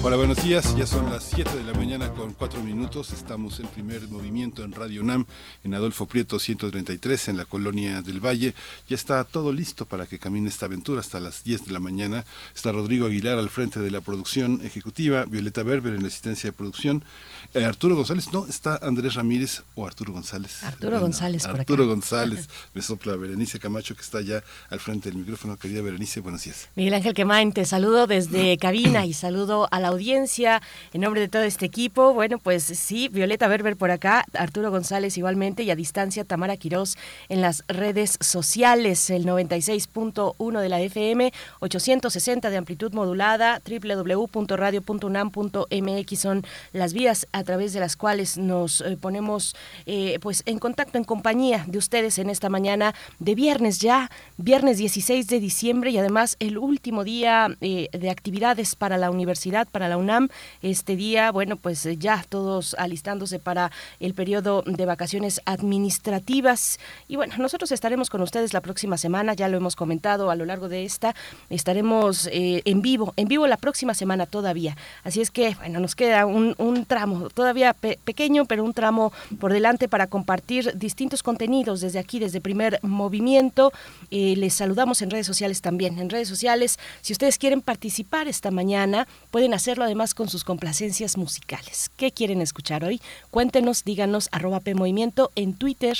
Hola, buenos días. Ya son las 7 de la mañana con 4 minutos. Estamos en primer movimiento en Radio UNAM, en Adolfo Prieto 133, en la colonia del Valle. Ya está todo listo para que camine esta aventura hasta las 10 de la mañana. Está Rodrigo Aguilar al frente de la producción ejecutiva, Violeta Berber en la asistencia de producción, eh, Arturo González, no, está Andrés Ramírez o Arturo González. Arturo González, por Arturo González, me sopla Berenice Camacho que está ya al frente del micrófono. Querida Berenice, buenos días. Miguel Ángel Quemain, te saludo desde cabina y saludo a la audiencia en nombre de todo este equipo. Bueno, pues sí, Violeta Berber por acá, Arturo González igualmente y a distancia Tamara Quirós en las redes sociales, el 96.1 de la FM, 860 de amplitud modulada, www.radio.unam.mx son las vías a través de las cuales nos eh, ponemos eh, pues en contacto, en compañía de ustedes en esta mañana de viernes ya, viernes 16 de diciembre y además el último día eh, de actividades para la universidad, para la UNAM. Este día, bueno, pues ya todos alistándose para el periodo de vacaciones administrativas. Y bueno, nosotros estaremos con ustedes la próxima semana, ya lo hemos comentado a lo largo de esta, estaremos en vivo, en vivo la próxima semana todavía. Así es que, bueno, nos queda un tramo todavía pequeño, pero un tramo por delante para compartir distintos contenidos desde aquí, desde primer movimiento. Eh, les saludamos en redes sociales también. En redes sociales, si ustedes quieren participar esta mañana, pueden hacerlo además con sus complacencias musicales. ¿Qué quieren escuchar hoy? Cuéntenos, díganos arroba PMovimiento en Twitter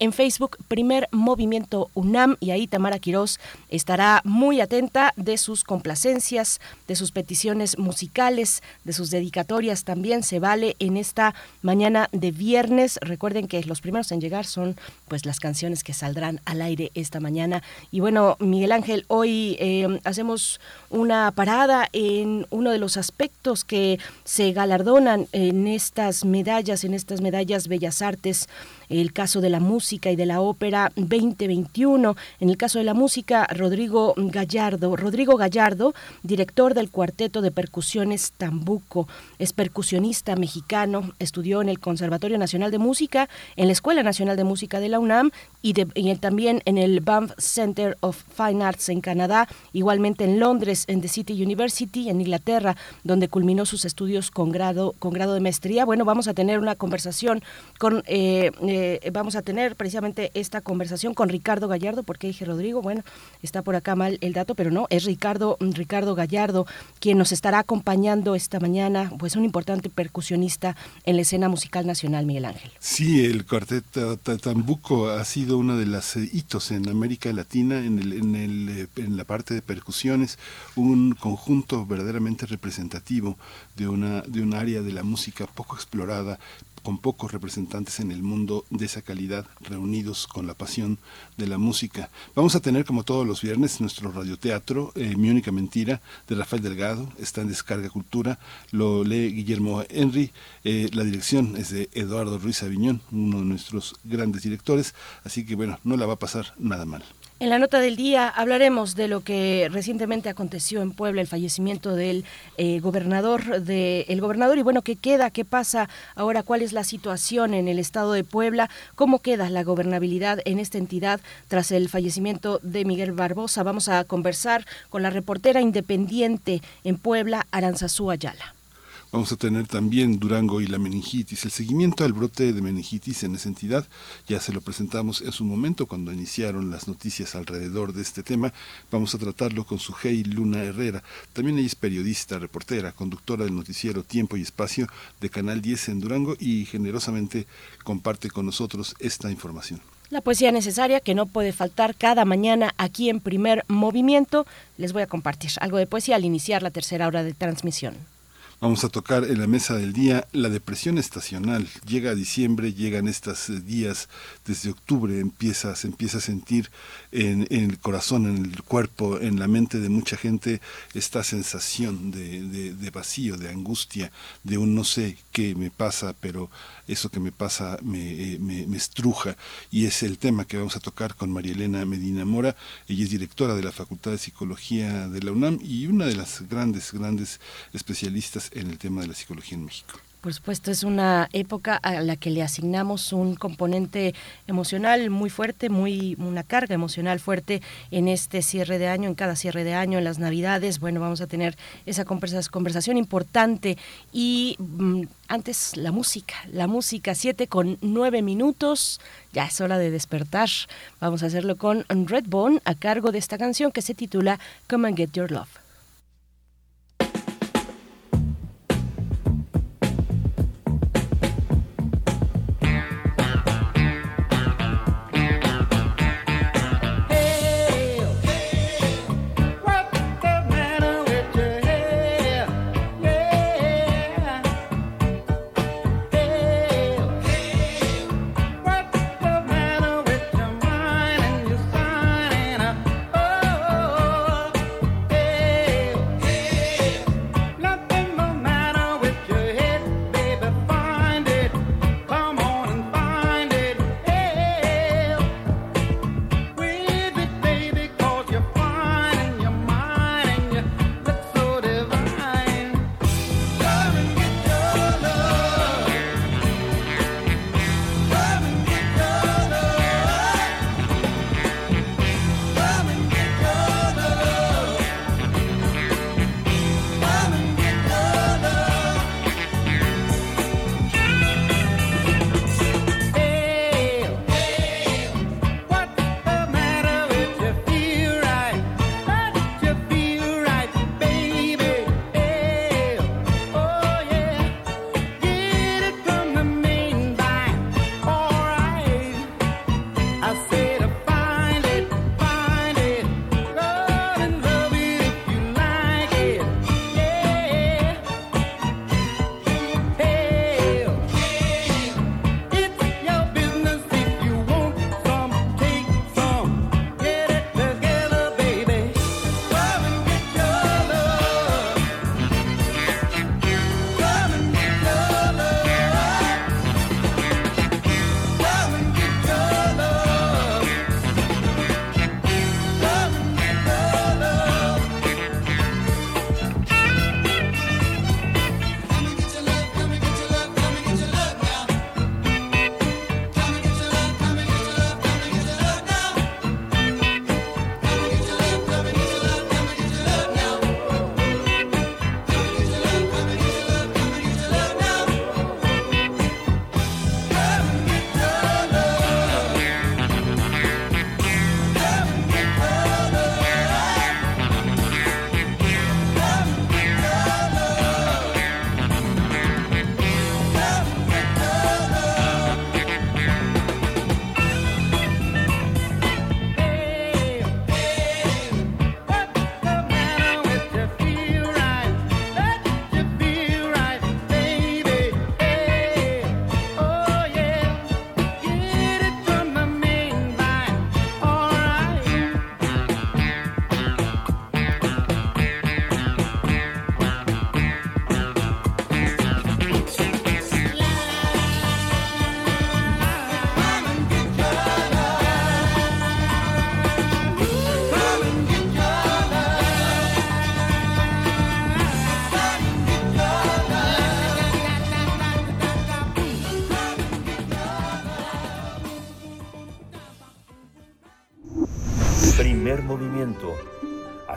en Facebook Primer Movimiento UNAM y ahí Tamara Quirós estará muy atenta de sus complacencias, de sus peticiones musicales, de sus dedicatorias también se vale en esta mañana de viernes. Recuerden que los primeros en llegar son pues las canciones que saldrán al aire esta mañana. Y bueno, Miguel Ángel, hoy eh, hacemos una parada en uno de los aspectos que se galardonan en estas medallas, en estas medallas Bellas Artes el caso de la música y de la ópera 2021. En el caso de la música, Rodrigo Gallardo, Rodrigo Gallardo, director del Cuarteto de Percusiones Tambuco, es percusionista mexicano, estudió en el Conservatorio Nacional de Música, en la Escuela Nacional de Música de la UNAM y, también en el Banff Center of Fine Arts en Canadá, igualmente en Londres, en The City University, en Inglaterra, donde culminó sus estudios con grado, con grado de maestría. Bueno, vamos a tener una conversación con eh, eh, vamos a tener precisamente esta conversación con Ricardo Gallardo, porque dije Rodrigo, bueno, está por acá mal el dato, pero no, es Ricardo, Ricardo Gallardo quien nos estará acompañando esta mañana, pues un importante percusionista en la escena musical nacional, Miguel Ángel. Sí, el cuarteto Tambuco ha sido uno de los eh, hitos en América Latina, en, el, en, el, eh, en la parte de percusiones, un conjunto verdaderamente representativo de una de un área de la música poco explorada, con pocos representantes en el mundo de esa calidad reunidos con la pasión de la música. Vamos a tener como todos los viernes nuestro radioteatro eh, Mi única mentira de Rafael Delgado, está en Descarga Cultura, lo lee Guillermo Henry, eh, la dirección es de Eduardo Ruiz Aviñón, uno de nuestros grandes directores, así que bueno, no la va a pasar nada mal. En la nota del día hablaremos de lo que recientemente aconteció en Puebla, el fallecimiento del eh, gobernador, el gobernador y bueno, qué queda, qué pasa ahora, cuál es la situación en el estado de Puebla, cómo queda la gobernabilidad en esta entidad tras el fallecimiento de Miguel Barbosa. Vamos a conversar con la reportera independiente en Puebla, Aranzazú Ayala. Vamos a tener también Durango y la meningitis. El seguimiento al brote de meningitis en esa entidad ya se lo presentamos en su momento cuando iniciaron las noticias alrededor de este tema. Vamos a tratarlo con su Sujei Luna Herrera. También ella es periodista, reportera, conductora del noticiero Tiempo y Espacio de Canal 10 en Durango y generosamente comparte con nosotros esta información. La poesía necesaria que no puede faltar cada mañana aquí en primer movimiento. Les voy a compartir algo de poesía al iniciar la tercera hora de transmisión. Vamos a tocar en la mesa del día la depresión estacional. Llega diciembre, llegan estos eh, días, desde octubre empieza, se empieza a sentir en, el corazón, en el cuerpo, en la mente de mucha gente esta sensación de, vacío, de angustia, de un no sé qué me pasa, pero eso que me pasa me, me, me, estruja y es el tema que vamos a tocar con María Elena Medina Mora. Ella es directora de la Facultad de Psicología de la UNAM y una de las grandes, grandes especialistas en el tema de la psicología en México. Por supuesto, es una época a la que le asignamos un componente emocional muy fuerte, muy una carga emocional fuerte en este cierre de año, en cada cierre de año, en las Navidades. Bueno, vamos a tener esa conversación importante y mm, antes la música, la música, siete con nueve minutos, ya es hora de despertar. Vamos a hacerlo con Redbone a cargo de esta canción que se titula Come and Get Your Love.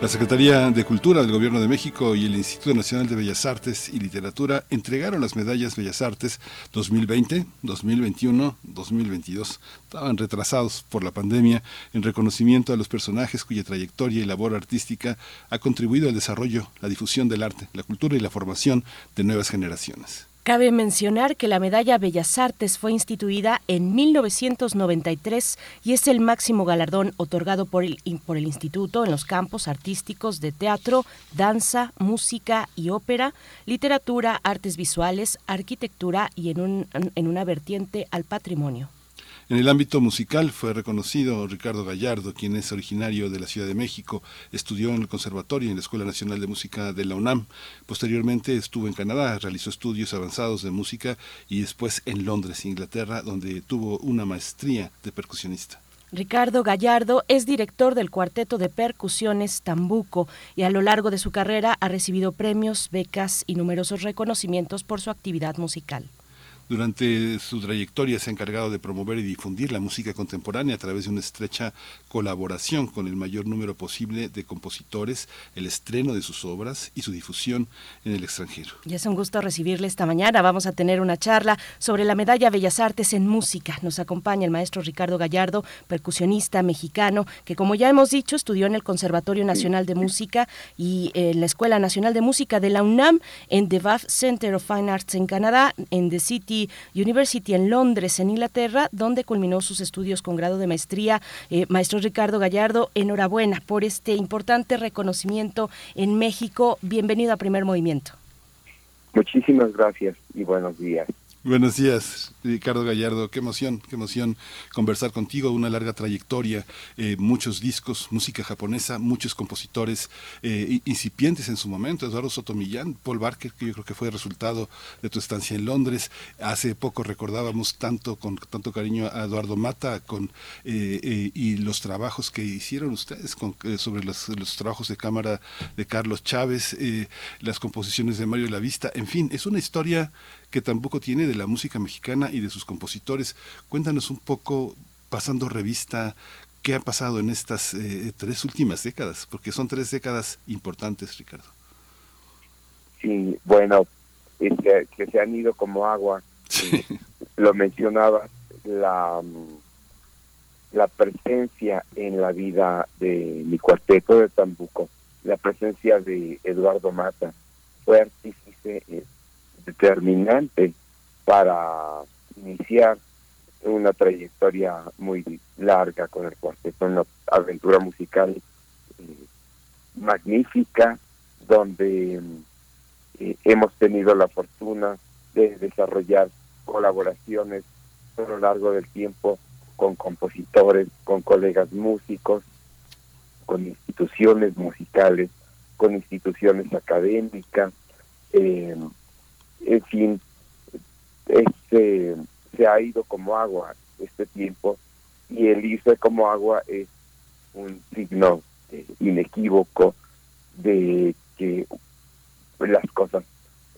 La Secretaría de Cultura del Gobierno de México y el Instituto Nacional de Bellas Artes y Literatura entregaron las medallas Bellas Artes 2020, 2021, 2022. Estaban retrasados por la pandemia en reconocimiento a los personajes cuya trayectoria y labor artística ha contribuido al desarrollo, la difusión del arte, la cultura y la formación de nuevas generaciones. Cabe mencionar que la Medalla Bellas Artes fue instituida en 1993 y es el máximo galardón otorgado por el, por el Instituto en los campos artísticos de teatro, danza, música y ópera, literatura, artes visuales, arquitectura y en, un, en una vertiente al patrimonio. En el ámbito musical fue reconocido Ricardo Gallardo, quien es originario de la Ciudad de México, estudió en el Conservatorio y en la Escuela Nacional de Música de la UNAM. Posteriormente estuvo en Canadá, realizó estudios avanzados de música y después en Londres, Inglaterra, donde tuvo una maestría de percusionista. Ricardo Gallardo es director del cuarteto de percusiones Tambuco y a lo largo de su carrera ha recibido premios, becas y numerosos reconocimientos por su actividad musical. Durante su trayectoria se ha encargado de promover y difundir la música contemporánea a través de una estrecha colaboración con el mayor número posible de compositores, el estreno de sus obras y su difusión en el extranjero. Y es un gusto recibirle esta mañana. Vamos a tener una charla sobre la medalla Bellas Artes en música. Nos acompaña el maestro Ricardo Gallardo, percusionista mexicano, que como ya hemos dicho, estudió en el Conservatorio Nacional de Música y en la Escuela Nacional de Música de la UNAM, en The Bath Center of Fine Arts en Canadá, en The City University en Londres, en Inglaterra, donde culminó sus estudios con grado de maestría. Eh, maestro Ricardo Gallardo, enhorabuena por este importante reconocimiento en México. Bienvenido a Primer Movimiento. Muchísimas gracias y buenos días. Buenos días, Ricardo Gallardo. Qué emoción, qué emoción conversar contigo. Una larga trayectoria, eh, muchos discos, música japonesa, muchos compositores eh, incipientes en su momento. Eduardo Sotomillán, Paul Barker, que yo creo que fue el resultado de tu estancia en Londres. Hace poco recordábamos tanto con tanto cariño a Eduardo Mata con eh, y los trabajos que hicieron ustedes con, sobre los, los, trabajos de cámara de Carlos Chávez, las composiciones de Mario Lavista. En fin, es una historia que tampoco tiene de la música mexicana y de sus compositores. Cuéntanos un poco, pasando revista, qué ha pasado en estas eh, tres últimas décadas, porque son tres décadas importantes, Ricardo. Sí, bueno, que, que se han ido como agua. Lo mencionaba, la, la presencia en la vida de mi cuarteto de Tambuco, la presencia de Eduardo Mata, fue artífice eh, determinante para iniciar una trayectoria muy larga con el cuarteto, una aventura musical eh, magnífica donde eh, hemos tenido la fortuna de desarrollar colaboraciones a lo largo del tiempo con compositores, con colegas músicos, con instituciones musicales, con instituciones académicas, eh, en fin, este, se ha ido como agua este tiempo y el irse como agua es un signo inequívoco de que las cosas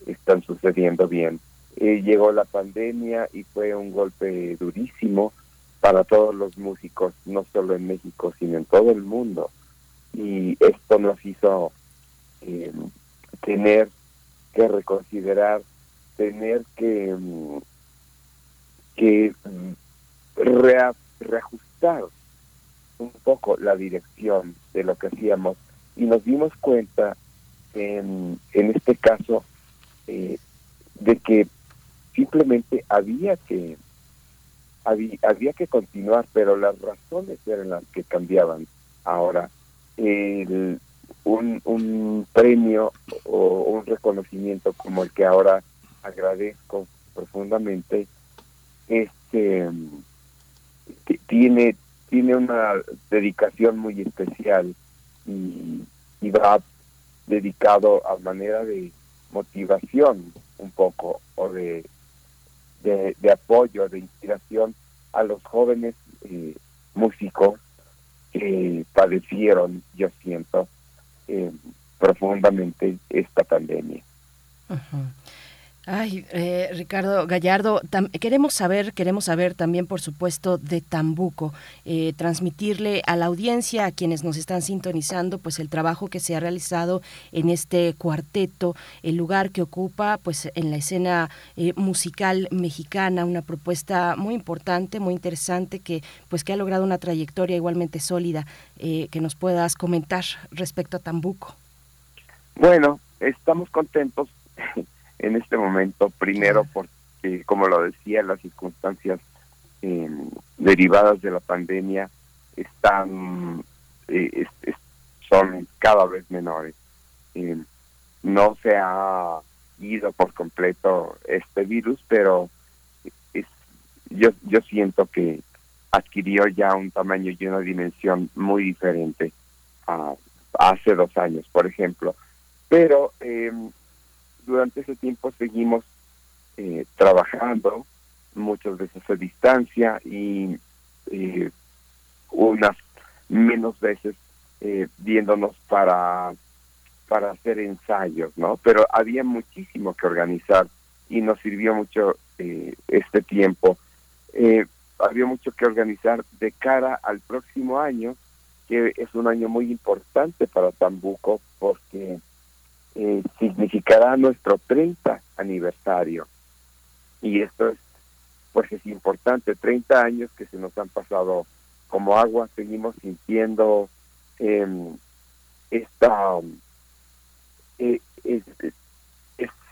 están sucediendo bien. Eh, llegó la pandemia y fue un golpe durísimo para todos los músicos, no solo en México, sino en todo el mundo. Y esto nos hizo eh, tener que reconsiderar tener que, mm, que mm, reajustar un poco la dirección de lo que hacíamos. Y nos dimos cuenta en, en este caso eh, de que simplemente había que había, había, que continuar pero las razones eran las que cambiaban. Ahora el, un, un premio o un reconocimiento como el que ahora agradezco profundamente este tiene tiene una dedicación muy especial y, va dedicado a manera de motivación un poco o de, de, apoyo, de inspiración a los jóvenes eh, músicos que padecieron, yo siento, eh, profundamente esta pandemia. Ay, eh, Ricardo Gallardo, queremos saber, queremos saber también, por supuesto, de Tambuco, eh, transmitirle a la audiencia, a quienes nos están sintonizando, pues el trabajo que se ha realizado en este cuarteto, el lugar que ocupa, pues en la escena eh, musical mexicana, una propuesta muy importante, muy interesante, que pues que ha logrado una trayectoria igualmente sólida, que nos puedas comentar respecto a Tambuco. Bueno, estamos contentos en este momento, primero porque, como lo decía, las circunstancias em, derivadas de la pandemia están eh, son cada vez menores. Em, no se ha ido por completo este virus, pero es, yo, yo siento que adquirió ya un tamaño y una dimensión muy diferente a hace dos años, por ejemplo. Pero eh, durante ese tiempo seguimos eh, trabajando, muchas veces a distancia y eh, unas menos veces eh, viéndonos para para hacer ensayos, ¿no? Pero había muchísimo que organizar y nos sirvió mucho este tiempo. había mucho que organizar de cara al próximo año, que es un año muy importante para Tambuco porque eh, significará nuestro 30 aniversario. Y esto es, pues es importante, 30 años que se nos han pasado como agua, seguimos sintiendo em, esta, eh,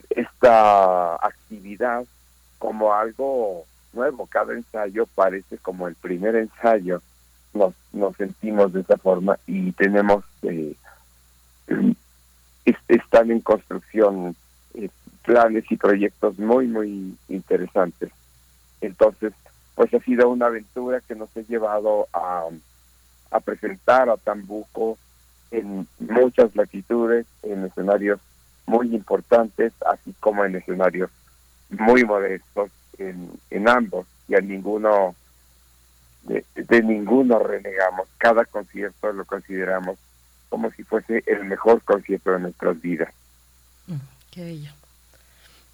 esta actividad como algo nuevo. Cada ensayo parece como el primer ensayo. Nos, nos sentimos de esa forma y tenemos están en construcción eh, planes y proyectos muy, muy interesantes. Entonces, pues ha sido una aventura que nos ha llevado a, a presentar a Tambuco en muchas latitudes, en escenarios muy importantes, así como en escenarios muy modestos en, en ambos, y a ninguno, de ninguno renegamos. Cada concierto lo consideramos como si fuese el mejor concierto de nuestras vidas. Mm, qué bello.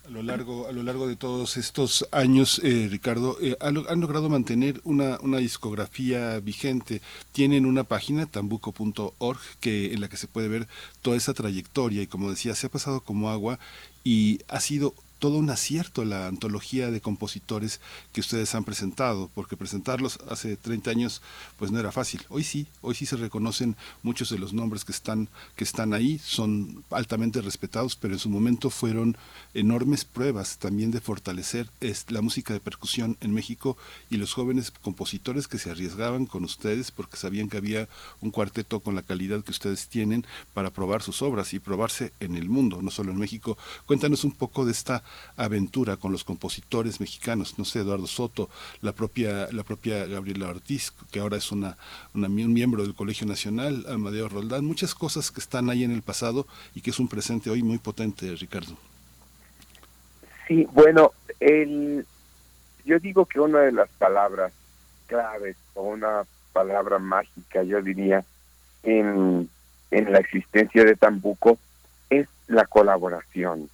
A lo largo, a lo largo de todos estos años, eh, Ricardo, eh, han, logrado mantener una, una discografía vigente. Tienen una página, tambuco.org, que, en la que se puede ver toda esa trayectoria y como decía, se ha pasado como agua y ha sido todo un acierto la antología de compositores que ustedes han presentado, porque presentarlos hace 30 años pues no era fácil. Hoy sí, hoy sí se reconocen muchos de los nombres que están que están ahí, son altamente respetados, pero en su momento fueron enormes pruebas también de fortalecer la música de percusión en México y los jóvenes compositores que se arriesgaban con ustedes porque sabían que había un cuarteto con la calidad que ustedes tienen para probar sus obras y probarse en el mundo, no solo en México. Cuéntanos un poco de esta aventura con los compositores mexicanos, no sé, Eduardo Soto, la propia, la propia Gabriela Ortiz, que ahora es una, una, un miembro del Colegio Nacional, Amadeo Roldán, muchas cosas que están ahí en el pasado y que es un presente hoy muy potente, Ricardo. Sí, bueno, el, yo digo que una de las palabras claves o una palabra mágica, yo diría, en, en la existencia de Tambuco es la colaboración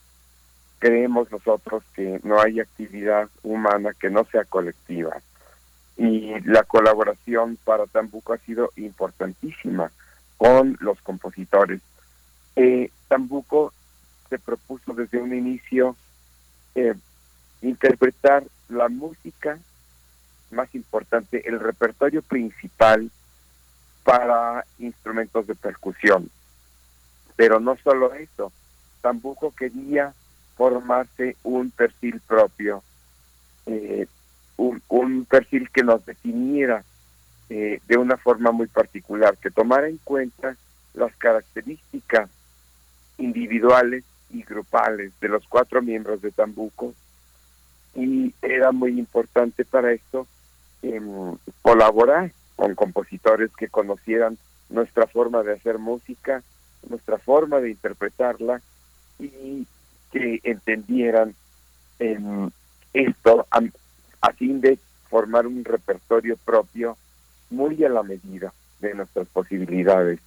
creemos nosotros que no hay actividad humana que no sea colectiva. Y la colaboración para Tambuco ha sido importantísima con los compositores. Eh, Tambuco se propuso desde un inicio eh, interpretar la música más importante, el repertorio principal para instrumentos de percusión. Pero no solo eso, Tambuco quería formarse un perfil propio, eh, un, perfil que nos definiera eh, de una forma muy particular, que tomara en cuenta las características individuales y grupales de los cuatro miembros de Tambuco. Y era muy importante para esto em, colaborar con compositores que conocieran nuestra forma de hacer música, nuestra forma de interpretarla y que entendieran esto a, fin de formar un repertorio propio muy a la medida de nuestras posibilidades.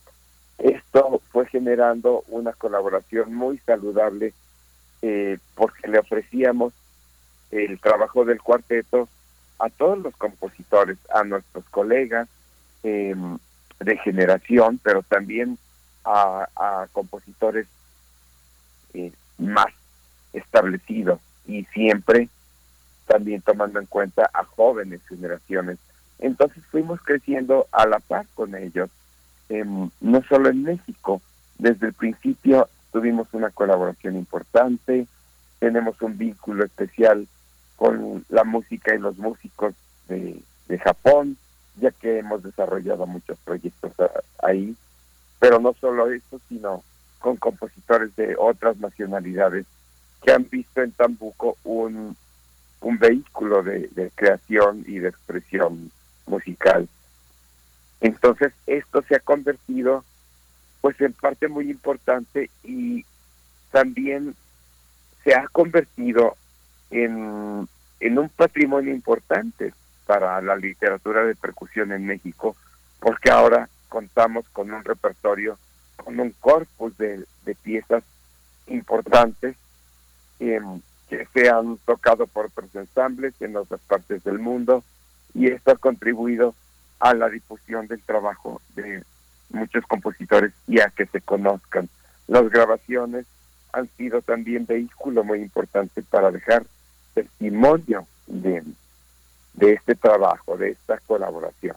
Esto fue generando una colaboración muy saludable eh, porque le ofrecíamos el trabajo del cuarteto a todos los compositores, a nuestros colegas em, de generación, pero también a, compositores eh, más establecidos y siempre también tomando en cuenta a jóvenes generaciones. Entonces fuimos creciendo a la par con ellos, em, no solo en México, desde el principio tuvimos una colaboración importante, tenemos un vínculo especial con la música y los músicos de, Japón, ya que hemos desarrollado muchos proyectos ahí, pero no solo eso, sino con compositores de otras nacionalidades que han visto en Tambuco un, un vehículo de, de creación y de expresión musical. Entonces esto se ha convertido pues en parte muy importante y también se ha convertido en, en un patrimonio importante para la literatura de percusión en México, porque ahora contamos con un repertorio, con un corpus de, piezas importantes em, que se han tocado por otros ensambles en otras partes del mundo y esto ha contribuido a la difusión del trabajo de muchos compositores y a que se conozcan. Las grabaciones han sido también vehículo muy importante para dejar testimonio de, de este trabajo, de esta colaboración.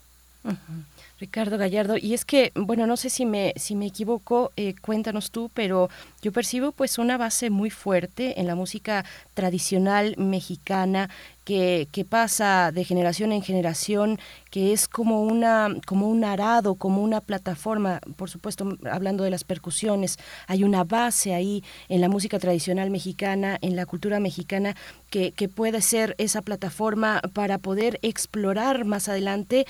Ricardo Gallardo, y es que, bueno, no sé si me, si me equivoco, eh, cuéntanos tú, pero yo percibo pues una base muy fuerte en la música tradicional mexicana que, que, pasa de generación en generación, que es como una, como un arado, como una plataforma, por supuesto, hablando de las percusiones, hay una base ahí en la música tradicional mexicana, en la cultura mexicana, que, que puede ser esa plataforma para poder explorar más adelante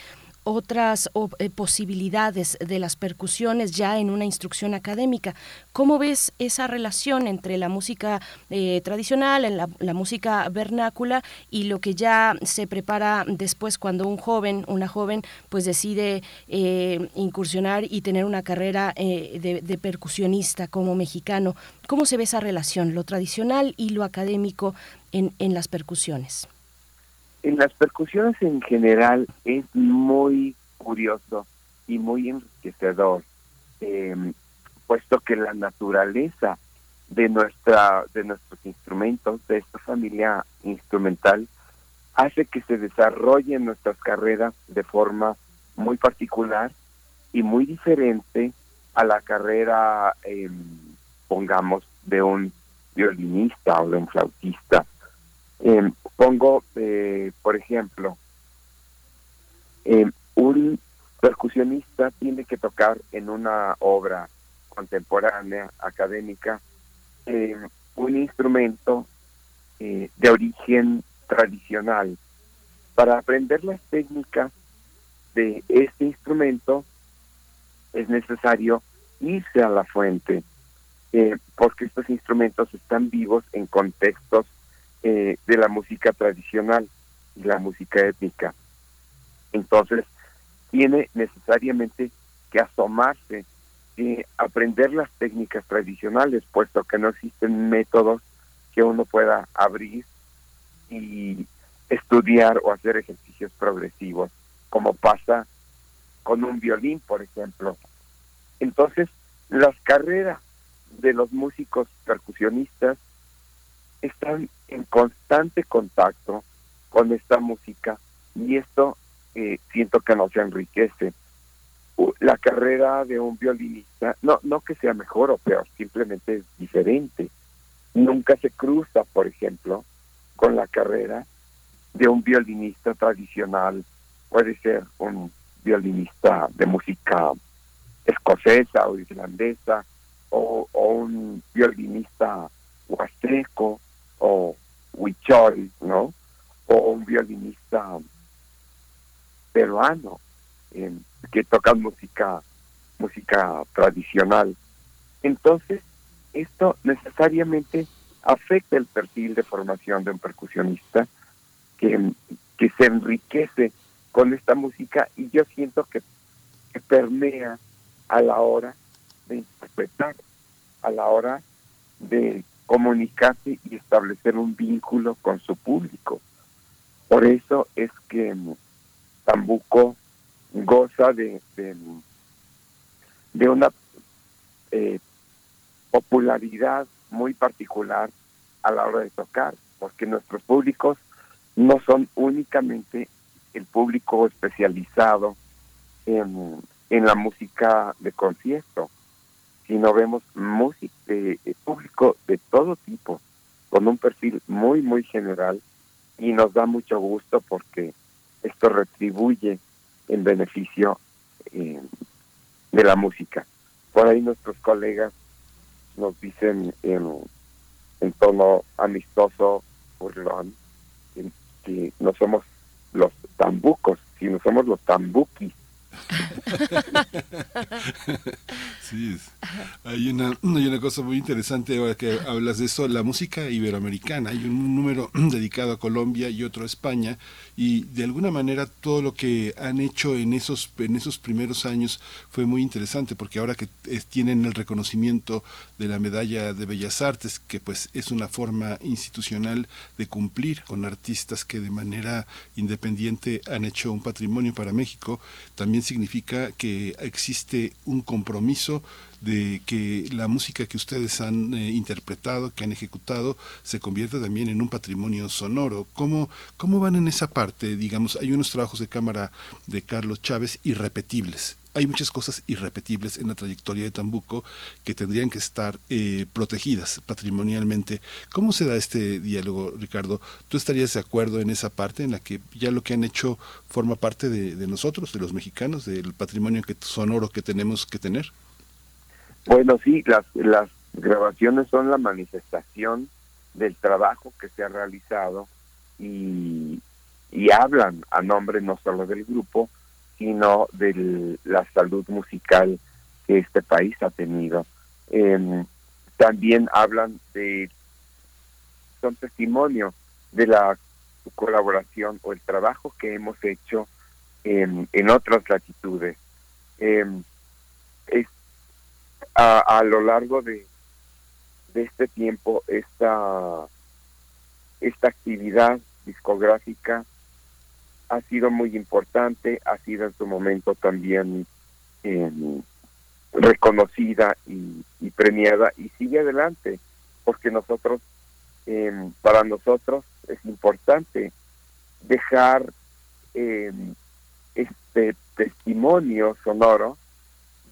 otras eh, posibilidades de las percusiones ya en una instrucción académica. ¿Cómo ves esa relación entre la música eh, tradicional, la, música vernácula y lo que ya se prepara después cuando un joven, una joven, pues decide eh, incursionar y tener una carrera de, percusionista como mexicano? ¿Cómo se ve esa relación, lo tradicional y lo académico en las percusiones? En las percusiones en general es muy curioso y muy enriquecedor, em, puesto que la naturaleza de nuestra de nuestros instrumentos, de esta familia instrumental, hace que se desarrollen nuestras carreras de forma muy particular y muy diferente a la carrera, em, pongamos, de un violinista o de un flautista eh, pongo, eh, por ejemplo, eh, un percusionista tiene que tocar en una obra contemporánea, académica, un instrumento de origen tradicional. Para aprender las técnicas de este instrumento es necesario irse a la fuente, porque estos instrumentos están vivos en contextos eh, de la música tradicional y la música étnica. Entonces, tiene necesariamente que asomarse, y aprender las técnicas tradicionales, puesto que no existen métodos que uno pueda abrir y estudiar o hacer ejercicios progresivos, como pasa con un violín, por ejemplo. Entonces, las carreras de los músicos percusionistas están en constante contacto con esta música y esto eh, siento que nos enriquece. La carrera de un violinista, no, no que sea mejor o peor, simplemente es diferente. Nunca se cruza, por ejemplo, con la carrera de un violinista tradicional. Puede ser un violinista de música escocesa o irlandesa o, o un violinista huasteco o Huichol, ¿no? O un violinista peruano que toca música, música tradicional. Entonces, esto necesariamente afecta el perfil de formación de un percusionista que, que se enriquece con esta música y yo siento que, que permea a la hora de interpretar, a la hora de comunicarse y establecer un vínculo con su público. Por eso es que Tambuco goza de, de, una eh, popularidad muy particular a la hora de tocar, porque nuestros públicos no son únicamente el público especializado en, en la música de concierto, sino vemos música de, público de todo tipo, con un perfil muy, muy general, y nos da mucho gusto porque esto retribuye en beneficio eh, de la música. Por ahí nuestros colegas nos dicen en, en tono amistoso, burlón, que no somos los tambucos, sino somos los tambuquis. sí, hay una, hay una cosa muy interesante ahora que hablas de eso, la música iberoamericana. Hay un número dedicado a Colombia y otro a España y de alguna manera todo lo que han hecho en esos, en esos primeros años fue muy interesante porque ahora que tienen el reconocimiento de la medalla de Bellas Artes, que pues es una forma institucional de cumplir con artistas que de manera independiente han hecho un patrimonio para México, también significa que existe un compromiso de que la música que ustedes han eh, interpretado, que han ejecutado, se convierta también en un patrimonio sonoro. ¿Cómo, ¿Cómo van en esa parte? Digamos, hay unos trabajos de cámara de Carlos Chávez irrepetibles hay muchas cosas irrepetibles en la trayectoria de Tambuco que tendrían que estar eh, protegidas patrimonialmente. ¿Cómo se da este diálogo, Ricardo? ¿Tú estarías de acuerdo en esa parte en la que ya lo que han hecho forma parte de, nosotros, de los mexicanos, del patrimonio que, sonoro que tenemos que tener? Bueno, sí, las, las grabaciones son la manifestación del trabajo que se ha realizado y, y hablan a nombre no solo del grupo, sino de la salud musical que este país ha tenido. Em, también hablan de, son testimonio de la colaboración o el trabajo que hemos hecho en, en otras latitudes. Em, a, a, lo largo de, de este tiempo, esta, esta actividad discográfica ha sido muy importante, ha sido en su momento también em, reconocida y, premiada y sigue adelante, porque nosotros, em, para nosotros es importante dejar em, este testimonio sonoro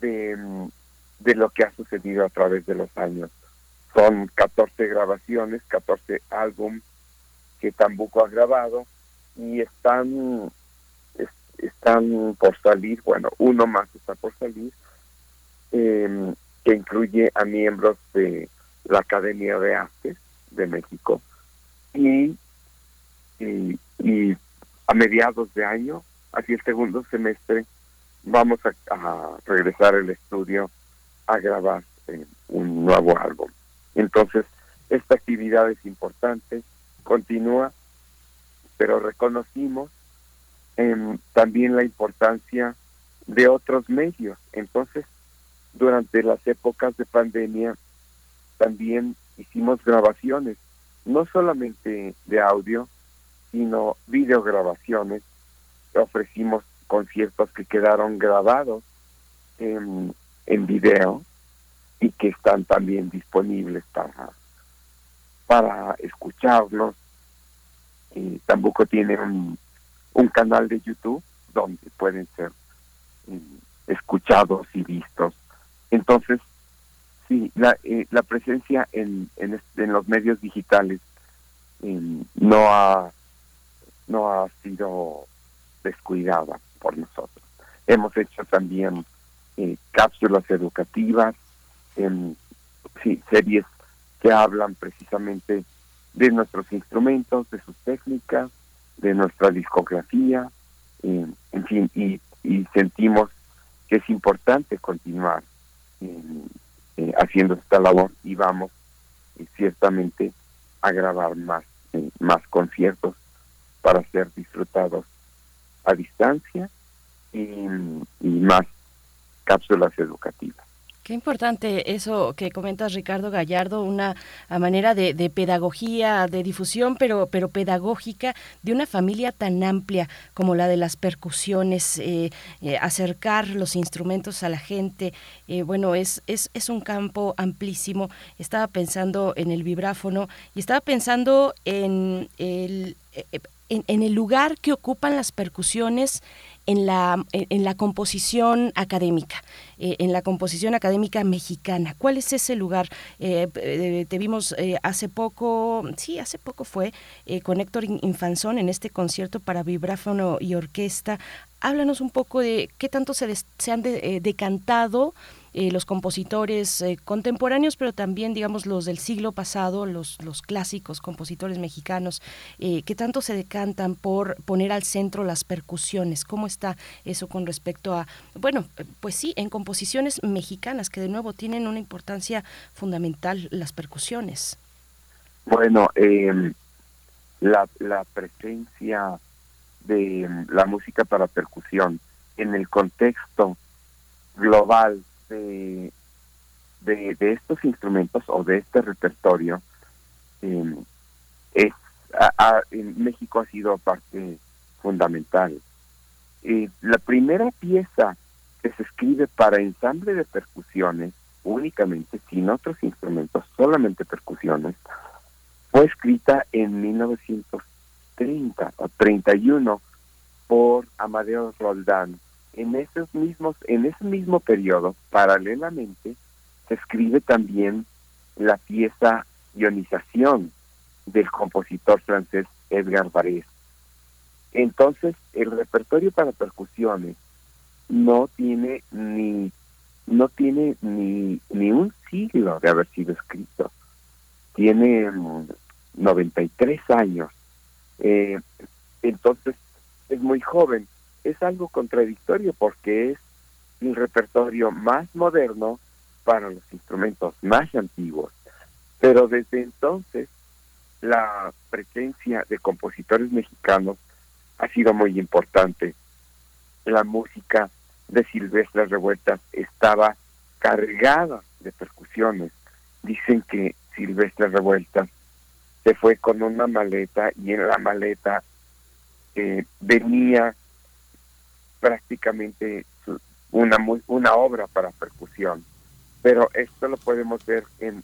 de, de lo que ha sucedido a través de los años. Son 14 grabaciones, 14 álbumes que Tambuco ha grabado y están están por salir, bueno, uno más está por salir, em, que incluye a miembros de la Academia de Artes de México y, a mediados de año, así el segundo semestre, vamos a, regresar al estudio a grabar un nuevo álbum. Entonces, esta actividad es importante, continúa pero reconocimos em, también la importancia de otros medios. Entonces, durante las épocas de pandemia, también hicimos grabaciones, no solamente de audio, sino videograbaciones. Ofrecimos conciertos que quedaron grabados en, en video y que están también disponibles para, para escucharlos tampoco tiene un, canal de YouTube donde pueden ser mm, escuchados y vistos. Entonces, sí, la, eh, la presencia en, en, los medios digitales em, no ha no ha sido descuidada por nosotros. Hemos hecho también eh, cápsulas educativas, en, series que hablan precisamente de nuestros instrumentos, de sus técnicas, de nuestra discografía, eh, en fin, y, sentimos que es importante continuar eh, haciendo esta labor y vamos eh, ciertamente a grabar más, más conciertos para ser disfrutados a distancia y más cápsulas educativas. Qué importante eso que comentas, Ricardo Gallardo, una manera de, pedagogía, de difusión, pero, pero pedagógica de una familia tan amplia como la de las percusiones, eh, eh, acercar los instrumentos a la gente. Eh, bueno, es, es, es un campo amplísimo. Estaba pensando en el vibráfono y estaba pensando en el, en el lugar que ocupan las percusiones en la, en la composición académica, eh, en la composición académica mexicana. ¿Cuál es ese lugar? Eh, eh, te vimos hace poco, sí, hace poco fue con Héctor Infanzón en este concierto para vibráfono y orquesta. Háblanos un poco de qué tanto se, se han decantado eh, los compositores eh, contemporáneos, pero también, digamos, los del siglo pasado, los, los clásicos compositores mexicanos, eh, que tanto se decantan por poner al centro las percusiones. ¿Cómo está eso con respecto a, bueno, pues sí, en composiciones mexicanas, que de nuevo tienen una importancia fundamental las percusiones? Bueno, em, la, la presencia de la música para percusión en el contexto global de, de, estos instrumentos o de este repertorio em, es, en México ha sido parte fundamental. la primera pieza que se escribe para ensamble de percusiones, únicamente, sin otros instrumentos, solamente percusiones, fue escrita en 1930 o 31 por Amadeo Roldán en esos mismos, en ese mismo periodo, paralelamente, se escribe también la pieza Ionización del compositor francés Edgar Varese. Entonces, el repertorio para percusiones no tiene ni no tiene ni, ni un siglo de haber sido escrito. Tiene 93 mm, años. Eh, entonces, es muy joven es algo contradictorio porque es el repertorio más moderno para los instrumentos más antiguos. Pero desde entonces la presencia de compositores mexicanos ha sido muy importante. La música de Silvestre Revueltas estaba cargada de percusiones. Dicen que Silvestre Revueltas se fue con una maleta y en la maleta eh, venía prácticamente una, una obra para percusión. Pero esto lo podemos ver en,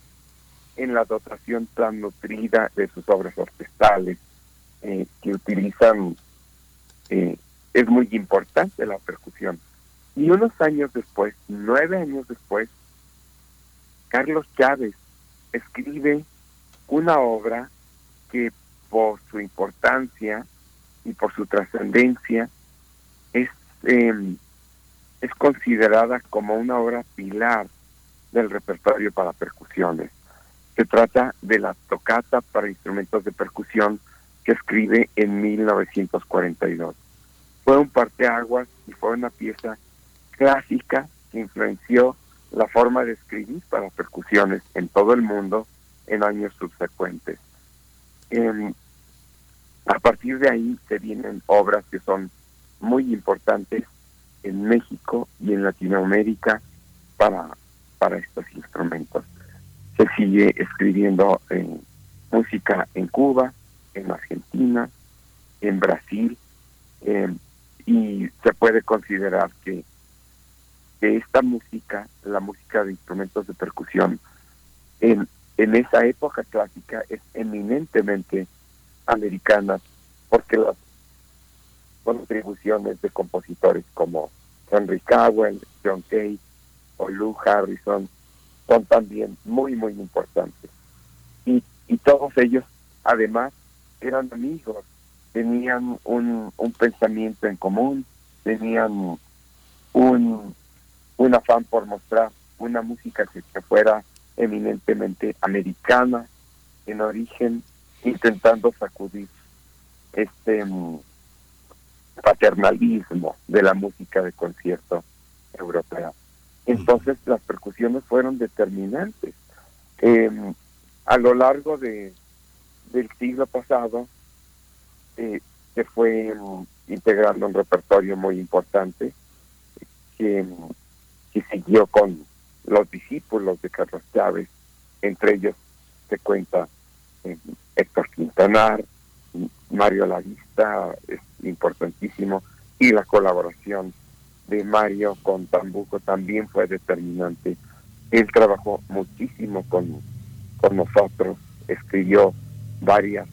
en la dotación tan nutrida de sus obras orquestales eh, que utilizan, eh, es muy importante la percusión. Y unos años después, nueve años después, Carlos Chávez escribe una obra que por su importancia y por su trascendencia es eh, es considerada como una obra pilar del repertorio para percusiones. Se trata de la tocata para instrumentos de percusión que escribe en 1942. Fue un parteaguas y fue una pieza clásica que influenció la forma de escribir para percusiones en todo el mundo en años subsecuentes. Em, a partir de ahí se vienen obras que son muy importantes en México y en Latinoamérica para, para estos instrumentos. Se sigue escribiendo en música en Cuba, en Argentina, en Brasil, eh, y se puede considerar que, que esta música, la música de instrumentos de percusión, en, en esa época clásica es eminentemente americana, porque las contribuciones de compositores como Henry Cowell, John Cage o Lou Harrison son también muy, muy importantes. Y, y todos ellos, además, eran amigos, tenían un, un pensamiento en común, tenían un, un afán por mostrar una música que, que fuera eminentemente americana en origen, intentando sacudir este paternalismo de la música de concierto europea. Entonces las percusiones fueron determinantes. Em, a lo largo de, del siglo pasado eh, se fue integrando un repertorio muy importante que, que siguió con, los discípulos de Carlos Chávez, entre ellos se cuenta eh, Héctor Quintanar, Mario Lavista, es importantísimo, y la colaboración de Mario con Tambuco también fue determinante. Él trabajó muchísimo con, con nosotros, escribió varias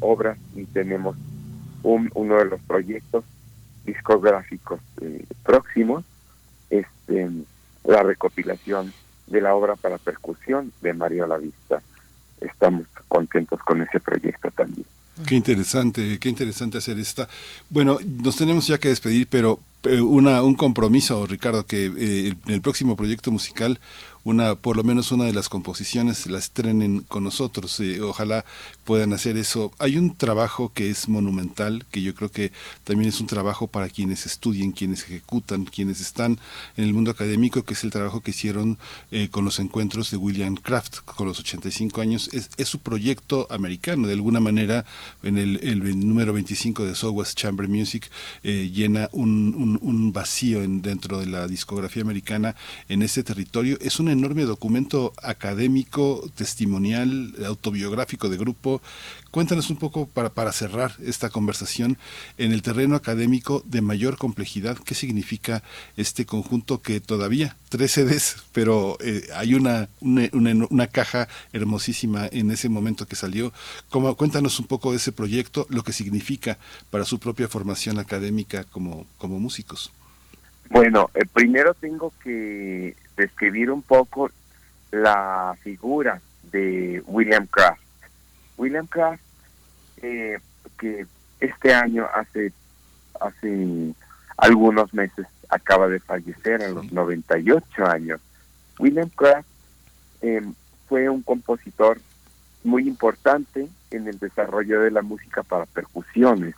obras y tenemos un, uno de los proyectos discográficos eh, próximos, este, la recopilación de la obra para percusión de Mario Lavista. Estamos contentos con ese proyecto también. Qué interesante, qué interesante hacer esta. Bueno, nos tenemos ya que despedir, pero una, un compromiso, Ricardo, que eh, en el próximo proyecto musical una por lo menos una de las composiciones la estrenen con nosotros. Eh, ojalá puedan hacer eso. Hay un trabajo que es monumental, que yo creo que también es un trabajo para quienes estudian, quienes ejecutan, quienes están en el mundo académico, que es el trabajo que hicieron eh, con los encuentros de William Kraft con los 85 años. Es, su proyecto americano, de alguna manera, en el, número 25 de Southwest Chamber Music eh, llena un, un vacío en, dentro de la discografía americana en ese territorio. Es una enorme documento académico, testimonial, autobiográfico de grupo. Cuéntanos un poco para, para cerrar esta conversación en el terreno académico de mayor complejidad. ¿Qué significa este conjunto que todavía, tres CDs, pero eh, hay una, una, una, caja hermosísima en ese momento que salió? ¿Cómo, cuéntanos un poco de ese proyecto, lo que significa para su propia formación académica como, como músicos. Bueno, eh, primero tengo que describir un poco la figura de William Kraft. William Kraft, eh, que este año hace hace algunos meses acaba de fallecer a los 98 años. William Kraft eh, fue un compositor muy importante en el desarrollo de la música para percusiones.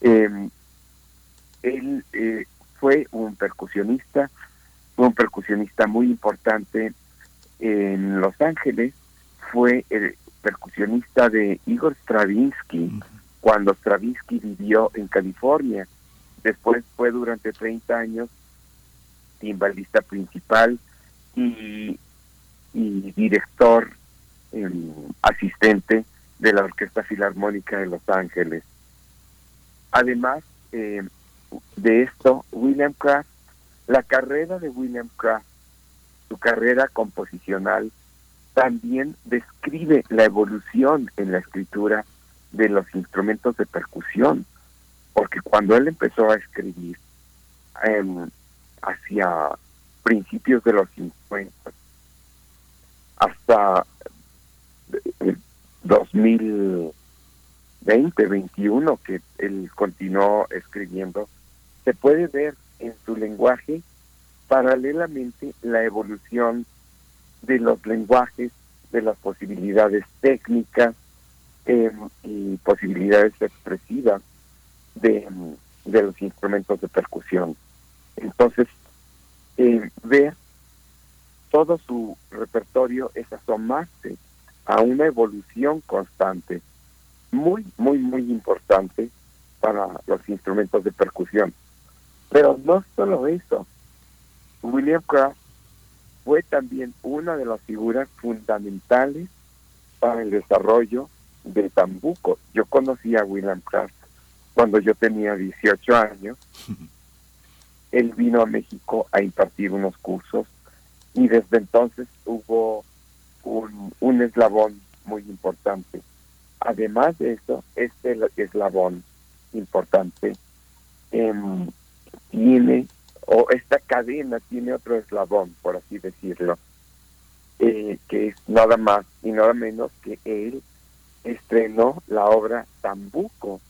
Eh, él eh, fue un percusionista, fue un percusionista muy importante en Los Ángeles, fue el percusionista de Igor Stravinsky cuando Stravinsky vivió en California. Después fue durante 30 años timbalista principal y, y director eh, asistente de la Orquesta Filarmónica de Los Ángeles. Además, eh, de esto, William Kraft, la carrera de William Kraft, su carrera composicional, también describe la evolución en la escritura de los instrumentos de percusión, porque cuando él empezó a escribir eh, hacia principios de los 50 hasta el 2020, 21, que él continuó escribiendo, se puede ver en su lenguaje paralelamente la evolución de los lenguajes, de las posibilidades técnicas eh, y posibilidades expresivas de, de, los instrumentos de percusión. Entonces, eh, ver todo su repertorio es asomarse a una evolución constante, muy, muy, muy importante para los instrumentos de percusión. Pero no solo eso, William Kraft fue también una de las figuras fundamentales para el desarrollo de Tambuco. Yo conocí a William Kraft cuando yo tenía 18 años. Él vino a México a impartir unos cursos y desde entonces hubo un, un eslabón muy importante. Además de eso, este eslabón importante eh, tiene, o esta cadena tiene otro eslabón, por así decirlo, eh, que es nada más y nada menos que él estrenó la obra Tambuco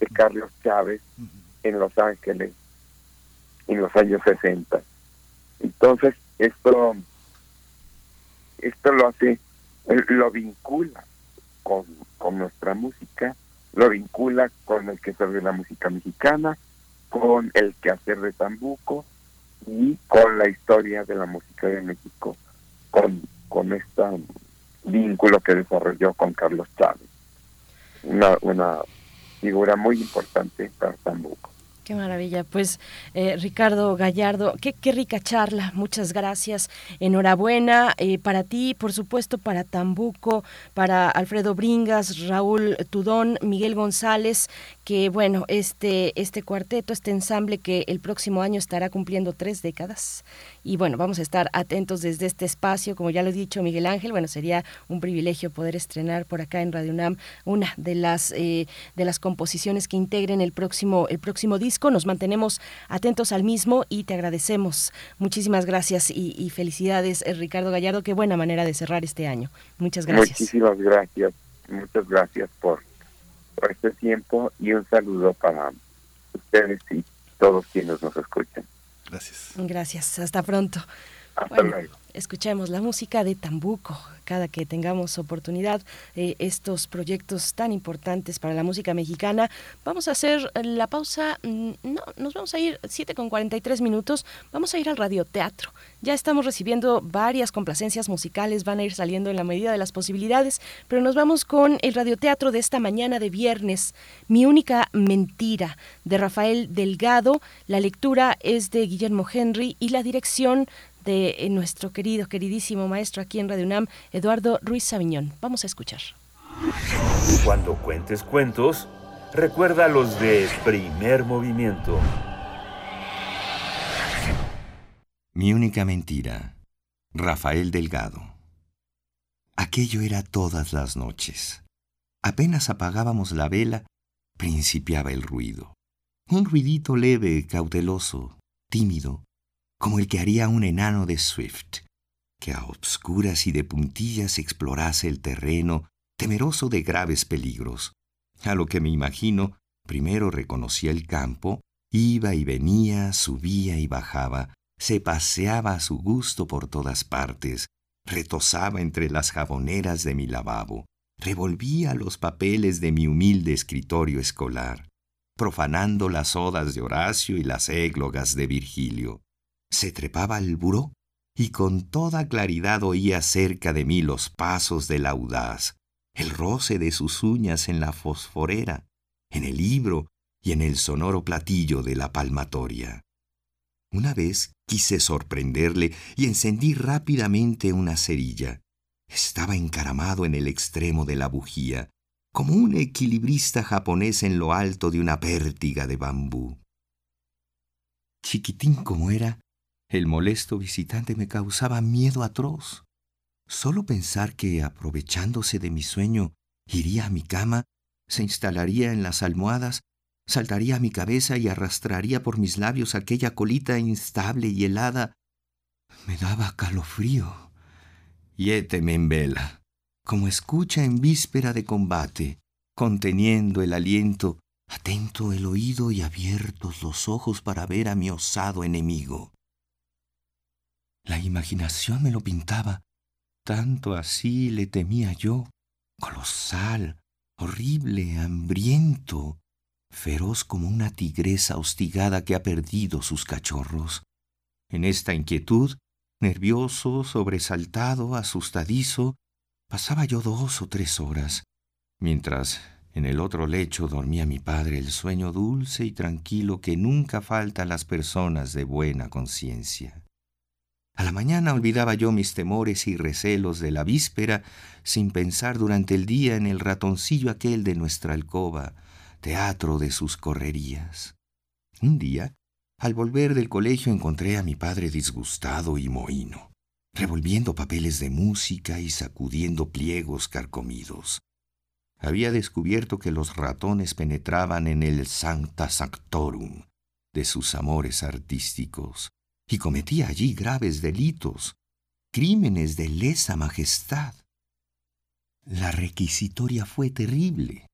de Carlos Chávez en Los Ángeles en los años 60. Entonces, esto esto lo hace lo vincula con, con nuestra música, lo vincula con el que de la música mexicana, con el quehacer de Tambuco y con la historia de la música de México, con, con este vínculo que desarrolló con Carlos Chávez. Una, una figura muy importante para Tambuco. Qué maravilla. Pues eh, Ricardo Gallardo, qué, qué, rica charla. Muchas gracias. Enhorabuena eh, para ti, por supuesto, para Tambuco, para Alfredo Bringas, Raúl Tudón, Miguel González, que bueno, este, este cuarteto, este ensamble que el próximo año estará cumpliendo tres décadas. Y bueno, vamos a estar atentos desde este espacio. Como ya lo he dicho, Miguel Ángel, bueno, sería un privilegio poder estrenar por acá en Radio UNAM una de las, eh, de las composiciones que integren el próximo, el próximo disco nos mantenemos atentos al mismo y te agradecemos. Muchísimas gracias y, felicidades, eh, Ricardo Gallardo. Qué buena manera de cerrar este año. Muchas gracias. Muchísimas gracias. Muchas gracias por, por este tiempo y un saludo para ustedes y todos quienes nos escuchan. Gracias. Gracias. Hasta pronto. Hasta luego. Escuchemos la música de Tambuco cada que tengamos oportunidad de estos proyectos tan importantes para la música mexicana. Vamos a hacer la pausa, mm, no, nos vamos a ir 7 con 43 minutos, vamos a ir al radioteatro. Ya estamos recibiendo varias complacencias musicales, van a ir saliendo en la medida de las posibilidades, pero nos vamos con el radioteatro de esta mañana de viernes, Mi única mentira, de Rafael Delgado. La lectura es de Guillermo Henry y la dirección de eh, nuestro querido, queridísimo maestro aquí en Radio UNAM, Eduardo Ruiz Sabiñón. Vamos a escuchar. Cuando cuentes cuentos, recuerda los de primer movimiento. Mi única mentira. Rafael Delgado. Aquello era todas las noches. Apenas apagábamos la vela, principiaba el ruido. Un ruidito leve, cauteloso, tímido, como el que haría un enano de Swift, que a obscuras y de puntillas explorase el terreno, temeroso de graves peligros. A lo que me imagino, primero reconocía el campo, iba y venía, subía y bajaba, se paseaba a su gusto por todas partes, retosaba entre las jaboneras de mi lavabo, revolvía los papeles de mi humilde escritorio escolar, profanando las odas de Horacio y las églogas de Virgilio se trepaba al buró y con toda claridad oía cerca de mí los pasos del audaz, el roce de sus uñas en la fosforera, en el libro y en el sonoro platillo de la palmatoria. Una vez quise sorprenderle y encendí rápidamente una cerilla. Estaba encaramado en el extremo de la bujía, como un equilibrista japonés en lo alto de una pértiga de bambú. Chiquitín como era, el molesto visitante me causaba miedo atroz. Solo pensar que, aprovechándose de mi sueño, iría a mi cama, se instalaría en las almohadas, saltaría a mi cabeza y arrastraría por mis labios aquella colita instable y helada, me daba calofrío. Yéteme en vela, como escucha en víspera de combate, conteniendo el aliento, atento el oído y abiertos los ojos para ver a mi osado enemigo. La imaginación me lo pintaba, tanto así le temía yo, colosal, horrible, hambriento, feroz como una tigresa hostigada que ha perdido sus cachorros. En esta inquietud, nervioso, sobresaltado, asustadizo, pasaba yo dos o tres horas, mientras en el otro lecho dormía mi padre el sueño dulce y tranquilo que nunca falta a las personas de buena conciencia. A la mañana olvidaba yo mis temores y recelos de la víspera sin pensar durante el día en el ratoncillo aquel de nuestra alcoba, teatro de sus correrías. Un día, al volver del colegio encontré a mi padre disgustado y mohino, revolviendo papeles de música y sacudiendo pliegos carcomidos. Había descubierto que los ratones penetraban en el sancta sanctorum de sus amores artísticos y cometía allí graves delitos, crímenes de lesa majestad. La requisitoria fue terrible.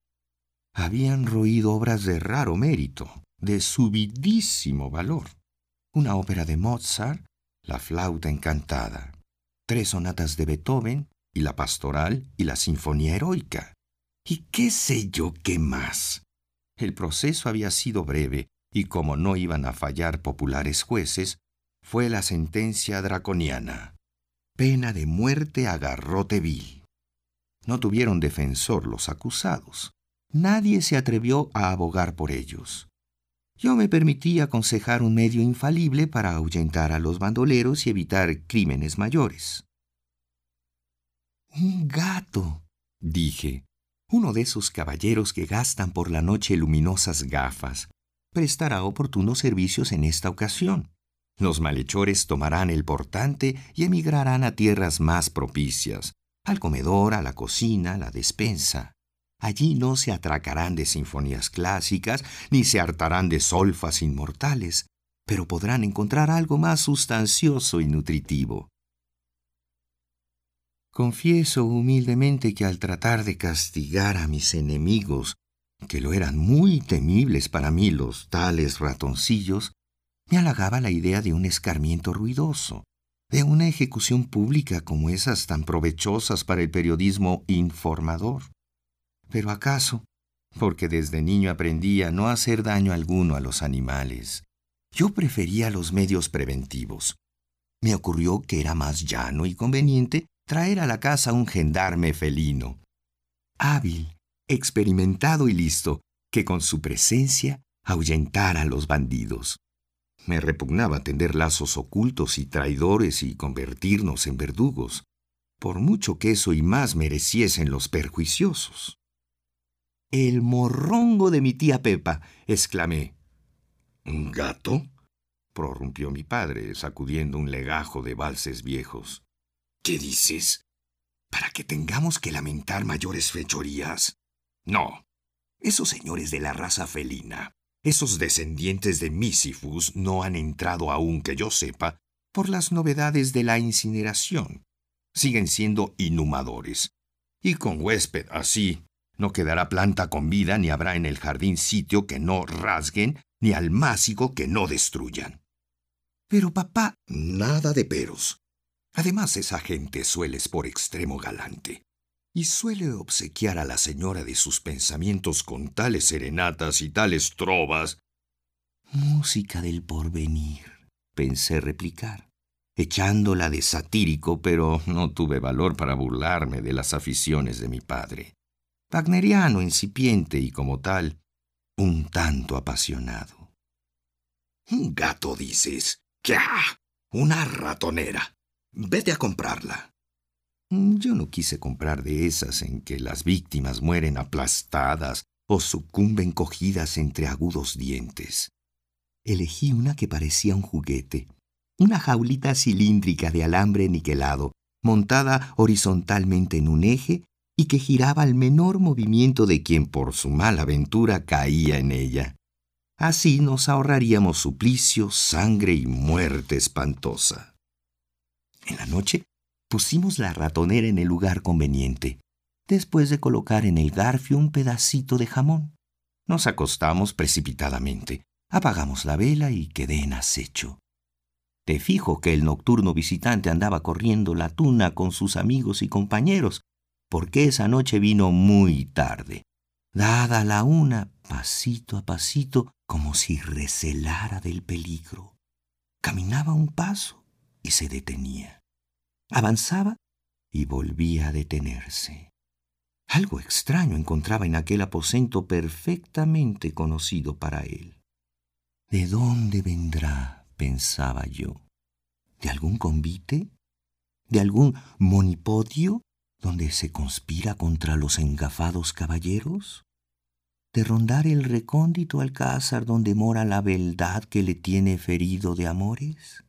Habían roído obras de raro mérito, de subidísimo valor. Una ópera de Mozart, La flauta encantada, tres sonatas de Beethoven y la pastoral y la sinfonía heroica. Y qué sé yo qué más. El proceso había sido breve, y como no iban a fallar populares jueces, fue la sentencia draconiana. Pena de muerte a garrote vil. No tuvieron defensor los acusados. Nadie se atrevió a abogar por ellos. Yo me permití aconsejar un medio infalible para ahuyentar a los bandoleros y evitar crímenes mayores. Un gato, dije, uno de esos caballeros que gastan por la noche luminosas gafas, prestará oportunos servicios en esta ocasión. Los malhechores tomarán el portante y emigrarán a tierras más propicias, al comedor, a la cocina, a la despensa. Allí no se atracarán de sinfonías clásicas, ni se hartarán de solfas inmortales, pero podrán encontrar algo más sustancioso y nutritivo. Confieso humildemente que al tratar de castigar a mis enemigos, que lo eran muy temibles para mí los tales ratoncillos, me halagaba la idea de un escarmiento ruidoso, de una ejecución pública como esas tan provechosas para el periodismo informador. Pero acaso, porque desde niño aprendí a no hacer daño alguno a los animales, yo prefería los medios preventivos. Me ocurrió que era más llano y conveniente traer a la casa un gendarme felino, hábil, experimentado y listo, que con su presencia ahuyentara a los bandidos. Me repugnaba tender lazos ocultos y traidores y convertirnos en verdugos, por mucho que eso y más mereciesen los perjuiciosos. El morrongo de mi tía Pepa, exclamé. ¿Un gato? prorrumpió mi padre, sacudiendo un legajo de valses viejos. ¿Qué dices? ¿Para que tengamos que lamentar mayores fechorías? No. Esos señores de la raza felina, esos descendientes de Misifus, no han entrado aún, que yo sepa, por las novedades de la incineración. Siguen siendo inhumadores. Y con huésped así, no quedará planta con vida, ni habrá en el jardín sitio que no rasguen, ni almácigo que no destruyan. Pero papá, nada de peros. Además, esa gente suele es por extremo galante, y suele obsequiar a la señora de sus pensamientos con tales serenatas y tales trovas. Música del porvenir, pensé replicar, echándola de satírico, pero no tuve valor para burlarme de las aficiones de mi padre. Wagneriano incipiente y como tal, un tanto apasionado. Un gato, dices. ¡Quia! Una ratonera. Vete a comprarla. Mm, yo no quise comprar de esas en que las víctimas mueren aplastadas o sucumben cogidas entre agudos dientes. Elegí una que parecía un juguete, una jaulita cilíndrica de alambre niquelado, montada horizontalmente en un eje y que giraba al menor movimiento de quien por su mala aventura caía en ella. Así nos ahorraríamos suplicio, sangre y muerte espantosa. En la noche pusimos la ratonera en el lugar conveniente, después de colocar en el garfio un pedacito de jamón. Nos acostamos precipitadamente, apagamos la vela y quedé en acecho. Te fijo que el nocturno visitante andaba corriendo la tuna con sus amigos y compañeros, porque esa noche vino muy tarde. Dada la una, pasito a pasito, como si recelara del peligro. Caminaba un paso, y se detenía. Avanzaba y volvía a detenerse. Algo extraño encontraba en aquel aposento perfectamente conocido para él. ¿De dónde vendrá? pensaba yo. ¿De algún convite? ¿De algún monipodio donde se conspira contra los engafados caballeros? ¿De rondar el recóndito alcázar donde mora la beldad que le tiene ferido de amores?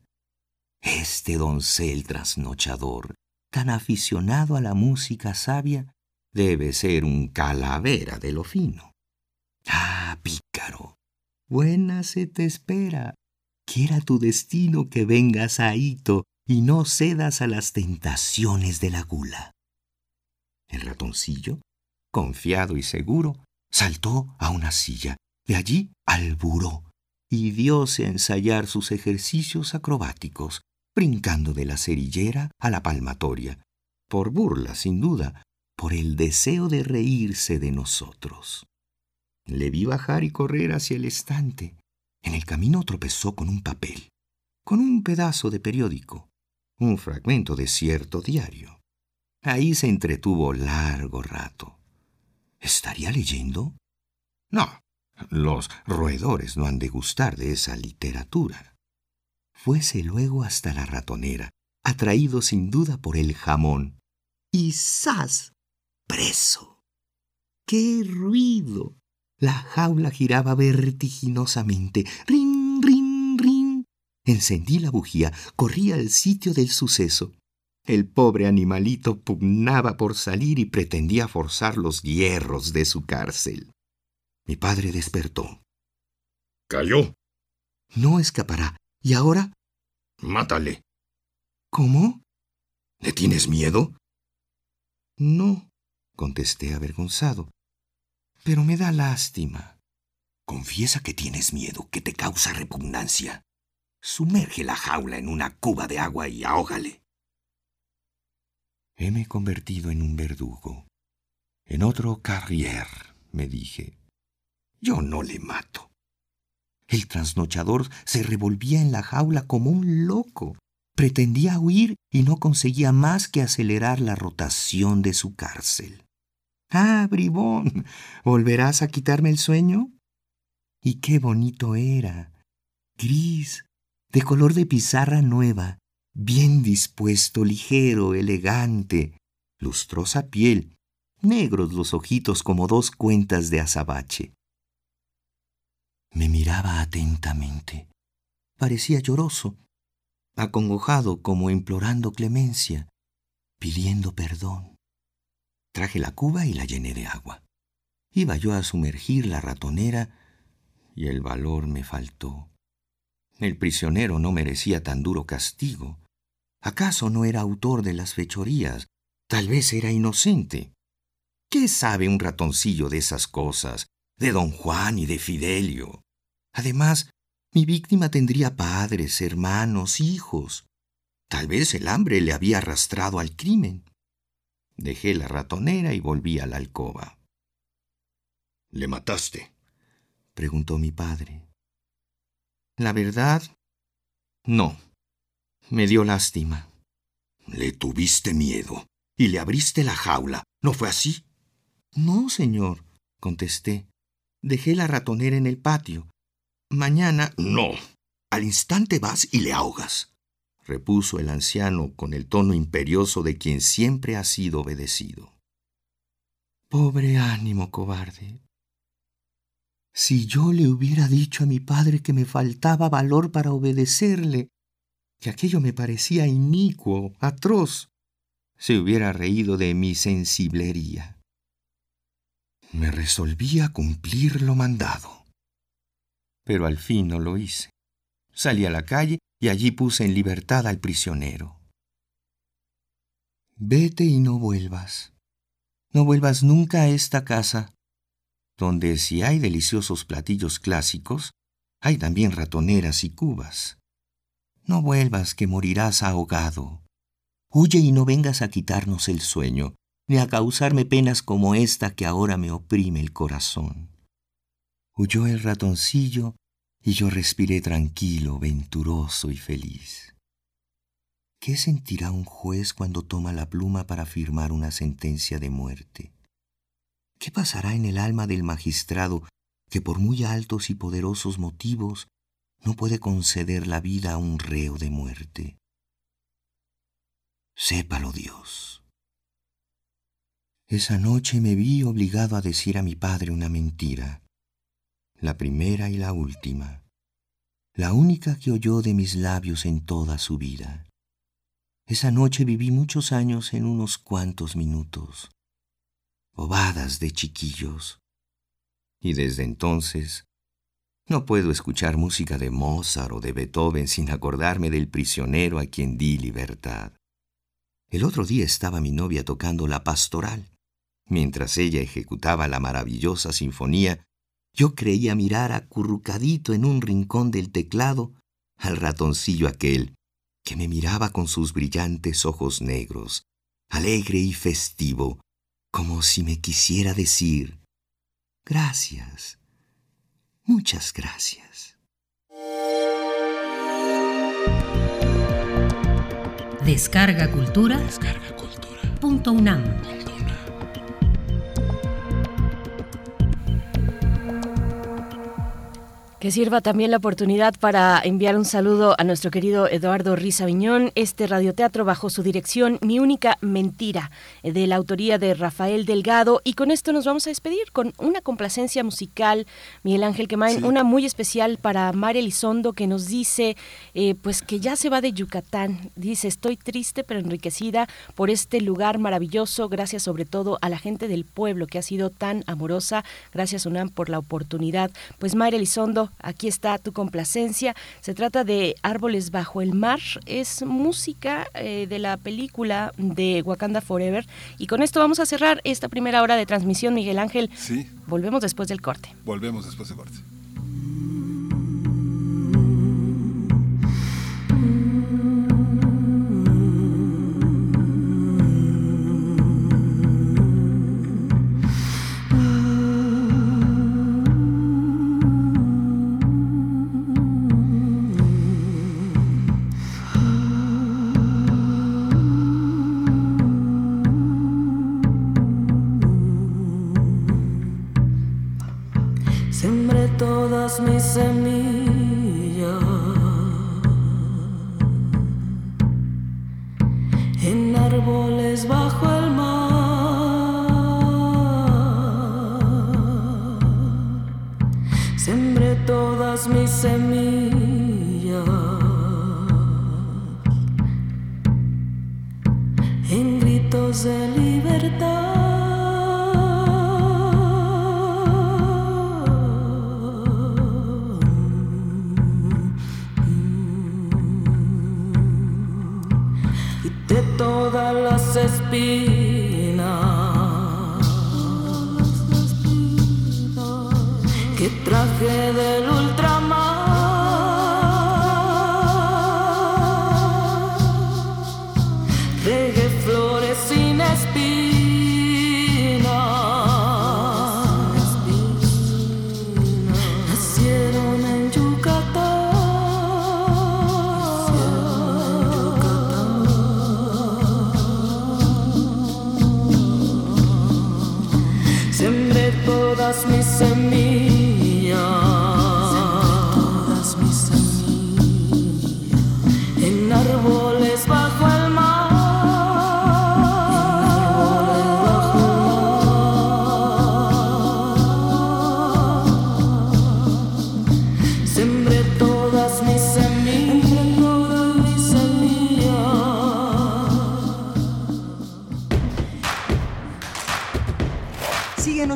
Este doncel trasnochador, tan aficionado a la música sabia, debe ser un calavera de lo fino. Ah, pícaro, buena se te espera. Quiera tu destino que vengas a Hito y no cedas a las tentaciones de la gula. El ratoncillo, confiado y seguro, saltó a una silla, de allí al buró, y dióse a ensayar sus ejercicios acrobáticos, brincando de la cerillera a la palmatoria, por burla, sin duda, por el deseo de reírse de nosotros. Le vi bajar y correr hacia el estante. En el camino tropezó con un papel, con un pedazo de periódico, un fragmento de cierto diario. Ahí se entretuvo largo rato. ¿Estaría leyendo? No, Los roedores no han de gustar de esa literatura. Fuese luego hasta la ratonera, atraído sin duda por el jamón. Y ¡zas! preso. ¡Qué ruido! La jaula giraba vertiginosamente. ¡Rin, rin, rin! Encendí la bujía, corrí al sitio del suceso. El pobre animalito pugnaba por salir y pretendía forzar los hierros de su cárcel. Mi padre despertó. Cayó. No escapará. ¿Y ahora? Mátale. ¿Cómo? ¿Le tienes miedo? No, contesté avergonzado. Pero me da lástima. Confiesa que tienes miedo, que te causa repugnancia. Sumerge la jaula en una cuba de agua y ahógale. Heme convertido en un verdugo. En otro carrier, me dije. Yo no le mato. El trasnochador se revolvía en la jaula como un loco. Pretendía huir y no conseguía más que acelerar la rotación de su cárcel. Ah, bribón, ¿volverás a quitarme el sueño? Y qué bonito era. Gris, de color de pizarra nueva, bien dispuesto, ligero, elegante, lustrosa piel, negros los ojitos como dos cuentas de azabache. Me miraba atentamente. Parecía lloroso, acongojado como implorando clemencia, pidiendo perdón. Traje la cuba y la llené de agua. Iba yo a sumergir la ratonera y el valor me faltó. El prisionero no merecía tan duro castigo. ¿Acaso no era autor de las fechorías? Tal vez era inocente. ¿Qué sabe un ratoncillo de esas cosas, de don Juan y de Fidelio? Además, mi víctima tendría padres, hermanos, hijos. Tal vez el hambre le había arrastrado al crimen. Dejé la ratonera y volví a la alcoba. ¿Le mataste? preguntó mi padre. La verdad, no. Me dio lástima. Le tuviste miedo y le abriste la jaula. ¿No fue así? No, señor, contesté. Dejé la ratonera en el patio. Mañana. No. Al instante vas y le ahogas, repuso el anciano con el tono imperioso de quien siempre ha sido obedecido. Pobre ánimo, cobarde. Si yo le hubiera dicho a mi padre que me faltaba valor para obedecerle, que aquello me parecía inicuo, atroz, se hubiera reído de mi sensiblería. Me resolví a cumplir lo mandado. Pero al fin no lo hice. Salí a la calle y allí puse en libertad al prisionero. Vete y no vuelvas. No vuelvas nunca a esta casa donde si hay deliciosos platillos clásicos, hay también ratoneras y cubas. No vuelvas que morirás ahogado. Huye y no vengas a quitarnos el sueño, ni a causarme penas como esta que ahora me oprime el corazón. Huyó el ratoncillo y yo respiré tranquilo, venturoso y feliz. ¿Qué sentirá un juez cuando toma la pluma para firmar una sentencia de muerte? ¿Qué pasará en el alma del magistrado que por muy altos y poderosos motivos no puede conceder la vida a un reo de muerte? Sépalo Dios. Esa noche me vi obligado a decir a mi padre una mentira, la primera y la última, la única que oyó de mis labios en toda su vida. Esa noche viví muchos años en unos cuantos minutos bobadas de chiquillos. Y desde entonces no puedo escuchar música de Mozart o de Beethoven sin acordarme del prisionero a quien di libertad. El otro día estaba mi novia tocando la pastoral. Mientras ella ejecutaba la maravillosa sinfonía, yo creía mirar acurrucadito en un rincón del teclado al ratoncillo aquel que me miraba con sus brillantes ojos negros, alegre y festivo, como si me quisiera decir, gracias, muchas gracias. Descarga Cultura. Descarga Cultura. Punto UNAM. Que sirva también la oportunidad para enviar un saludo a nuestro querido Eduardo Risa Viñón. Este radioteatro bajo su dirección Mi única mentira, de la autoría de Rafael Delgado. Y con esto nos vamos a despedir con una complacencia musical, Miguel Ángel Quemain, una muy especial para María Elizondo que nos dice eh, pues que ya se va de Yucatán. Dice, estoy triste pero enriquecida por este lugar maravilloso. Gracias sobre todo a la gente del pueblo que ha sido tan amorosa. Gracias UNAM por la oportunidad. Pues María Elizondo, aquí está tu complacencia. Se trata de Árboles bajo el mar. Es música eh, de la película de Wakanda Forever. Y con esto vamos a cerrar esta primera hora de transmisión, Miguel Ángel. Sí. Volvemos después del corte. Volvemos después del corte.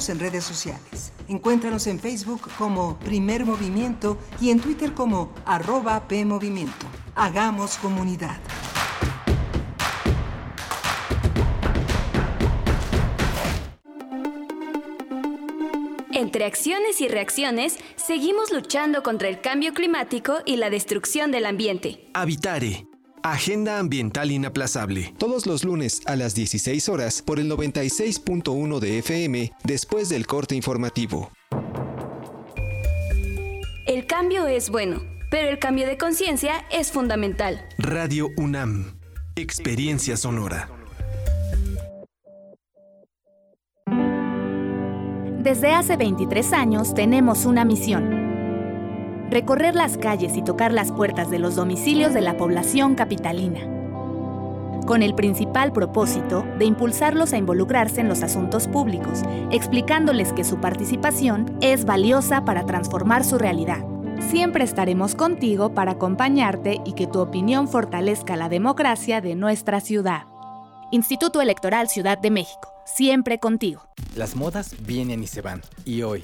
En redes sociales. Encuéntranos en Facebook como Primer Movimiento y en Twitter como arroba PMovimiento. Hagamos comunidad. Entre acciones y reacciones, seguimos luchando contra el cambio climático y la destrucción del ambiente. Habitare Agenda Ambiental Inaplazable. Todos los lunes a las 16 horas por el 96.1 de FM después del corte informativo. El cambio es bueno, pero el cambio de conciencia es fundamental. Radio UNAM. Experiencia sonora. Desde hace 23 años tenemos una misión recorrer las calles y tocar las puertas de los domicilios de la población capitalina, con el principal propósito de impulsarlos a involucrarse en los asuntos públicos, explicándoles que su participación es valiosa para transformar su realidad. Siempre estaremos contigo para acompañarte y que tu opinión fortalezca la democracia de nuestra ciudad. Instituto Electoral Ciudad de México, siempre contigo. Las modas vienen y se van, y hoy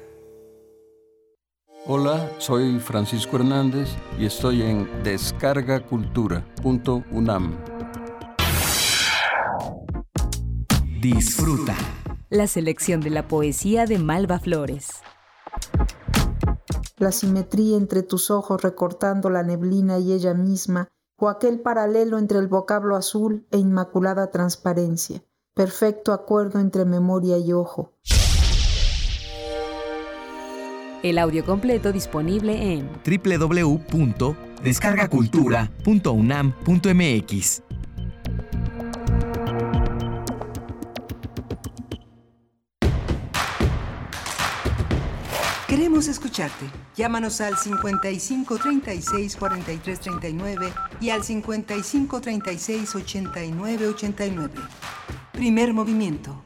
Hola, soy Francisco Hernández y estoy en descargacultura.unam. Disfruta. La selección de la poesía de Malva Flores. La simetría entre tus ojos recortando la neblina y ella misma, o aquel paralelo entre el vocablo azul e inmaculada transparencia. Perfecto acuerdo entre memoria y ojo. El audio completo disponible en www.descargacultura.unam.mx. Queremos escucharte. Llámanos al 55 36 43 39 y al 55 36 89 89. Primer movimiento.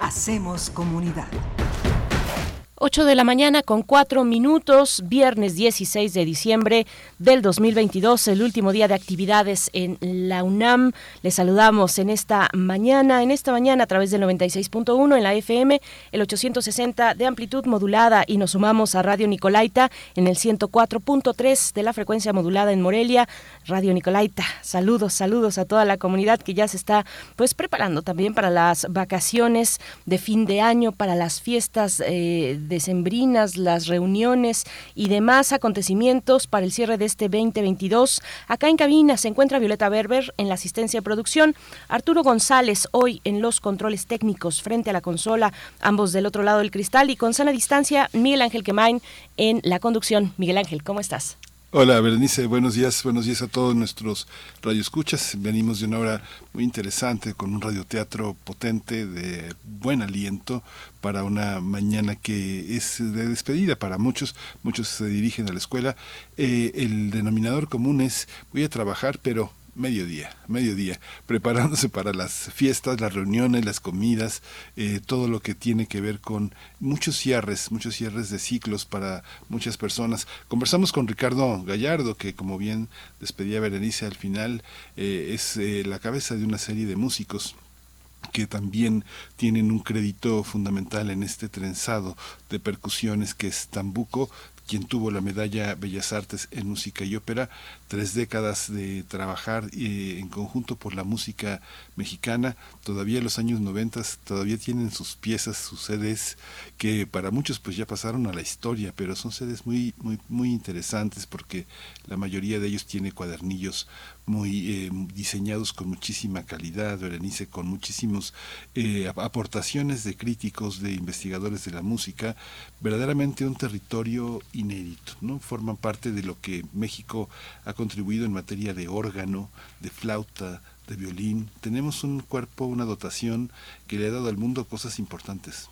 Hacemos comunidad. 8 de la mañana con 4 minutos, viernes 16 de diciembre del 2022, el último día de actividades en la UNAM. Les saludamos en esta mañana, en esta mañana a través del 96.1 en la FM, el 860 de amplitud modulada y nos sumamos a Radio Nicolaita en el 104.3 de la frecuencia modulada en Morelia. Radio Nicolaita, saludos, saludos a toda la comunidad que ya se está pues preparando también para las vacaciones de fin de año, para las fiestas eh, decembrinas, las reuniones y demás acontecimientos para el cierre de este 2022. Acá en cabina se encuentra Violeta Berber en la asistencia de producción, Arturo González hoy en los controles técnicos frente a la consola, ambos del otro lado del cristal y con sana distancia Miguel Ángel Quemain en la conducción. Miguel Ángel, ¿cómo estás? Hola, Berenice, buenos días, buenos días a todos nuestros radioescuchas. Venimos de una obra muy interesante con un radioteatro potente de buen aliento para una mañana que es de despedida para muchos, muchos se dirigen a la escuela. Eh, el denominador común es voy a trabajar, pero mediodía, mediodía, preparándose para las fiestas, las reuniones, las comidas, eh, todo lo que tiene que ver con muchos cierres, muchos cierres de ciclos para muchas personas. Conversamos con Ricardo Gallardo, que como bien despedía Berenice al final, eh, es eh, la cabeza de una serie de músicos que también tienen un crédito fundamental en este trenzado de percusiones que es Tambuco, quien tuvo la medalla Bellas Artes en Música y Ópera, tres décadas de trabajar eh, en conjunto por la música mexicana, todavía en los años 90 todavía tienen sus piezas, sus sedes que para muchos pues ya pasaron a la historia, pero son sedes muy muy muy interesantes porque la mayoría de ellos tiene cuadernillos muy eh, diseñados con muchísima calidad, Berenice, con muchísimos eh, aportaciones de críticos, de investigadores de la música, verdaderamente un territorio inédito, ¿no? Forman parte de lo que México ha contribuido en materia de órgano, de flauta, de violín. Tenemos un cuerpo, una dotación que le ha dado al mundo cosas importantes.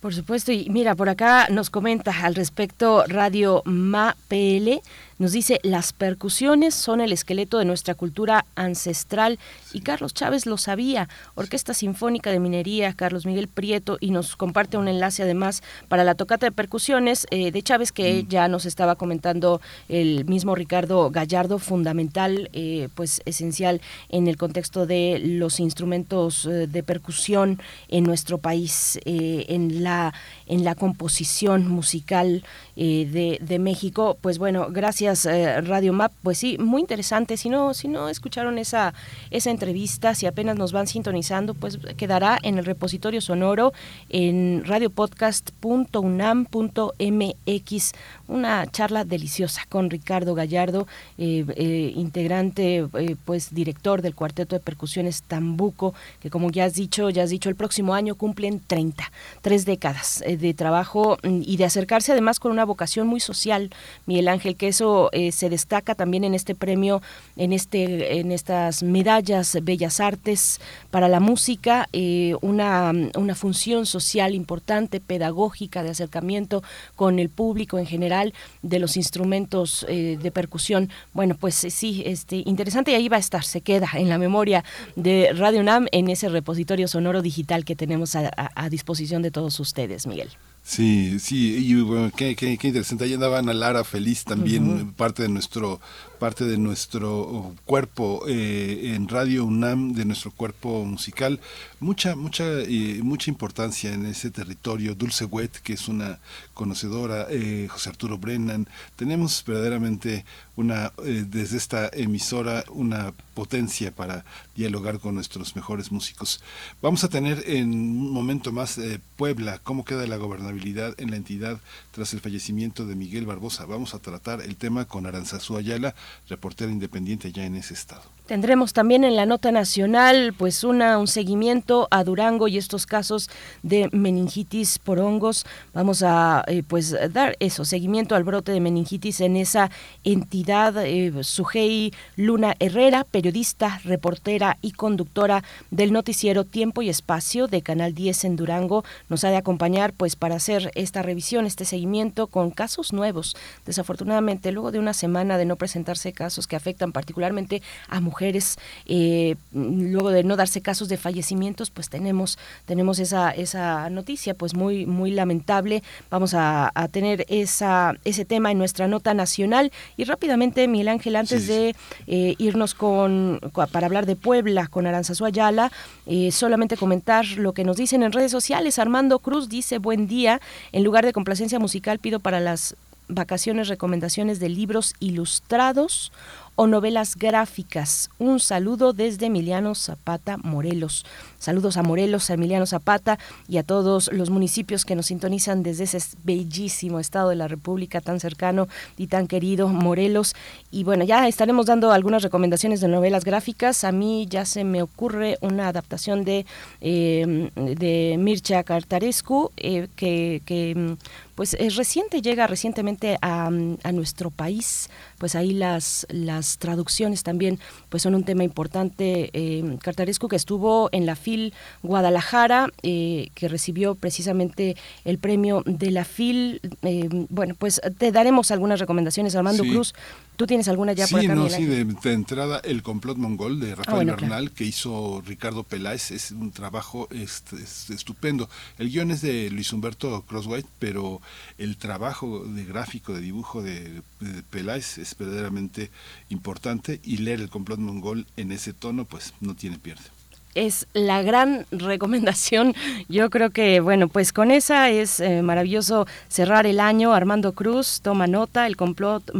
Por supuesto, y mira, por acá nos comenta al respecto Radio MAPL, nos dice, las percusiones son el esqueleto de nuestra cultura ancestral y Carlos Chávez lo sabía. Orquesta Sinfónica de Minería, Carlos Miguel Prieto, y nos comparte un enlace además para la tocata de percusiones eh, de Chávez que mm. ya nos estaba comentando el mismo Ricardo Gallardo, fundamental, eh, pues esencial en el contexto de los instrumentos eh, de percusión en nuestro país, en, la, en la composición musical de, de México. Pues bueno, gracias eh, Radio Map. Pues sí, muy interesante. Si no, si no escucharon esa, esa entrevista, si apenas nos van sintonizando, pues quedará en el repositorio sonoro en radiopodcast.unam.mx. Una charla deliciosa con Ricardo Gallardo, eh, eh, integrante, pues director del cuarteto de percusiones Tambuco, que como ya has dicho, ya has dicho, el próximo año cumplen 30, tres décadas de trabajo y de acercarse además con una vocación muy social, Miguel Ángel, que eso eh, se destaca también en este premio, en, este, en estas medallas Bellas Artes para la música, eh, una, una función social importante, pedagógica, de acercamiento con el público en general de los instrumentos eh, de percusión. Bueno, pues sí, este, interesante y ahí va a estar, se queda en la memoria de Radio UNAM en ese repositorio sonoro digital que tenemos a disposición de todos ustedes, Miguel. Sí, sí, y bueno, qué, qué, qué interesante. Ahí andaba Ana Lara feliz también, parte de nuestro parte de nuestro cuerpo eh, en Radio UNAM, de nuestro cuerpo musical. Mucha, mucha, eh, mucha importancia en ese territorio. Dulce Wet, que es una conocedora, eh, José Arturo Brennan. Tenemos verdaderamente una, desde esta emisora, una potencia para dialogar con nuestros mejores músicos. Vamos a tener en un momento más Puebla, cómo queda la gobernabilidad en la entidad tras el fallecimiento de Miguel Barbosa. Vamos a tratar el tema con Aranzazú Ayala, reportera independiente ya en ese estado. Tendremos también en la nota nacional pues una, un seguimiento a Durango y estos casos de meningitis por hongos. Vamos a eh, pues dar eso, seguimiento al brote de meningitis en esa entidad. Eh, Sujei Luna Herrera, periodista, reportera y conductora del noticiero Tiempo y Espacio de Canal 10 en Durango, nos ha de acompañar pues para hacer esta revisión, este seguimiento con casos nuevos. Desafortunadamente, luego de una semana de no presentarse casos que afectan particularmente a mujeres, mujeres, eh, luego de no darse casos de fallecimientos, pues tenemos, tenemos esa, esa noticia pues muy, muy lamentable. Vamos a, tener esa, ese tema en nuestra nota nacional. Y rápidamente, Miguel Ángel, antes de eh, irnos con, para hablar de Puebla con Aranzazú Ayala, eh, solamente comentar lo que nos dicen en redes sociales. Armando Cruz dice, buen día, en lugar de complacencia musical pido para las vacaciones recomendaciones de libros ilustrados o novelas gráficas. Un saludo desde Emiliano Zapata, Morelos. Saludos a Morelos, a Emiliano Zapata y a todos los municipios que nos sintonizan desde ese bellísimo estado de la República tan cercano y tan querido, Morelos. Y bueno, ya estaremos dando algunas recomendaciones de novelas gráficas. A mí ya se me ocurre una adaptación de, eh, de Mircea Cartarescu eh, que, que pues es reciente, llega recientemente a, a, nuestro país, pues ahí las, las traducciones también pues son un tema importante. Eh, Cartarescu que estuvo en la FIL Guadalajara, eh, que recibió precisamente el premio de la FIL. Eh, bueno, pues te daremos algunas recomendaciones, Armando Cruz. ¿Tú tienes alguna ya por acá? No, sí, de, entrada El complot mongol de Rafael ah, Bernal que hizo Ricardo Peláez es un trabajo este, estupendo. El guion es de Luis Humberto Crosswhite, pero el trabajo de gráfico, de dibujo de, de Peláez es verdaderamente importante y leer El complot mongol en ese tono pues no tiene pierde es la gran recomendación. Yo creo que, bueno, pues con esa es eh, maravilloso cerrar el año. Armando Cruz toma nota, el complot,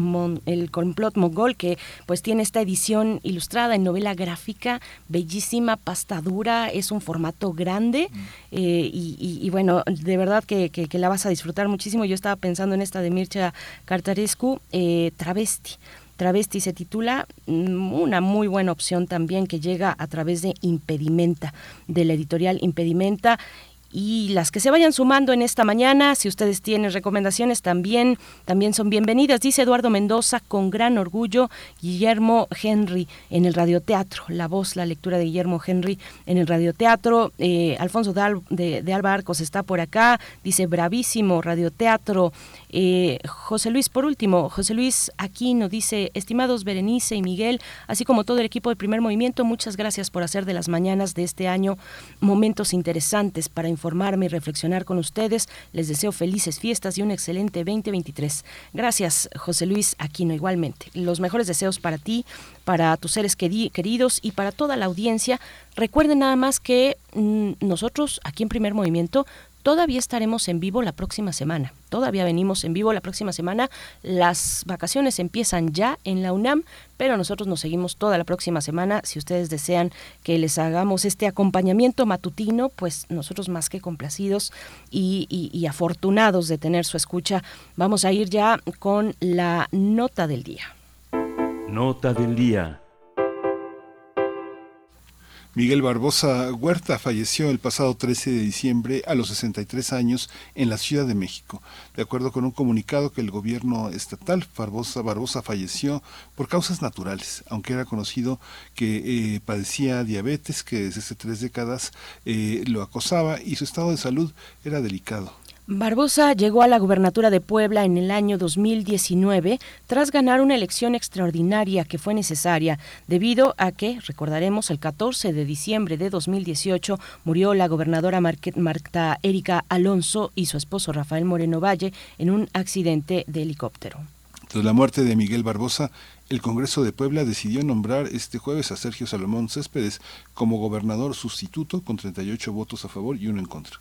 el complot mogol, que pues tiene esta edición ilustrada en novela gráfica, bellísima, pastadura, es un formato grande mm. eh, y, bueno, de verdad que, la vas a disfrutar muchísimo. Yo estaba pensando en esta de Mircea Cartarescu, eh, Travesti. Travesti se titula, mm, una muy buena opción también que llega a través de Impedimenta, de la editorial Impedimenta y las que se vayan sumando en esta mañana, si ustedes tienen recomendaciones también, también son bienvenidas. Dice Eduardo Mendoza, con gran orgullo, Guillermo Henry en el radioteatro, la voz, la lectura de Guillermo Henry en el radioteatro. Eh, Alfonso de, de, Alba Arcos está por acá, dice bravísimo radioteatro. Eh, José Luis, por último, José Luis Aquino dice, estimados Berenice y Miguel, así como todo el equipo de primer movimiento, muchas gracias por hacer de las mañanas de este año momentos interesantes para informarme y reflexionar con ustedes. Les deseo felices fiestas y un excelente 2023. Gracias, José Luis Aquino, igualmente. Los mejores deseos para ti, para tus seres queridos y para toda la audiencia. Recuerden nada más que mm, nosotros aquí en Primer Movimiento Todavía estaremos en vivo la próxima semana. Todavía venimos en vivo la próxima semana. Las vacaciones empiezan ya en la UNAM, pero nosotros nos seguimos toda la próxima semana. Si ustedes desean que les hagamos este acompañamiento matutino, pues nosotros más que complacidos y, y afortunados de tener su escucha, vamos a ir ya con la nota del día. Nota del día. Miguel Barbosa Huerta falleció el pasado 13 de diciembre a los 63 años en la Ciudad de México. De acuerdo con un comunicado que el gobierno estatal, Barbosa, falleció por causas naturales, aunque era conocido que eh, padecía diabetes, que desde hace tres décadas eh, lo acosaba y su estado de salud era delicado. Barbosa llegó a la gubernatura de Puebla en el año 2019 tras ganar una elección extraordinaria que fue necesaria debido a que, recordaremos, el 14 de diciembre de 2018 murió la gobernadora Marta Erika Alonso y su esposo Rafael Moreno Valle en un accidente de helicóptero. Tras la muerte de Miguel Barbosa, el Congreso de Puebla decidió nombrar este jueves a Sergio Salomón Céspedes como gobernador sustituto con 38 votos a favor y uno en contra.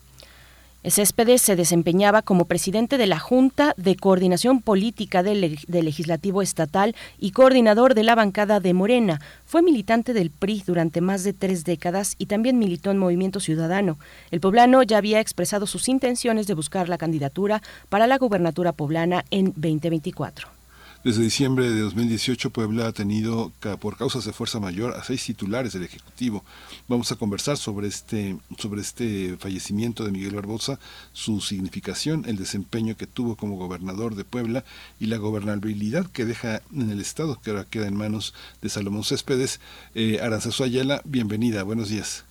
Céspedes se desempeñaba como presidente de la Junta de Coordinación Política del, Legislativo Estatal y coordinador de la bancada de Morena. Fue militante del PRI durante más de tres décadas y también militó en Movimiento Ciudadano. El poblano ya había expresado sus intenciones de buscar la candidatura para la gubernatura poblana en 2024. Desde diciembre de 2018, Puebla ha tenido, por causas de fuerza mayor, a seis titulares del Ejecutivo. Vamos a conversar sobre este, sobre este fallecimiento de Miguel Barbosa, su significación, el desempeño que tuvo como gobernador de Puebla y la gobernabilidad que deja en el Estado, que ahora queda en manos de Salomón Céspedes. Eh, Aranzazu Ayala, bienvenida, buenos días.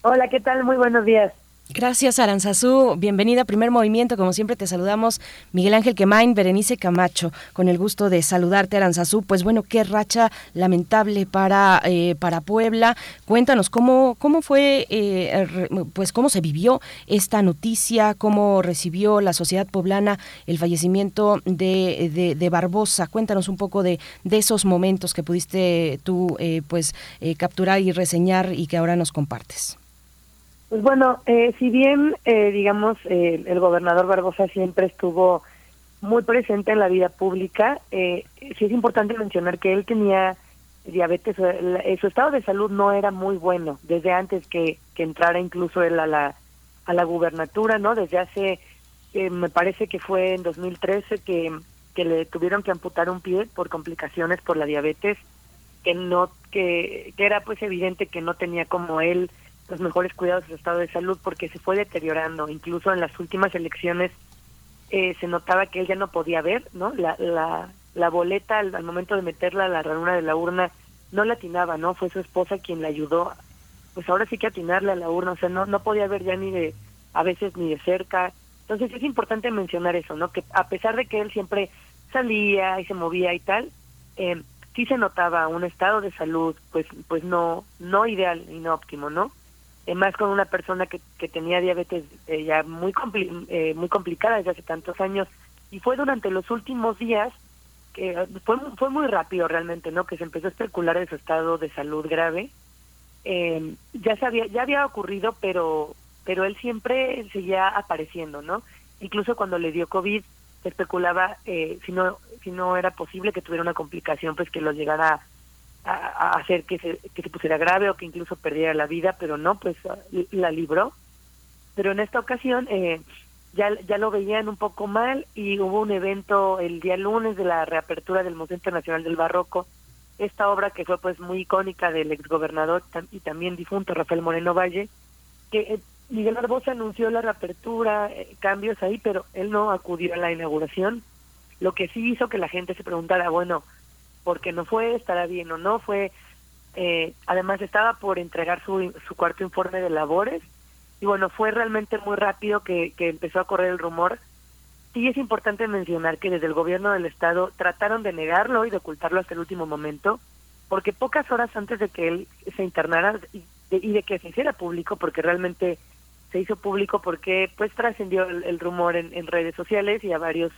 Hola, ¿qué tal? Muy buenos días. Gracias, Aranzazú. Bienvenida a Primer Movimiento. Como siempre te saludamos Miguel Ángel Quemain, Berenice Camacho. Con el gusto de saludarte, Aranzazú. Pues bueno, qué racha lamentable para, eh, para Puebla. Cuéntanos cómo, cómo fue, eh, pues cómo se vivió esta noticia, cómo recibió la sociedad poblana el fallecimiento de, de, Barbosa. Cuéntanos un poco de, de, esos momentos que pudiste tú eh, pues capturar y reseñar y que ahora nos compartes. Pues bueno, eh, si bien, eh, digamos, eh, el gobernador Barbosa siempre estuvo muy presente en la vida pública, sí es importante mencionar que él tenía diabetes, su estado de salud no era muy bueno desde antes que, que entrara incluso él a la, a la gubernatura, ¿no? Desde hace, me parece que fue en 2013 que, que le tuvieron que amputar un pie por complicaciones por la diabetes, que no, que, que era pues evidente que no tenía como él los mejores cuidados de su estado de salud porque se fue deteriorando. Incluso en las últimas elecciones eh, se notaba que él ya no podía ver, ¿no? La, la, la boleta al, momento de meterla a la ranura de la urna no la atinaba, ¿no? Fue su esposa quien le ayudó, pues ahora sí que atinarle a la urna, o sea, no, no podía ver ya ni de, a veces ni de cerca. Entonces es importante mencionar eso, ¿no? Que a pesar de que él siempre salía y se movía y tal, eh, sí se notaba un estado de salud, pues, pues no, no ideal y no óptimo, ¿no? Eh, más con una persona que, que tenía diabetes eh, ya muy, eh, muy complicada desde hace tantos años. Y fue durante los últimos días, que fue, fue muy rápido realmente, ¿no? Que se empezó a especular de su estado de salud grave. ya, sabía, ya había ocurrido, pero, pero él siempre seguía apareciendo, ¿no? Incluso cuando le dio COVID, se especulaba si, no, si no era posible que tuviera una complicación, pues que lo llegara a, hacer que se, que se pusiera grave o que incluso perdiera la vida, pero no, pues la libró. Pero en esta ocasión eh, ya, ya lo veían un poco mal y hubo un evento el día lunes de la reapertura del Museo Internacional del Barroco, esta obra que fue pues muy icónica del exgobernador y también difunto Rafael Moreno Valle, que eh, Miguel Barbosa anunció la reapertura, eh, cambios ahí, pero él no acudió a la inauguración, lo que sí hizo que la gente se preguntara, bueno, porque no fue, estará bien o no, fue, eh, además estaba por entregar su, su cuarto informe de labores, y bueno, fue realmente muy rápido que, que empezó a correr el rumor. Sí es importante mencionar que desde el gobierno del estado trataron de negarlo y de ocultarlo hasta el último momento, porque pocas horas antes de que él se internara y de, que se hiciera público, porque realmente se hizo público porque pues trascendió el, rumor en, en, redes sociales y a varios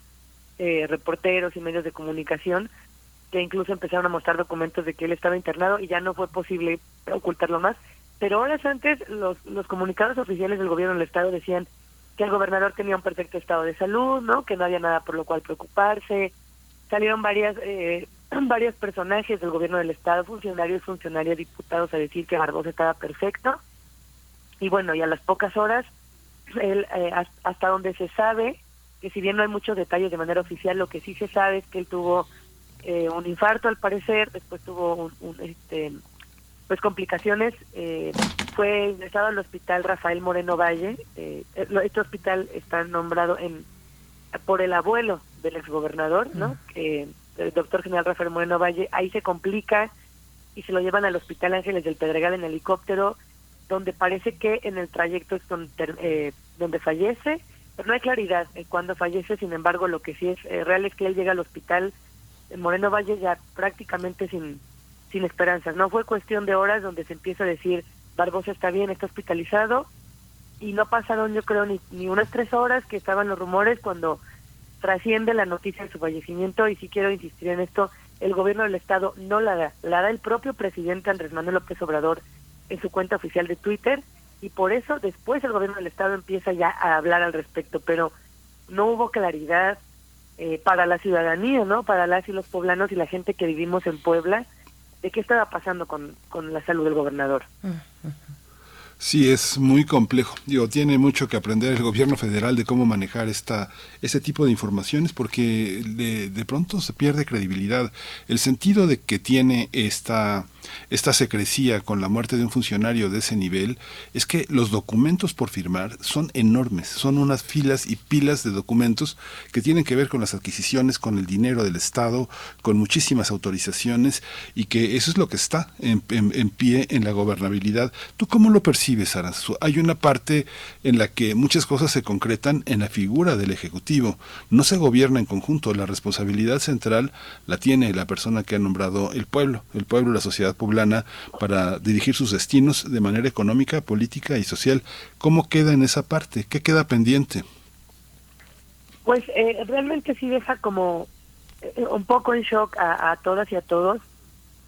eh, reporteros y medios de comunicación, que incluso empezaron a mostrar documentos de que él estaba internado y ya no fue posible ocultarlo más. Pero horas antes los, los comunicados oficiales del gobierno del estado decían que el gobernador tenía un perfecto estado de salud, ¿no? Que no había nada por lo cual preocuparse. Salieron varias eh, varios personajes del gobierno del estado, funcionarios, funcionarios, diputados a decir que Barbosa estaba perfecto. Y bueno, y a las pocas horas, él, eh, hasta donde se sabe, que si bien no hay muchos detalles de manera oficial, lo que sí se sabe es que él tuvo eh, un infarto al parecer, después tuvo un, este, pues complicaciones, eh, fue ingresado al hospital Rafael Moreno Valle, eh, este hospital está nombrado en por el abuelo del exgobernador, ¿no? el doctor general Rafael Moreno Valle, ahí se complica y se lo llevan al hospital Ángeles del Pedregal en helicóptero, donde parece que en el trayecto es donde, donde fallece no hay claridad en cuándo fallece, sin embargo, lo que sí es eh, real es que él llega al hospital en Moreno Valle ya prácticamente sin, sin esperanzas. No fue cuestión de horas donde se empieza a decir, Barbosa está bien, está hospitalizado, y no pasaron yo creo ni, ni unas tres horas que estaban los rumores cuando trasciende la noticia de su fallecimiento y si quiero insistir en esto, el gobierno del estado no la da, la da el propio presidente Andrés Manuel López Obrador en su cuenta oficial de Twitter y por eso después el gobierno del estado empieza ya a hablar al respecto, pero no hubo claridad eh, para la ciudadanía, ¿no? Para las y los poblanos y la gente que vivimos en Puebla de qué estaba pasando con, con la salud del gobernador. Sí, es muy complejo. Digo, tiene mucho que aprender el gobierno federal de cómo manejar esta, ese tipo de informaciones porque de, de pronto se pierde credibilidad. El sentido de que tiene esta, esta secrecía con la muerte de un funcionario de ese nivel es que los documentos por firmar son enormes, son unas filas y pilas de documentos que tienen que ver con las adquisiciones, con el dinero del Estado, con muchísimas autorizaciones y que eso es lo que está en, pie en la gobernabilidad. ¿Tú cómo lo percibes? Hay una parte en la que muchas cosas se concretan en la figura del Ejecutivo. No se gobierna en conjunto. La responsabilidad central la tiene la persona que ha nombrado el pueblo, el pueblo, la sociedad poblana, para dirigir sus destinos de manera económica, política y social. ¿Cómo queda en esa parte? ¿Qué queda pendiente? Pues eh, realmente sí deja como eh, un poco en shock a, a todas y a todos.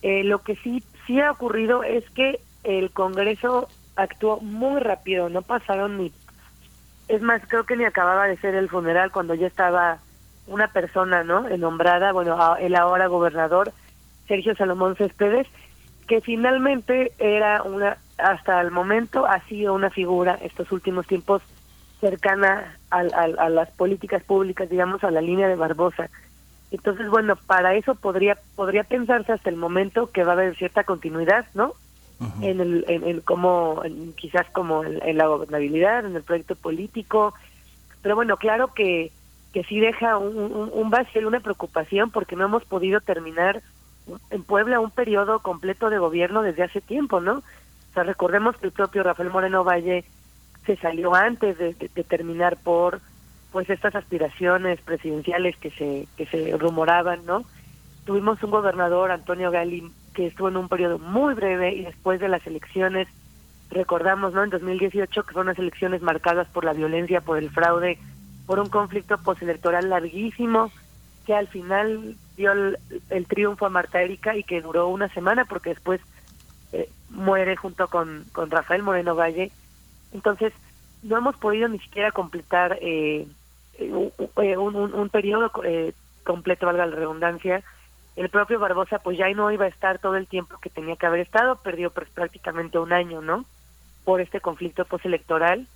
Eh, lo que sí sí ha ocurrido es que el Congreso actuó muy rápido, no pasaron ni... Es más, creo que ni acababa de ser el funeral cuando ya estaba una persona, ¿no? Nombrada, bueno, el ahora gobernador, Sergio Salomón Céspedes, que finalmente era una, hasta el momento ha sido una figura estos últimos tiempos cercana a, a, las políticas públicas, digamos, a la línea de Barbosa. Entonces, bueno, para eso podría podría pensarse hasta el momento que va a haber cierta continuidad, ¿no? en el en, como quizás como en, la gobernabilidad en el proyecto político pero bueno claro que que sí deja un, un, un vacío una preocupación porque no hemos podido terminar en Puebla un periodo completo de gobierno desde hace tiempo no o sea recordemos que el propio Rafael Moreno Valle se salió antes de, terminar por pues estas aspiraciones presidenciales que se que se rumoraban no tuvimos un gobernador Antonio Gali que estuvo en un periodo muy breve y después de las elecciones, recordamos, ¿no? En 2018 que fueron unas elecciones marcadas por la violencia, por el fraude, por un conflicto postelectoral larguísimo que al final dio el, triunfo a Marta Erika y que duró una semana porque después eh, muere junto con, con Rafael Moreno Valle. Entonces, no hemos podido ni siquiera completar eh, un, un, un, periodo eh, completo, valga la redundancia, el propio Barbosa pues ya no iba a estar todo el tiempo que tenía que haber estado, perdió pues, prácticamente un año, ¿no? Por este conflicto postelectoral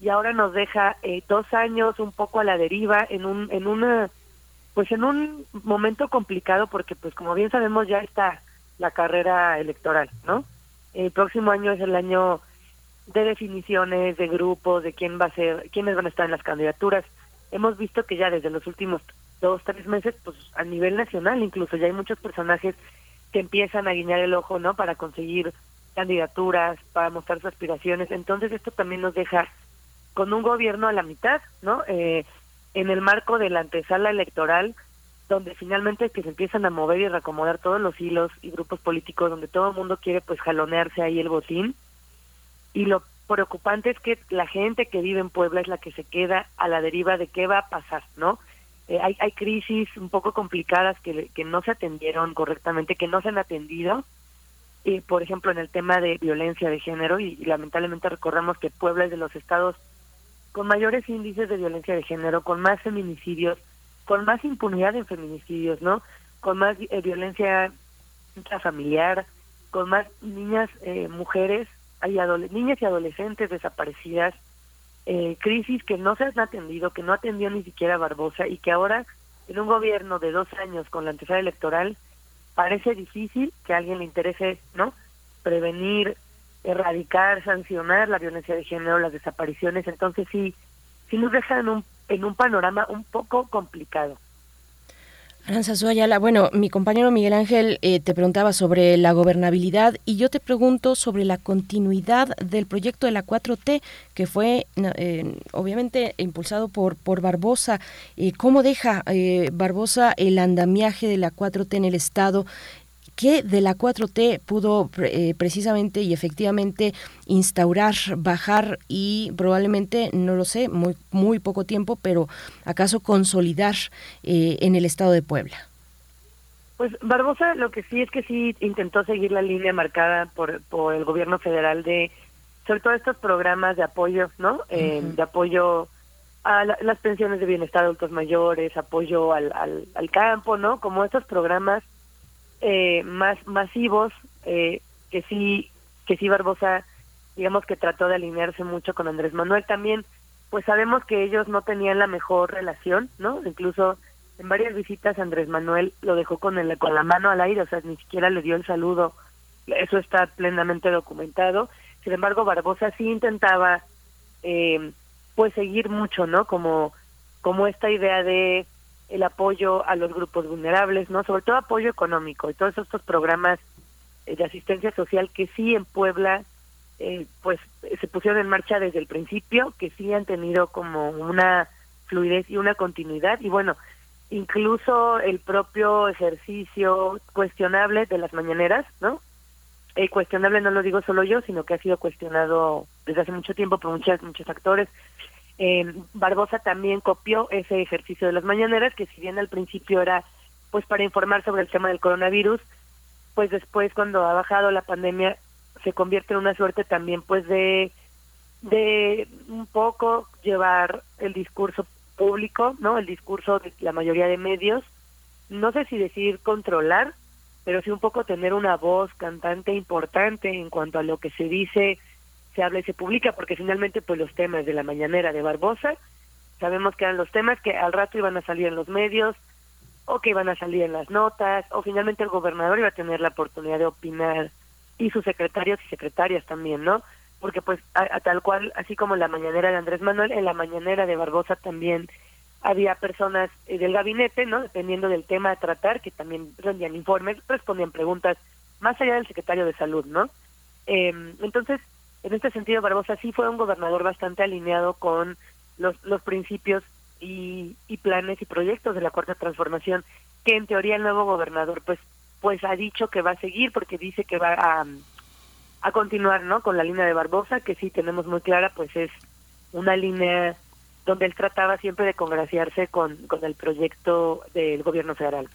y ahora nos deja eh, dos años un poco a la deriva en un en una pues en un momento complicado porque pues como bien sabemos ya está la carrera electoral, ¿no? El próximo año es el año de definiciones, de grupos, de quién va a ser, quiénes van a estar en las candidaturas. Hemos visto que ya desde los últimos dos, tres meses, pues a nivel nacional incluso ya hay muchos personajes que empiezan a guiñar el ojo, ¿no? Para conseguir candidaturas, para mostrar sus aspiraciones. Entonces esto también nos deja con un gobierno a la mitad, ¿no? Eh, en el marco de la antesala electoral, donde finalmente que se empiezan a mover y reacomodar todos los hilos y grupos políticos, donde todo el mundo quiere pues jalonearse ahí el botín. Y lo preocupante es que la gente que vive en Puebla es la que se queda a la deriva de qué va a pasar, ¿no? Eh, hay, hay crisis un poco complicadas que, que no se atendieron correctamente, que no se han atendido. y por ejemplo, en el tema de violencia de género, y, lamentablemente recordamos que Puebla es de los estados con mayores índices de violencia de género, con más feminicidios, con más impunidad en feminicidios, ¿no? Con más eh, violencia intrafamiliar, con más niñas, eh, mujeres, hay niñas y adolescentes desaparecidas, eh, crisis que no se han atendido, que no atendió ni siquiera Barbosa y que ahora en un gobierno de dos años con la antesala electoral parece difícil que a alguien le interese, ¿no? Prevenir, erradicar, sancionar la violencia de género, las desapariciones. Entonces sí, sí nos deja en un, en un panorama un poco complicado. Aranza Ayala, bueno, mi compañero Miguel Ángel eh, te preguntaba sobre la gobernabilidad y yo te pregunto sobre la continuidad del proyecto de la 4T, que fue eh, obviamente impulsado por, por Barbosa. Eh, ¿Cómo deja Barbosa el andamiaje de la 4T en el Estado? ¿Qué de la 4T pudo eh, precisamente y efectivamente instaurar, bajar y probablemente, no lo sé, muy, muy poco tiempo, pero acaso consolidar eh, en el estado de Puebla? Pues Barbosa lo que sí es que sí intentó seguir la línea marcada por, por el gobierno federal de, sobre todo estos programas de apoyo, ¿no? Eh, de apoyo a las pensiones de bienestar de adultos mayores, apoyo al, al, al campo, ¿no? Como estos programas eh, más masivos eh, que sí que sí Barbosa digamos que trató de alinearse mucho con Andrés Manuel. También pues sabemos que ellos no tenían la mejor relación no incluso en varias visitas Andrés Manuel lo dejó con el con la mano al aire o sea ni siquiera le dio el saludo. Eso está plenamente documentado. Sin embargo Barbosa sí intentaba eh, pues seguir mucho no como como esta idea de el apoyo a los grupos vulnerables, ¿no? Sobre todo apoyo económico y todos estos programas eh, de asistencia social que sí en Puebla eh, pues se pusieron en marcha desde el principio, que sí han tenido como una fluidez y una continuidad y bueno, incluso el propio ejercicio cuestionable de las mañaneras, ¿no? Eh, cuestionable no lo digo solo yo, sino que ha sido cuestionado desde hace mucho tiempo por muchas, muchos actores, eh, Barbosa también copió ese ejercicio de las mañaneras, que si bien al principio era pues para informar sobre el tema del coronavirus, pues después cuando ha bajado la pandemia se convierte en una suerte también pues de de un poco llevar el discurso público, ¿no? El discurso de la mayoría de medios, no sé si decir controlar, pero sí un poco tener una voz cantante importante en cuanto a lo que se dice se habla y se publica, porque finalmente pues los temas de la mañanera de Barbosa, sabemos que eran los temas que al rato iban a salir en los medios, o que iban a salir en las notas, o finalmente el gobernador iba a tener la oportunidad de opinar, y sus secretarios y secretarias también, ¿no? Porque pues a, tal cual, así como la mañanera de Andrés Manuel, en la mañanera de Barbosa también había personas eh, del gabinete, ¿no? Dependiendo del tema a tratar, que también rendían informes, respondían preguntas, más allá del secretario de salud, ¿no? Eh, entonces, en este sentido, Barbosa sí fue un gobernador bastante alineado con los, los principios y, y planes y proyectos de la Cuarta Transformación, que en teoría el nuevo gobernador pues pues ha dicho que va a seguir porque dice que va a, a continuar no con la línea de Barbosa que sí tenemos muy clara pues es una línea donde él trataba siempre de congraciarse con, con el proyecto del gobierno federal.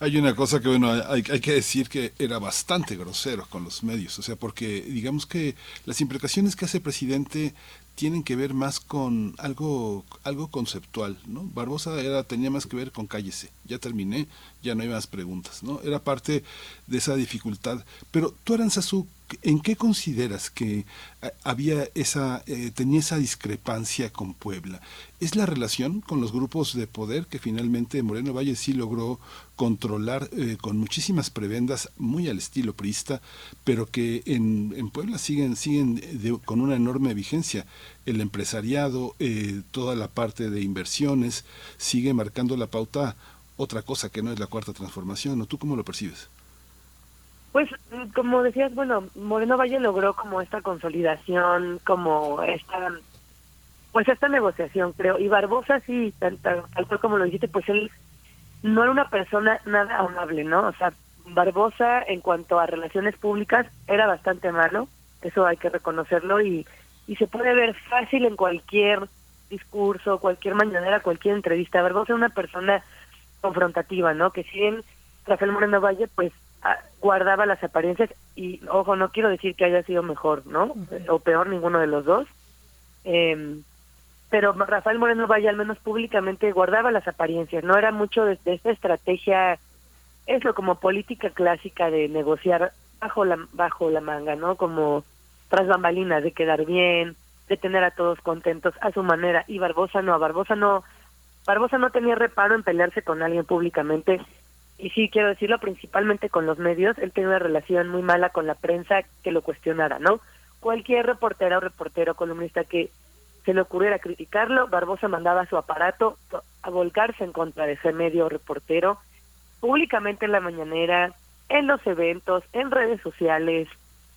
Hay una cosa que, bueno, hay, hay, que decir que era bastante grosero con los medios, o sea, porque digamos que las implicaciones que hace el presidente tienen que ver más con algo algo conceptual, ¿no? Barbosa era tenía más que ver con cállese, ya terminé, ya no hay más preguntas, ¿no? Era parte de esa dificultad. Pero tú, Aranzazú, ¿en qué consideras que eh, había esa eh, tenía esa discrepancia con Puebla? ¿Es la relación con los grupos de poder que finalmente Moreno Valle sí logró controlar eh, con muchísimas prebendas, muy al estilo priista, pero que en, en Puebla siguen, siguen con una enorme vigencia. El empresariado, toda la parte de inversiones, sigue marcando la pauta otra cosa que no es la cuarta transformación. ¿O tú cómo lo percibes? Pues, como decías, bueno, Moreno Valle logró como esta consolidación, como esta pues esta negociación, creo. Y Barbosa sí, tal, tal, cual como lo dijiste, pues él no era una persona nada amable, ¿no? O sea, Barbosa en cuanto a relaciones públicas era bastante malo, eso hay que reconocerlo y, y se puede ver fácil en cualquier discurso, cualquier mañanera, cualquier entrevista. Barbosa era una persona confrontativa, ¿no? Que si bien Rafael Moreno Valle, pues ah, guardaba las apariencias y, ojo, no quiero decir que haya sido mejor, ¿no? O peor ninguno de los dos. Eh, pero Rafael Moreno Valle al menos públicamente guardaba las apariencias, no era mucho de, esta estrategia, es lo como política clásica de negociar bajo la bajo la manga, ¿no? Como tras bambalinas de quedar bien, de tener a todos contentos a su manera y Barbosa no, Barbosa no Barbosa no tenía reparo en pelearse con alguien públicamente y sí quiero decirlo principalmente con los medios, él tenía una relación muy mala con la prensa que lo cuestionara, ¿no? Cualquier reportera o reportero columnista que se le ocurriera criticarlo, Barbosa mandaba su aparato a volcarse en contra de ese medio reportero, públicamente en la mañanera, en los eventos, en redes sociales,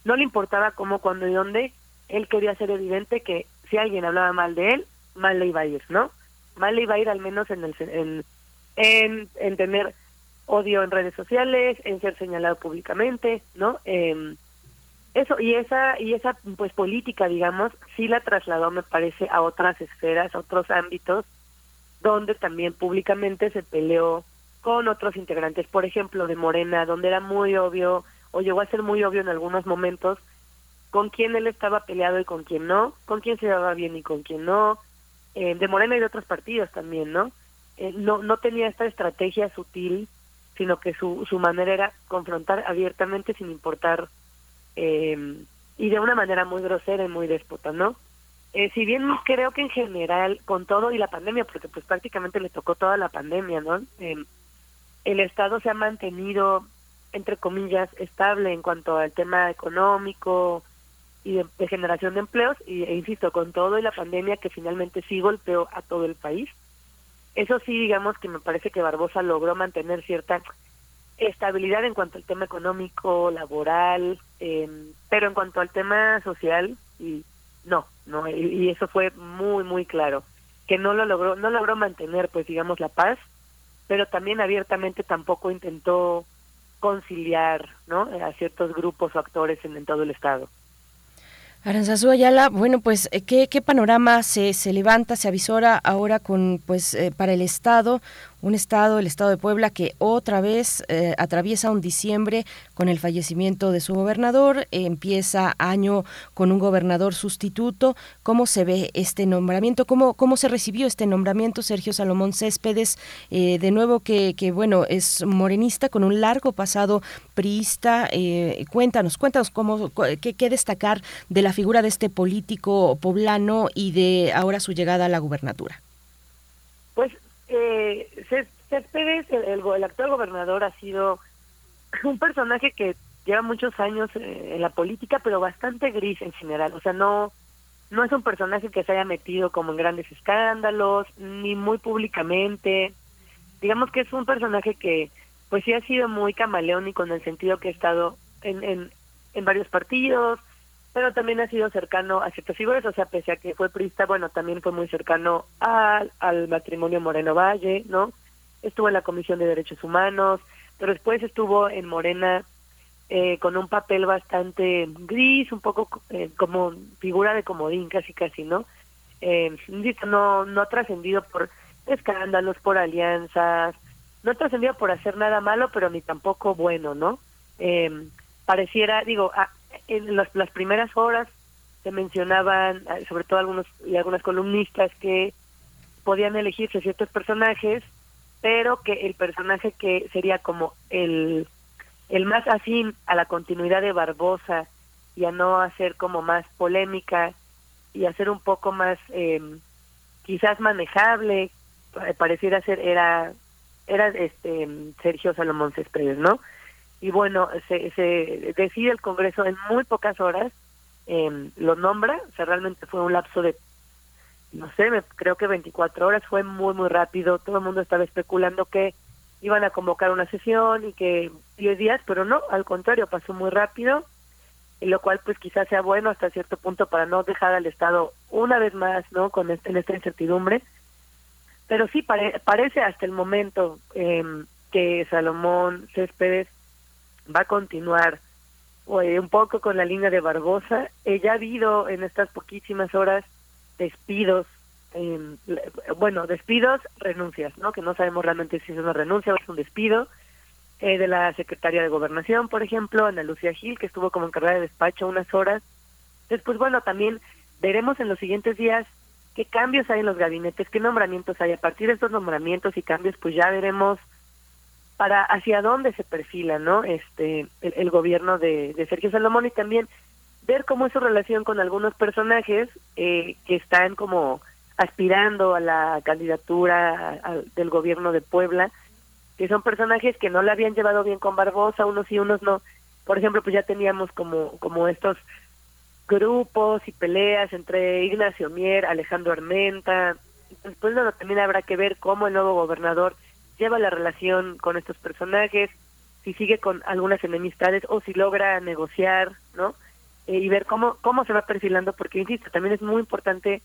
no le importaba cómo, cuándo y dónde, él quería hacer evidente que si alguien hablaba mal de él, mal le iba a ir, ¿no? Mal le iba a ir al menos en, el, en, en tener odio en redes sociales, en ser señalado públicamente, ¿no? Eh, eso y esa y esa pues política, digamos, sí la trasladó, me parece, a otras esferas, a otros ámbitos, donde también públicamente se peleó con otros integrantes, por ejemplo, de Morena, donde era muy obvio o llegó a ser muy obvio en algunos momentos con quién él estaba peleado y con quién no, con quién se daba bien y con quién no, eh, de Morena y de otros partidos también, ¿no? Eh, no no tenía esta estrategia sutil sino que su, su manera era confrontar abiertamente sin importar eh, y de una manera muy grosera y muy déspota, ¿no? Eh, si bien creo que en general, con todo y la pandemia, porque pues prácticamente le tocó toda la pandemia, ¿no? Eh, el Estado se ha mantenido, entre comillas, estable en cuanto al tema económico y de, generación de empleos, y, e insisto, con todo y la pandemia que finalmente sí golpeó a todo el país, eso sí, digamos que me parece que Barbosa logró mantener cierta estabilidad en cuanto al tema económico, laboral, eh, pero en cuanto al tema social, y no, no, y, eso fue muy, muy claro, que no lo logró, no logró mantener, pues digamos, la paz, pero también abiertamente tampoco intentó conciliar, ¿no? A ciertos grupos o actores en todo el Estado. Aranzazú Ayala, bueno, pues eh, ¿qué, qué panorama se, se levanta, se avisora ahora con, pues, eh, para el Estado, un estado, el estado de Puebla, que otra vez eh, atraviesa un diciembre con el fallecimiento de su gobernador, empieza año con un gobernador sustituto. ¿Cómo se ve este nombramiento? ¿Cómo, cómo se recibió este nombramiento, Sergio Salomón Céspedes? Eh, de nuevo que, que, bueno, es morenista con un largo pasado priista. Eh, cuéntanos, cuéntanos cómo, qué, qué destacar de la figura de este político poblano y de ahora su llegada a la gubernatura. Eh, Céspedes, el, el, actual gobernador, ha sido un personaje que lleva muchos años eh, en la política, pero bastante gris en general. O sea, no, no es un personaje que se haya metido como en grandes escándalos, ni muy públicamente. Digamos que es un personaje que, pues sí ha sido muy camaleónico en el sentido que ha estado en, en, en varios partidos, pero también ha sido cercano a ciertas figuras, o sea, pese a que fue prista, bueno, también fue muy cercano al, al matrimonio Moreno Valle, ¿no? Estuvo en la Comisión de Derechos Humanos, pero después estuvo en Morena eh, con un papel bastante gris, un poco eh, como figura de comodín, casi casi, ¿no? Eh, no, no trascendido por escándalos, por alianzas, no trascendido por hacer nada malo, pero ni tampoco bueno, ¿no? Eh, pareciera, digo, en las, las primeras horas se mencionaban, eh, sobre todo algunos y algunas columnistas, que podían elegirse ciertos personajes, pero que el personaje que sería como el, el más afín a la continuidad de Barbosa y a no hacer como más polémica y hacer un poco más eh, quizás manejable, eh, pareciera ser, era, era este Sergio Salomón Céspedes, ¿no? Y bueno, se, se decide el Congreso en muy pocas horas, eh, lo nombra, o sea, realmente fue un lapso de, no sé, me, creo que 24 horas, fue muy, muy rápido, todo el mundo estaba especulando que iban a convocar una sesión y que 10 días, pero no, al contrario, pasó muy rápido, lo cual pues quizás sea bueno hasta cierto punto para no dejar al Estado una vez más, ¿no?, con este, en esta incertidumbre, pero sí parece hasta el momento eh, que Salomón Céspedes va a continuar un poco con la línea de Barbosa. Eh, ya ha habido en estas poquísimas horas despidos, eh, bueno, despidos, renuncias, ¿no? Que no sabemos realmente si es una renuncia o es un despido. Eh, de la secretaria de Gobernación, por ejemplo, Ana Lucía Gil, que estuvo como encargada de despacho unas horas. Después, bueno, también veremos en los siguientes días qué cambios hay en los gabinetes, qué nombramientos hay. A partir de estos nombramientos y cambios, pues ya veremos para hacia dónde se perfila no este el, gobierno de, de, Sergio Salomón y también ver cómo es su relación con algunos personajes eh, que están como aspirando a la candidatura del gobierno de Puebla que son personajes que no le habían llevado bien con Barbosa unos y unos no por ejemplo pues ya teníamos como como estos grupos y peleas entre Ignacio Mier, Alejandro Armenta. Después bueno, también habrá que ver cómo el nuevo gobernador lleva la relación con estos personajes, si sigue con algunas enemistades o si logra negociar, ¿no? Eh, y ver cómo cómo se va perfilando, porque insisto, también es muy importante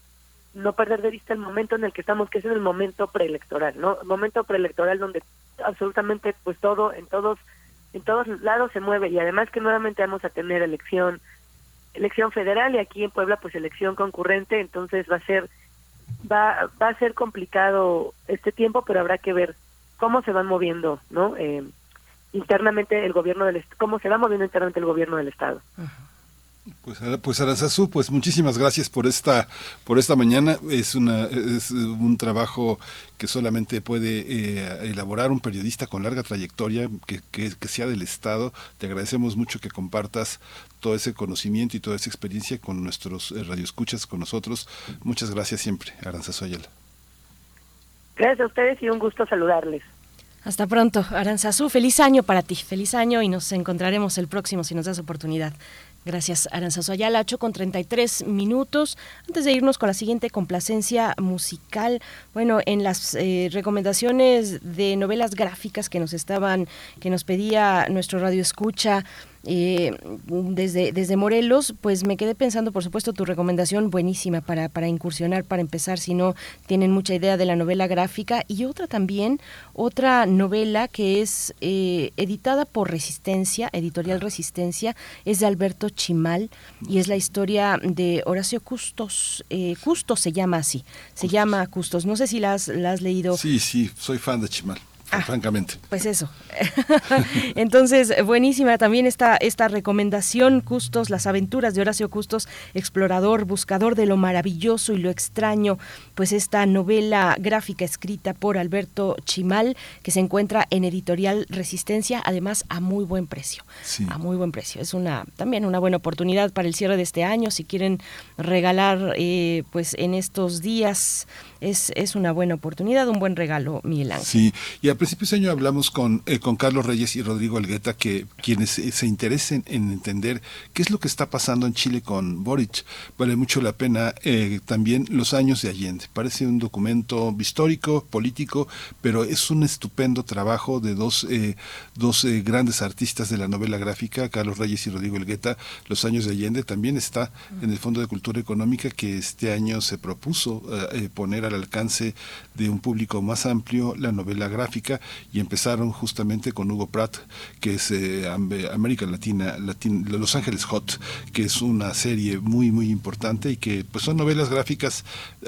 no perder de vista el momento en el que estamos, que es en el momento preelectoral, ¿no? El momento preelectoral donde absolutamente pues todo en todos en todos lados se mueve y además que nuevamente vamos a tener elección elección federal y aquí en Puebla pues elección concurrente, entonces va a ser va va a ser complicado este tiempo, pero habrá que ver cómo se van moviendo, ¿no? Eh, internamente el gobierno del cómo se va moviendo internamente el gobierno del estado. Pues, pues Aranzazú, pues muchísimas gracias por esta, por esta mañana. Es, una, es un trabajo que solamente puede eh, elaborar un periodista con larga trayectoria, que, que, que, sea del Estado. Te agradecemos mucho que compartas todo ese conocimiento y toda esa experiencia con nuestros eh, radioescuchas, con nosotros. Muchas gracias siempre, Aranzazú Ayala. Gracias a ustedes y un gusto saludarles. Hasta pronto, Aranzazú. Feliz año para ti, feliz año y nos encontraremos el próximo si nos das oportunidad. Gracias, Aranzazo Ayala. 8 con 33 minutos. Antes de irnos con la siguiente complacencia musical, bueno, en las eh, recomendaciones de novelas gráficas que nos estaban, que nos pedía nuestro radio escucha, eh, desde, desde Morelos, pues me quedé pensando, por supuesto, tu recomendación buenísima para, para incursionar, para empezar, si no tienen mucha idea de la novela gráfica. Y otra también, otra novela que es eh, editada por Resistencia, editorial Resistencia, es de Alberto Chimal y es la historia de Horacio Custos. Eh, Custos se llama así, se llama Custos. No sé si la has, la has leído. Sí, sí, soy fan de Chimal. Ah, francamente. Pues eso. Entonces, buenísima también esta, esta recomendación, Custos, las aventuras de Horacio Custos, explorador, buscador de lo maravilloso y lo extraño, pues esta novela gráfica escrita por Alberto Chimal, que se encuentra en editorial Resistencia, además a muy buen precio. Sí. A muy buen precio. Es una también una buena oportunidad para el cierre de este año, si quieren regalar eh, pues en estos días es, es una buena oportunidad, un buen regalo, Miguel Ángel. Sí, y a principios de año hablamos con, eh, con Carlos Reyes y Rodrigo Algueta, que quienes se interesen en entender qué es lo que está pasando en Chile con Boric. Vale mucho la pena eh, también los años de Allende. Parece un documento histórico, político, pero es un estupendo trabajo de dos, eh, dos eh, grandes artistas de la novela gráfica, Carlos Reyes y Rodrigo Elgueta. Los años de Allende también está en el Fondo de Cultura Económica que este año se propuso eh, poner al alcance de un público más amplio la novela gráfica y empezaron justamente con Hugo Pratt, que es América Latina, Latin, Los Ángeles Hot, que es una serie muy muy importante y que pues son novelas gráficas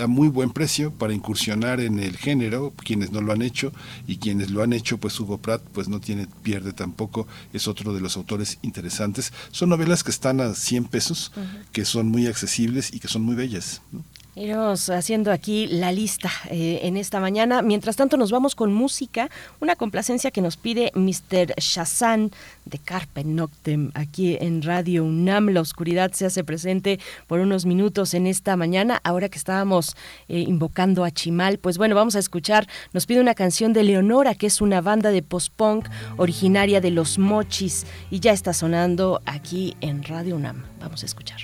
muy buen precio para incursionar en el género, quienes no lo han hecho y quienes lo han hecho, pues Hugo Pratt pues no tiene pierde tampoco, es otro de los autores interesantes. Son novelas que están a 100 pesos, uh -huh. que son muy accesibles y que son muy bellas. ¿no? Iremos haciendo aquí la lista eh, en esta mañana. Mientras tanto, nos vamos con música, una complacencia que nos pide Mr. Shazam de Carpe Noctem aquí en Radio UNAM. La oscuridad se hace presente por unos minutos en esta mañana. Ahora que estábamos eh, invocando a Chimal, pues bueno, vamos a escuchar. Nos pide una canción de Leonora, que es una banda de post-punk originaria de Los Mochis y ya está sonando aquí en Radio UNAM. Vamos a escuchar.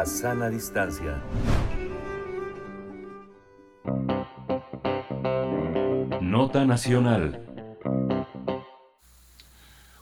La sana distancia. Nota Nacional.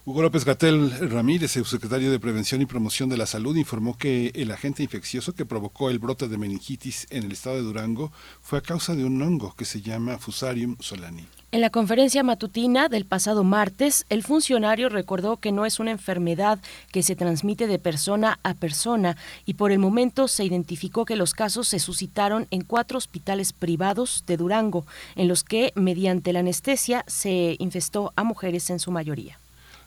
Hugo López Gatel Ramírez, subsecretario de Prevención y Promoción de la Salud, informó que el agente infeccioso que provocó el brote de meningitis en el estado de Durango fue a causa de un hongo que se llama Fusarium solani. En la conferencia matutina del pasado martes, el funcionario recordó que no es una enfermedad que se transmite de persona a persona y por el momento se identificó que los casos se suscitaron en cuatro hospitales privados de Durango, en los que, mediante la anestesia, se infestó a mujeres en su mayoría.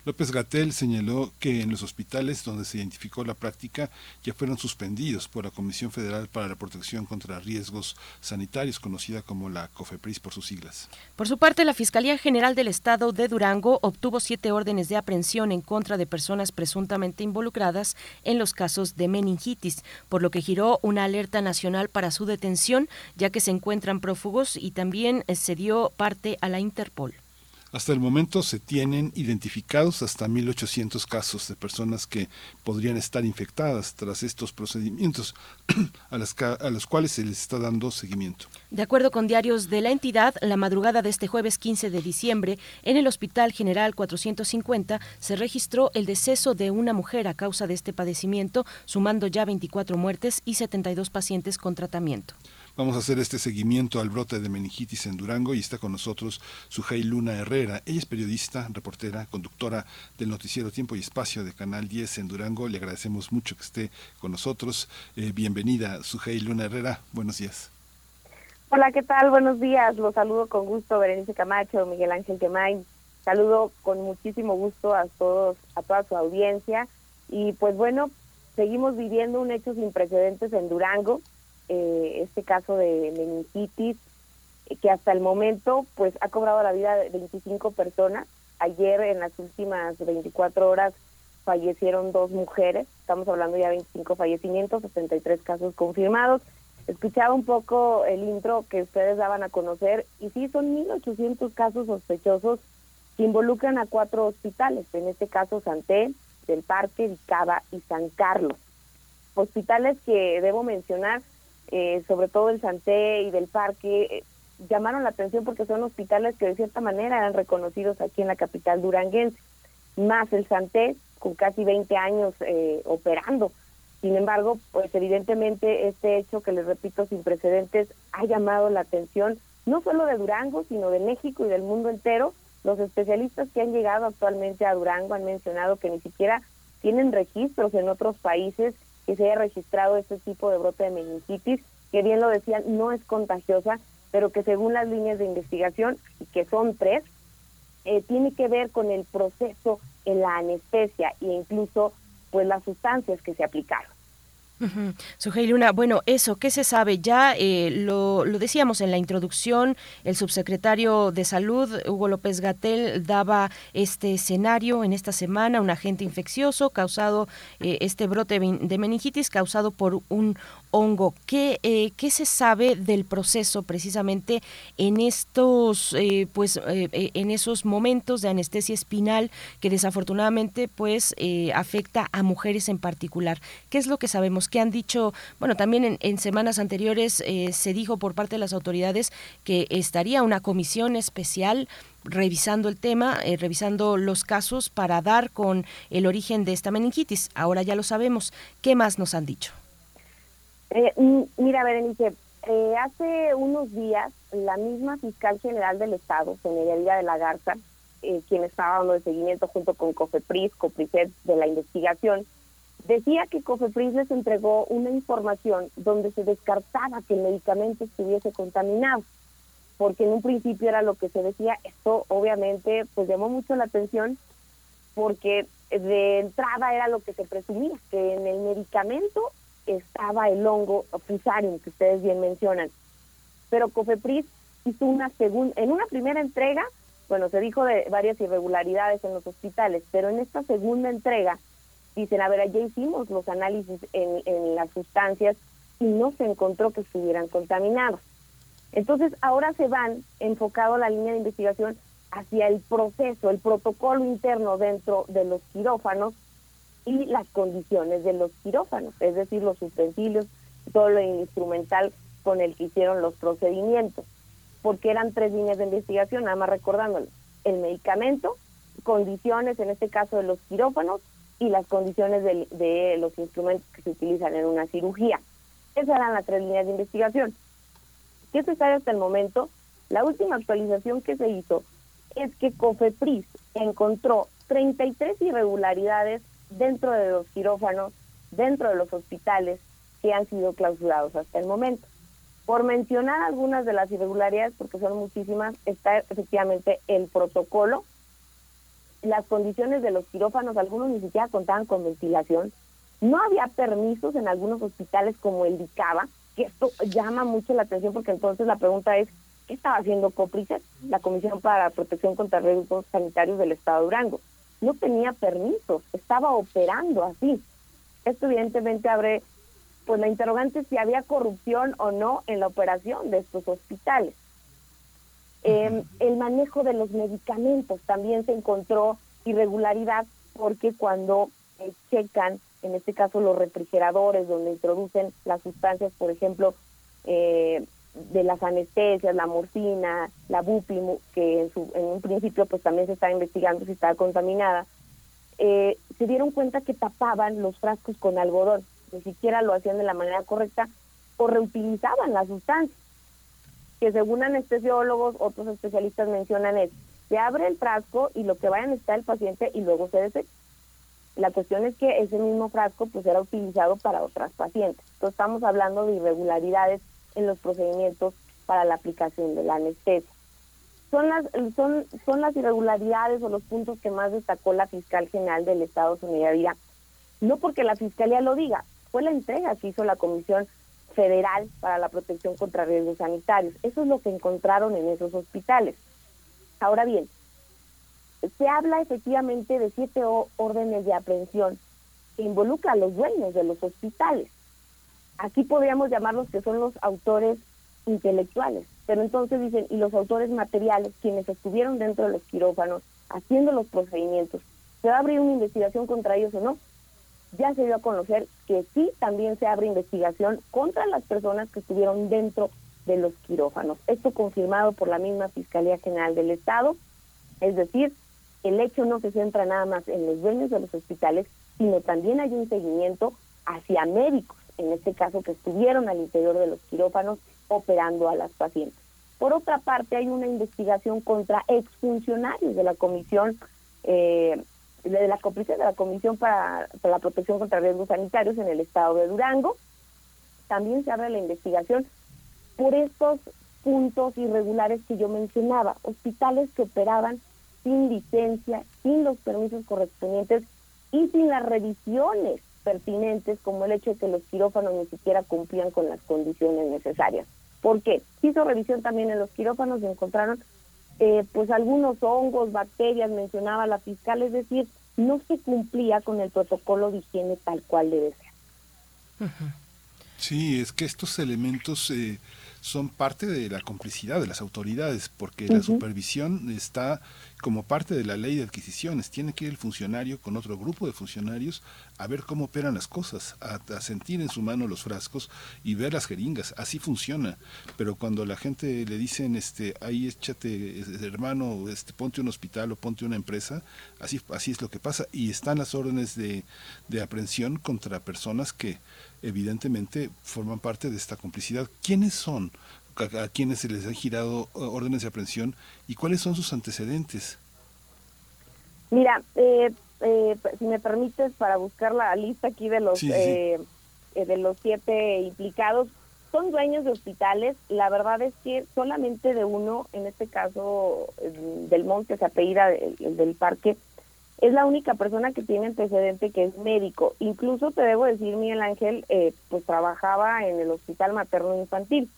López Gatel señaló que en los hospitales donde se identificó la práctica ya fueron suspendidos por la Comisión Federal para la Protección contra Riesgos Sanitarios, conocida como la COFEPRIS por sus siglas. Por su parte, la Fiscalía General del Estado de Durango obtuvo siete órdenes de aprehensión en contra de personas presuntamente involucradas en los casos de meningitis, por lo que giró una alerta nacional para su detención, ya que se encuentran prófugos y también eh, se dio parte a la Interpol. Hasta el momento se tienen identificados hasta 1.800 casos de personas que podrían estar infectadas tras estos procedimientos a, los cuales se les está dando seguimiento. De acuerdo con diarios de la entidad, la madrugada de este jueves 15 de diciembre, en el Hospital General 450 se registró el deceso de una mujer a causa de este padecimiento, sumando ya 24 muertes y 72 pacientes con tratamiento. Vamos a hacer este seguimiento al brote de meningitis en Durango y está con nosotros Sujei Luna Herrera. Ella es periodista, reportera, conductora del noticiero Tiempo y Espacio de Canal 10 en Durango. Le agradecemos mucho que esté con nosotros. Eh, bienvenida, Sujei Luna Herrera. Buenos días. Hola, ¿qué tal? Buenos días. Los saludo con gusto, Berenice Camacho, Miguel Ángel Quemain. Saludo con muchísimo gusto a todos, a toda su audiencia. Y pues bueno, seguimos viviendo un hecho sin precedentes en Durango, eh, este caso de meningitis, eh, que hasta el momento pues ha cobrado la vida de 25 personas. Ayer en las últimas 24 horas fallecieron dos mujeres, estamos hablando ya de 25 fallecimientos, 73 casos confirmados. Escuchaba un poco el intro que ustedes daban a conocer y sí, son 1.800 casos sospechosos que involucran a cuatro hospitales, en este caso Santé, Del Parque, Vicaba y San Carlos. Hospitales que debo mencionar, eh, sobre todo el Santé y Del Parque, eh, llamaron la atención porque son hospitales que de cierta manera eran reconocidos aquí en la capital duranguense, más el Santé, con casi 20 años eh, operando. Sin embargo, pues evidentemente este hecho que les repito sin precedentes ha llamado la atención no solo de Durango, sino de México y del mundo entero. Los especialistas que han llegado actualmente a Durango han mencionado que ni siquiera tienen registros en otros países que se haya registrado este tipo de brote de meningitis, que bien lo decían, no es contagiosa. pero que según las líneas de investigación, que son tres, eh, tiene que ver con el proceso en la anestesia e incluso pues las sustancias que se aplicaron. Uh Luna, bueno, eso, ¿qué se sabe? Ya eh, lo, decíamos en la introducción, el subsecretario de Salud, Hugo López Gatel, daba este escenario en esta semana, un agente infeccioso causado, eh, este brote de meningitis causado por un hongo. ¿Qué, eh, ¿Qué se sabe del proceso precisamente en estos, pues, en esos momentos de anestesia espinal que desafortunadamente, pues, afecta a mujeres en particular? ¿Qué es lo que sabemos? ¿Qué han dicho? Bueno, también en, en semanas anteriores se dijo por parte de las autoridades que estaría una comisión especial revisando el tema, revisando los casos para dar con el origen de esta meningitis. Ahora ya lo sabemos. ¿Qué más nos han dicho? Eh, mira, Berenice, eh, hace unos días la misma fiscal general del Estado, Señoría de la Garza, eh, quien estaba dando de seguimiento junto con COFEPRIS, COPRISET de la investigación, decía que COFEPRIS les entregó una información donde se descartaba que el medicamento estuviese contaminado, porque en un principio era lo que se decía, esto obviamente pues llamó mucho la atención porque de entrada era lo que se presumía, que en el medicamento estaba el hongo fusarium que ustedes bien mencionan. Pero Cofepris hizo una segunda, en una primera entrega, bueno, se dijo de varias irregularidades en los hospitales, pero en esta segunda entrega dicen, a ver, ya hicimos los análisis en, en las sustancias y no se encontró que estuvieran contaminados. Entonces, ahora se van enfocado la línea de investigación hacia el proceso, el protocolo interno dentro de los quirófanos y las condiciones de los quirófanos, es decir, los utensilios, todo lo instrumental con el que hicieron los procedimientos, porque eran tres líneas de investigación, nada más recordándolo, el medicamento, condiciones, en este caso de los quirófanos, y las condiciones de, de los instrumentos que se utilizan en una cirugía. Esas eran las tres líneas de investigación. ¿Qué se sabe hasta el momento? La última actualización que se hizo es que COFEPRIS encontró 33 irregularidades dentro de los quirófanos, dentro de los hospitales que han sido clausurados hasta el momento. Por mencionar algunas de las irregularidades, porque son muchísimas, está efectivamente el protocolo, las condiciones de los quirófanos, algunos ni siquiera contaban con ventilación, no había permisos en algunos hospitales como el DICABA, que esto llama mucho la atención porque entonces la pregunta es, ¿qué estaba haciendo COPRICET, la Comisión para la Protección contra Riesgos Sanitarios del Estado de Durango? no tenía permiso, estaba operando así. Esto evidentemente abre pues la interrogante si había corrupción o no en la operación de estos hospitales. Em, el manejo de los medicamentos también se encontró irregularidad porque cuando eh, checan, en este caso los refrigeradores donde introducen las sustancias, por ejemplo, eh, de las anestesias, la morfina, la bupi, que en, su, en un principio pues también se estaba investigando si estaba contaminada, eh, se dieron cuenta que tapaban los frascos con algodón, ni siquiera lo hacían de la manera correcta o reutilizaban la sustancia, que según anestesiólogos, otros especialistas mencionan es, se abre el frasco y lo que vaya a necesitar el paciente y luego se desecha. La cuestión es que ese mismo frasco pues era utilizado para otras pacientes. Entonces estamos hablando de irregularidades en los procedimientos para la aplicación de la anestesia. Son las, son, son las irregularidades o los puntos que más destacó la fiscal general del Estado, Sonia No porque la fiscalía lo diga, fue la entrega que hizo la Comisión Federal para la Protección contra Riesgos Sanitarios. Eso es lo que encontraron en esos hospitales. Ahora bien, se habla efectivamente de siete órdenes de aprehensión que involucran a los dueños de los hospitales. Aquí podríamos llamarlos que son los autores intelectuales, pero entonces dicen, y los autores materiales, quienes estuvieron dentro de los quirófanos haciendo los procedimientos, ¿se va a abrir una investigación contra ellos o no? Ya se dio a conocer que sí también se abre investigación contra las personas que estuvieron dentro de los quirófanos. Esto confirmado por la misma Fiscalía General del Estado, es decir, el hecho no se centra nada más en los dueños de los hospitales, sino también hay un seguimiento hacia médicos en este caso que estuvieron al interior de los quirófanos operando a las pacientes. Por otra parte, hay una investigación contra exfuncionarios de la Comisión, eh, de la de la Comisión para, la Protección contra Riesgos Sanitarios en el estado de Durango. También se abre la investigación por estos puntos irregulares que yo mencionaba, hospitales que operaban sin licencia, sin los permisos correspondientes y sin las revisiones pertinentes, como el hecho de que los quirófanos ni siquiera cumplían con las condiciones necesarias. ¿Por qué? Hizo revisión también en los quirófanos y encontraron eh, pues algunos hongos, bacterias, mencionaba la fiscal, es decir, no se cumplía con el protocolo de higiene tal cual debe ser. Sí, es que estos elementos eh, son parte de la complicidad de las autoridades, porque la supervisión está como parte de la ley de adquisiciones. Tiene que ir el funcionario con otro grupo de funcionarios a ver cómo operan las cosas, a, sentir en su mano los frascos y ver las jeringas. Así funciona. Pero cuando la gente le dicen, este, ahí échate, hermano, este, ponte un hospital o ponte una empresa, así, así es lo que pasa. Y están las órdenes de, de aprehensión contra personas que evidentemente forman parte de esta complicidad. ¿Quiénes son? A, quienes se les han girado eh, órdenes de aprehensión y cuáles son sus antecedentes? Mira, eh, eh, si me permites para buscar la lista aquí de los de los siete implicados, son dueños de hospitales. La verdad es que solamente de uno, en este caso del Monte, se apellida el del parque, es la única persona que tiene antecedente que es médico. Incluso te debo decir, Miguel Ángel, eh, pues trabajaba en el hospital materno infantil.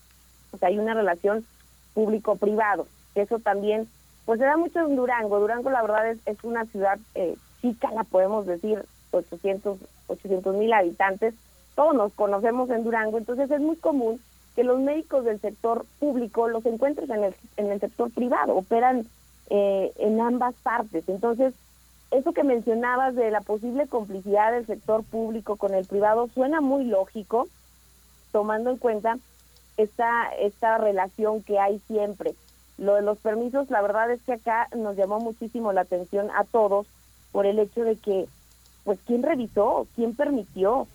O sea, hay una relación público-privado. Eso también, pues se da mucho en Durango. Durango, la verdad, es, es una ciudad eh, chica, la podemos decir, 800 mil habitantes. Todos nos conocemos en Durango, entonces es muy común que los médicos del sector público los encuentres en el, en el sector privado, operan eh, en ambas partes. Entonces, eso que mencionabas de la posible complicidad del sector público con el privado suena muy lógico, tomando en cuenta esta, esta relación que hay siempre. Lo de los permisos, la verdad es que acá nos llamó muchísimo la atención a todos por el hecho de que, pues, ¿quién revisó? ¿Quién permitió?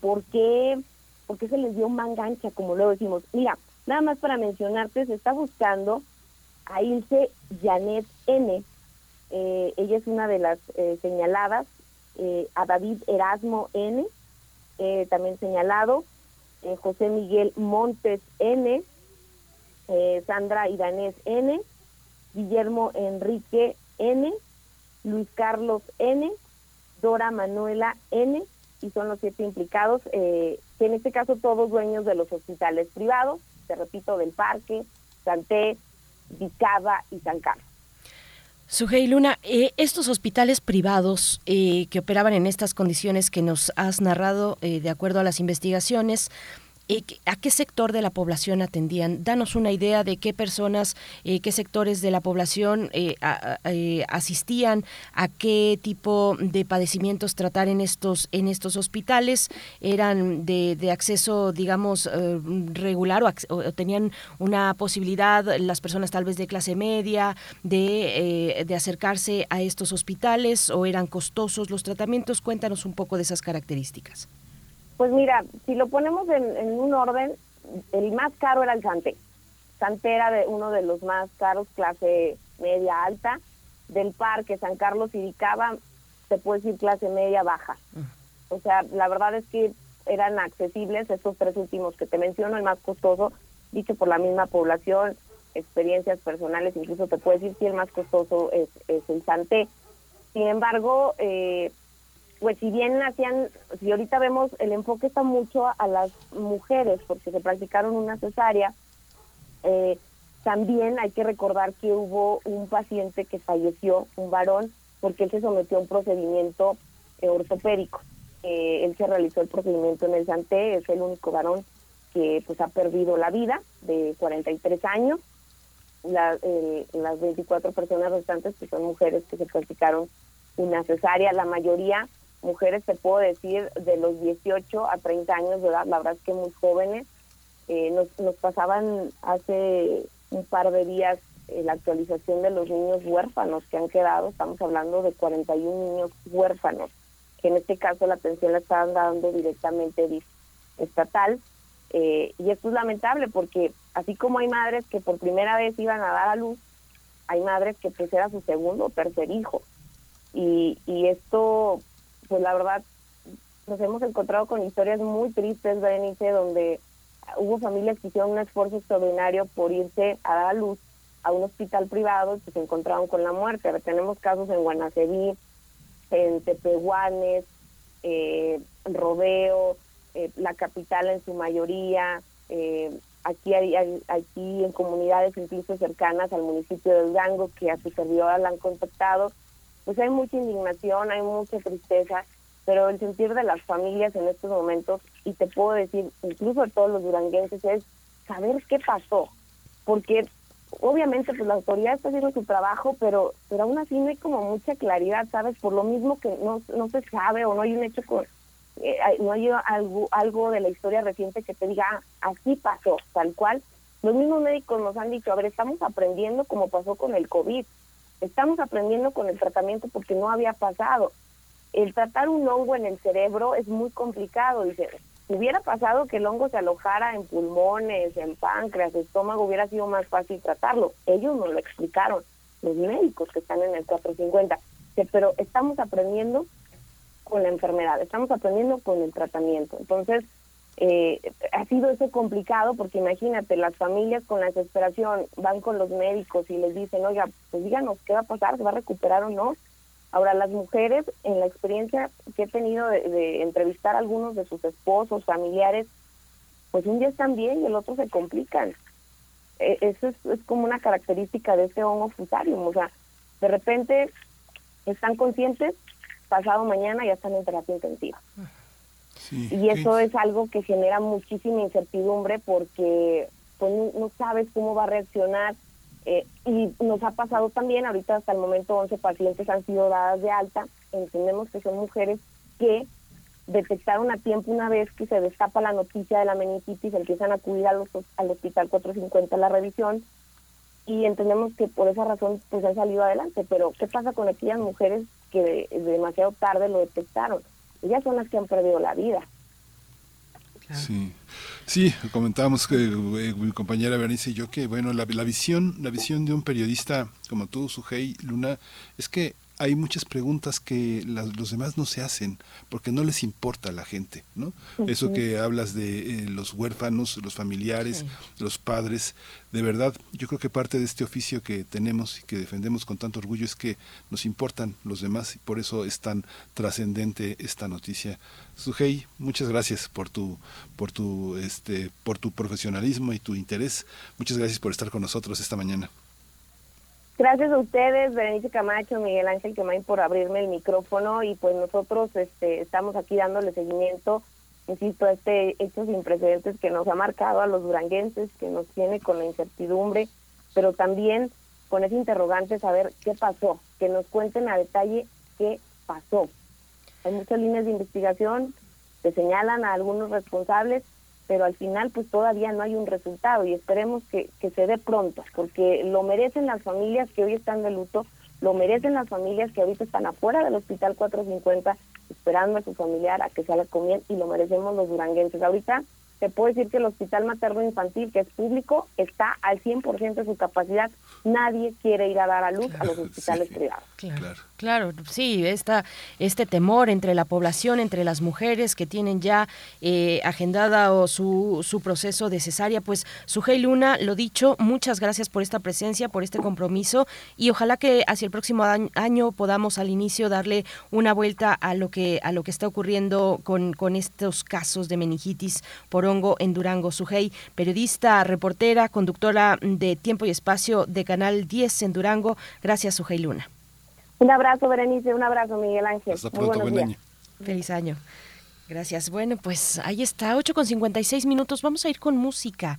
¿Por qué, por qué se les dio mangancha, como luego decimos? Mira, nada más para mencionarte, se está buscando a Ilse Janet N., eh, ella es una de las eh, señaladas, eh, a David Erasmo N, también señalado, José Miguel Montes N, Sandra Iranés N, Guillermo Enrique N, Luis Carlos N, Dora Manuela N, y son los siete implicados, que en este caso todos dueños de los hospitales privados, te repito, del Parque, Santé, Vicaba y San Carlos. Sujei Luna, eh, estos hospitales privados eh, que operaban en estas condiciones que nos has narrado eh, de acuerdo a las investigaciones, ¿A qué sector de la población atendían? Danos una idea de qué personas, eh, qué sectores de la población eh, eh, asistían, a qué tipo de padecimientos tratar en estos, en estos hospitales. ¿Eran de, acceso, digamos, regular o, tenían una posibilidad las personas tal vez de clase media de, de acercarse a estos hospitales o eran costosos los tratamientos? Cuéntanos un poco de esas características. Pues mira, si lo ponemos en, un orden, el más caro era el Santé. Santé era de uno de los más caros, clase media alta. Del parque San Carlos y Vicaba, se puede decir clase media baja. O sea, la verdad es que eran accesibles estos tres últimos que te menciono, el más costoso, dicho por la misma población, experiencias personales, incluso te puedo decir que el más costoso es, es el Santé. Sin embargo, eh, pues si bien hacían, si ahorita vemos, el enfoque está mucho a las mujeres, porque se practicaron una cesárea, eh, también hay que recordar que hubo un paciente que falleció, un varón, porque él se sometió a un procedimiento eh, ortopédico. Eh, él se realizó el procedimiento en el Santé, es el único varón que pues ha perdido la vida de 43 años. La, las 24 personas restantes que son mujeres que se practicaron una cesárea, la mayoría mujeres, te puedo decir, de los 18 a 30 años de edad, la verdad es que muy jóvenes. Eh, nos, nos pasaban hace un par de días eh, la actualización de los niños huérfanos que han quedado, estamos hablando de 41 niños huérfanos, que en este caso la atención la estaban dando directamente estatal. Eh, y esto es lamentable porque así como hay madres que por primera vez iban a dar a luz, hay madres que pues era su segundo o tercer hijo. Y, y esto pues la verdad nos hemos encontrado con historias muy tristes, Berenice, donde hubo familias que hicieron un esfuerzo extraordinario por irse a dar a luz a un hospital privado y que se encontraron con la muerte. Tenemos casos en Guanaceví, en Tepehuanes, eh, Rodeo, eh, la capital en su mayoría, eh, aquí hay, aquí en comunidades incluso cercanas al municipio de Durango que a su servidora la han contactado, pues hay mucha indignación, hay mucha tristeza, pero el sentir de las familias en estos momentos, y te puedo decir, incluso de todos los duranguenses, es saber qué pasó, porque obviamente pues la autoridad está haciendo su trabajo, pero pero aún así no hay como mucha claridad, ¿sabes? Por lo mismo que no, no se sabe o no hay un hecho con, eh, no hay algo, algo de la historia reciente que te diga, ah, así pasó, tal cual. Los mismos médicos nos han dicho, a ver, estamos aprendiendo como pasó con el COVID, estamos aprendiendo con el tratamiento porque no había pasado. El tratar un hongo en el cerebro es muy complicado, dice, si hubiera pasado que el hongo se alojara en pulmones, en páncreas, estómago, hubiera sido más fácil tratarlo. Ellos nos lo explicaron, los médicos que están en el 450. Pero estamos aprendiendo con la enfermedad, estamos aprendiendo con el tratamiento. Entonces, eh, ha sido eso complicado porque imagínate, las familias con la desesperación van con los médicos y les dicen, oiga, pues díganos qué va a pasar, se va a recuperar o no. Ahora, las mujeres, en la experiencia que he tenido de, entrevistar a algunos de sus esposos, familiares, pues un día están bien y el otro se complican. E, eso es, es, como una característica de este hongo fusarium. O sea, de repente están conscientes, pasado mañana ya están en terapia intensiva. Y eso es algo que genera muchísima incertidumbre porque pues, no, sabes cómo va a reaccionar. Eh, y nos ha pasado también, ahorita hasta el momento 11 pacientes han sido dadas de alta. Entendemos que son mujeres que detectaron a tiempo una vez que se destapa la noticia de la meningitis, empiezan a acudir al hospital 450 a la revisión y entendemos que por esa razón pues han salido adelante. Pero ¿qué pasa con aquellas mujeres que demasiado tarde lo detectaron. Ellas son las que han perdido la vida. Sí, sí, comentábamos que eh, mi compañera Bernice y yo que bueno la, la visión la visión de un periodista como tú, Sujei Luna, es que hay muchas preguntas que los demás no se hacen porque no les importa a la gente, ¿no? Eso que hablas de eh, los huérfanos, los familiares, los padres, de verdad, yo creo que parte de este oficio que tenemos y que defendemos con tanto orgullo es que nos importan los demás y por eso es tan trascendente esta noticia. Sujei, muchas gracias por tu por tu este por tu profesionalismo y tu interés. Muchas gracias por estar con nosotros esta mañana. Gracias a ustedes, Berenice Camacho, Miguel Ángel Quemain, por abrirme el micrófono y pues nosotros este, estamos aquí dándole seguimiento, insisto, a este hecho sin precedentes que nos ha marcado a los duranguenses, que nos tiene con la incertidumbre, pero también con ese interrogante saber qué pasó, que nos cuenten a detalle qué pasó. Hay muchas líneas de investigación, se señalan a algunos responsables, pero al final pues todavía no hay un resultado y esperemos que, que se dé pronto, porque lo merecen las familias que hoy están de luto, lo merecen las familias que ahorita están afuera del hospital 450 esperando a su familiar a que salga con bien y lo merecemos los duranguenses. Ahorita te puedo decir que el hospital materno infantil, que es público, está al 100% de su capacidad. Nadie quiere ir a dar a luz a los hospitales privados. Claro, claro, sí, esta, este temor entre la población, entre las mujeres que tienen ya eh, agendada o su, su proceso de cesárea, pues Sujei Luna, lo dicho, muchas gracias por esta presencia, por este compromiso y ojalá que hacia el próximo año podamos al inicio darle una vuelta a lo que, a lo que está ocurriendo con, con estos casos de meningitis por hongo en Durango. Sujei, periodista, reportera, conductora de Tiempo y Espacio de Canal 10 en Durango. Gracias, Sujei Luna. Un abrazo, Berenice, un abrazo, Miguel Ángel. Hasta pronto, buen año. Feliz año. Gracias. Bueno, pues ahí está, 8 con 56 minutos. Vamos a ir con música.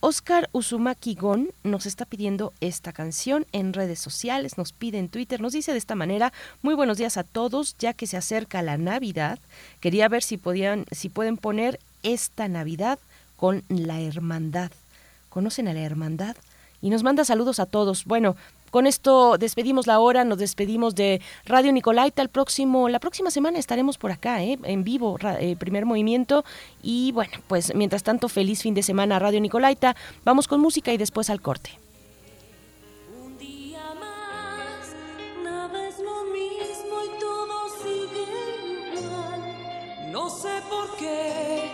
Oscar Uzumaki Gon nos está pidiendo esta canción en redes sociales, nos pide en Twitter, nos dice de esta manera, muy buenos días a todos, ya que se acerca la Navidad, quería ver si podían, si pueden poner esta Navidad con la hermandad. ¿Conocen a la hermandad? Y nos manda saludos a todos. Bueno, con esto despedimos la hora, nos despedimos de Radio Nicolaita. El próximo, la próxima semana estaremos por acá, ¿eh? en vivo, eh, primer movimiento. Y bueno, pues mientras tanto, feliz fin de semana Radio Nicolaita. Vamos con música y después al corte. No sé por qué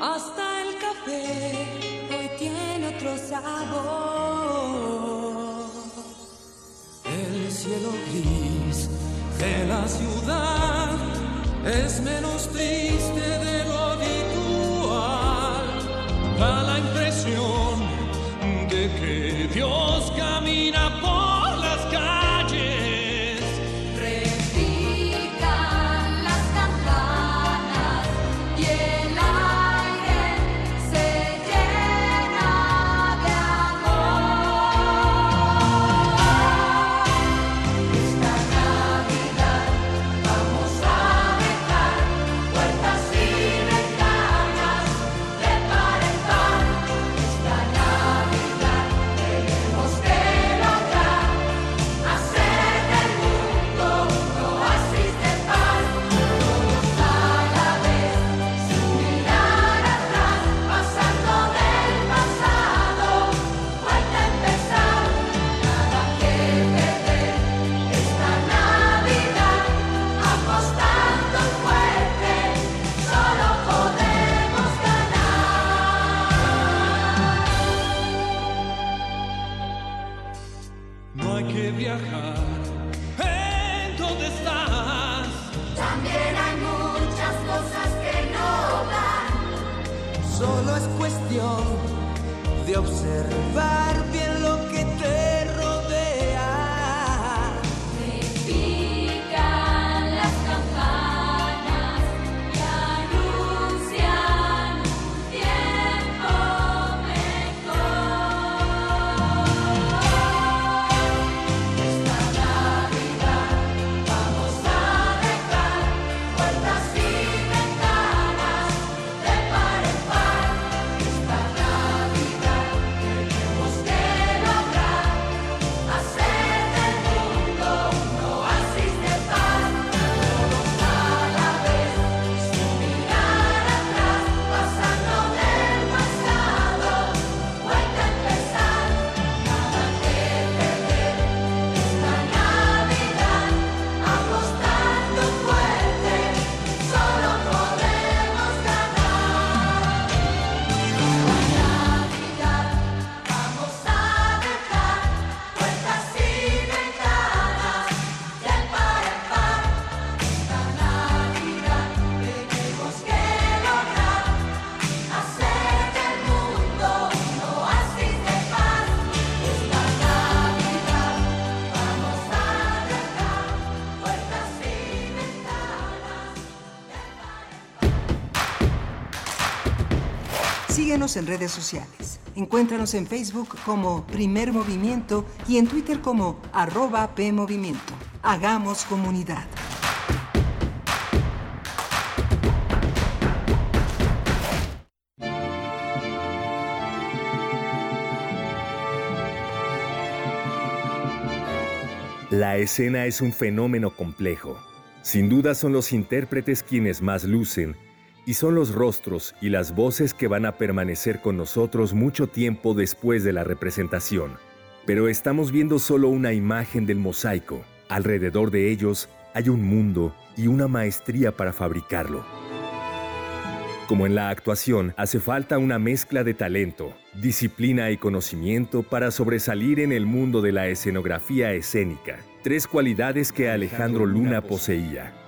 Hasta el café hoy tiene otro sabor. Cielo gris de la ciudad es menos triste de En redes sociales. Encuéntranos en Facebook como Primer Movimiento y en Twitter como arroba PMovimiento. Hagamos comunidad. La escena es un fenómeno complejo. Sin duda son los intérpretes quienes más lucen, y son los rostros y las voces que van a permanecer con nosotros mucho tiempo después de la representación. Pero estamos viendo solo una imagen del mosaico. Alrededor de ellos hay un mundo y una maestría para fabricarlo. Como en la actuación, hace falta una mezcla de talento, disciplina y conocimiento para sobresalir en el mundo de la escenografía escénica, tres cualidades que Alejandro Luna poseía.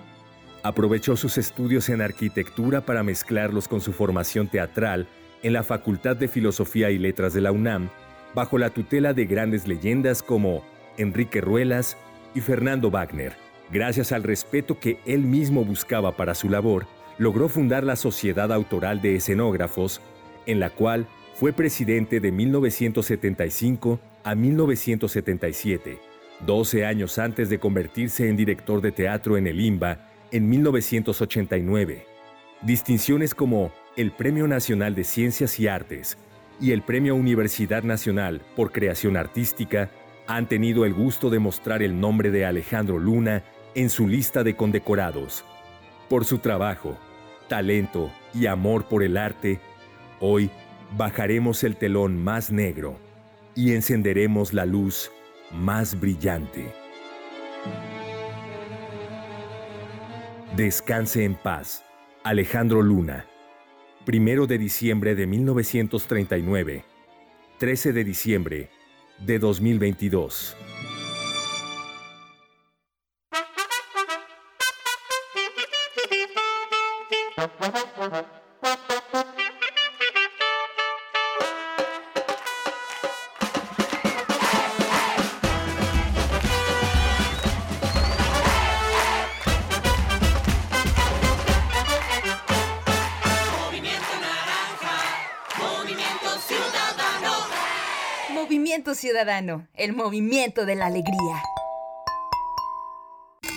Aprovechó sus estudios en arquitectura para mezclarlos con su formación teatral en la Facultad de Filosofía y Letras de la UNAM, bajo la tutela de grandes leyendas como Enrique Ruelas y Fernando Wagner. Gracias al respeto que él mismo buscaba para su labor, logró fundar la Sociedad Autoral de Escenógrafos, en la cual fue presidente de 1975 a 1977, 12 años antes de convertirse en director de teatro en el IMBA en 1989. Distinciones como el Premio Nacional de Ciencias y Artes y el Premio Universidad Nacional por Creación Artística han tenido el gusto de mostrar el nombre de Alejandro Luna en su lista de condecorados. Por su trabajo, talento y amor por el arte, hoy bajaremos el telón más negro y encenderemos la luz más brillante. Descanse en paz, Alejandro Luna. 1 de diciembre de 1939, 13 de diciembre de 2022. El movimiento de la alegría.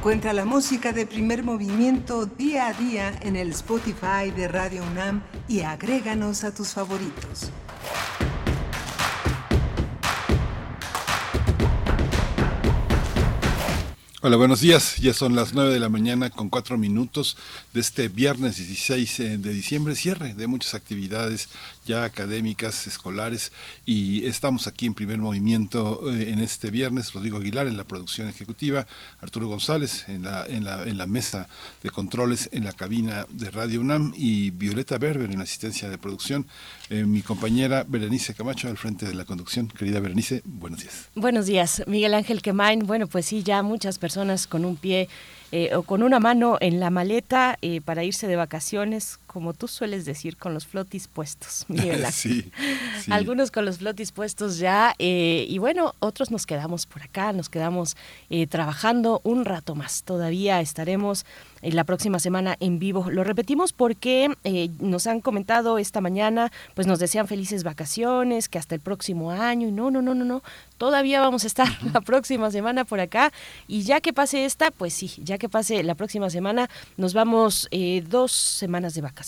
Encuentra la música de primer movimiento día a día en el Spotify de Radio UNAM y agréganos a tus favoritos. Hola, buenos días. Ya son las 9 de la mañana con cuatro minutos de este viernes 16 eh, de diciembre, cierre de muchas actividades académicas, escolares, y estamos aquí en primer movimiento eh, en este viernes. Rodrigo Aguilar en la producción ejecutiva, Arturo González en la, en la, en la mesa de controles en la cabina de Radio UNAM y Violeta Berber en la asistencia de producción. Eh, mi compañera Berenice Camacho al frente de la conducción. Querida Berenice, buenos días. Buenos días, Miguel Ángel Quemain. Bueno, pues sí, ya muchas personas con un pie eh, o con una mano en la maleta para irse de vacaciones, como tú sueles decir, con los flotis puestos, Miguel sí, sí. Algunos con los flotis puestos ya, eh, y bueno, otros nos quedamos por acá, nos quedamos eh, trabajando un rato más. Todavía estaremos en la próxima semana en vivo. Lo repetimos porque eh, nos han comentado esta mañana, pues nos desean felices vacaciones, que hasta el próximo año, y no, no, no, no, no, todavía vamos a estar la próxima semana por acá, y ya que pase esta, pues sí, ya que pase la próxima semana, nos vamos eh, dos semanas de vacaciones,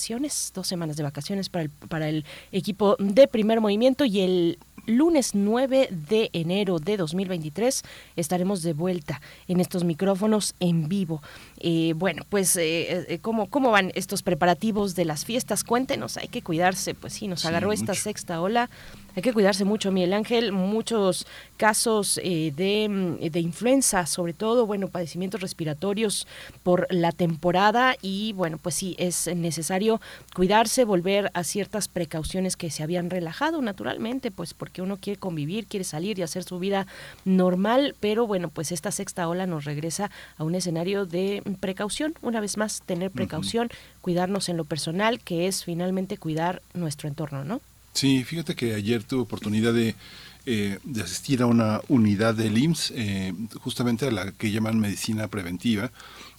dos semanas de vacaciones para el, para el equipo de primer movimiento y el lunes 9 de enero de 2023 estaremos de vuelta en estos micrófonos en vivo. Eh, bueno, pues, eh, eh, ¿cómo, ¿cómo van estos preparativos de las fiestas? Cuéntenos, hay que cuidarse, pues sí, nos Sí, agarró esta sexta ola. Hay que cuidarse mucho, Miguel Ángel. Muchos casos eh, de, mm, de influenza, sobre todo, bueno, padecimientos respiratorios por la temporada y, bueno, pues sí, es necesario cuidarse, volver a ciertas precauciones que se habían relajado naturalmente, pues porque uno quiere convivir, quiere salir y hacer su vida normal, pero bueno, pues esta sexta ola nos regresa a un escenario de precaución, una vez más, tener precaución, cuidarnos en lo personal, que es finalmente cuidar nuestro entorno, ¿no? Sí, fíjate que ayer tuve oportunidad de, eh, asistir a una unidad del IMSS, eh, justamente a la que llaman medicina preventiva,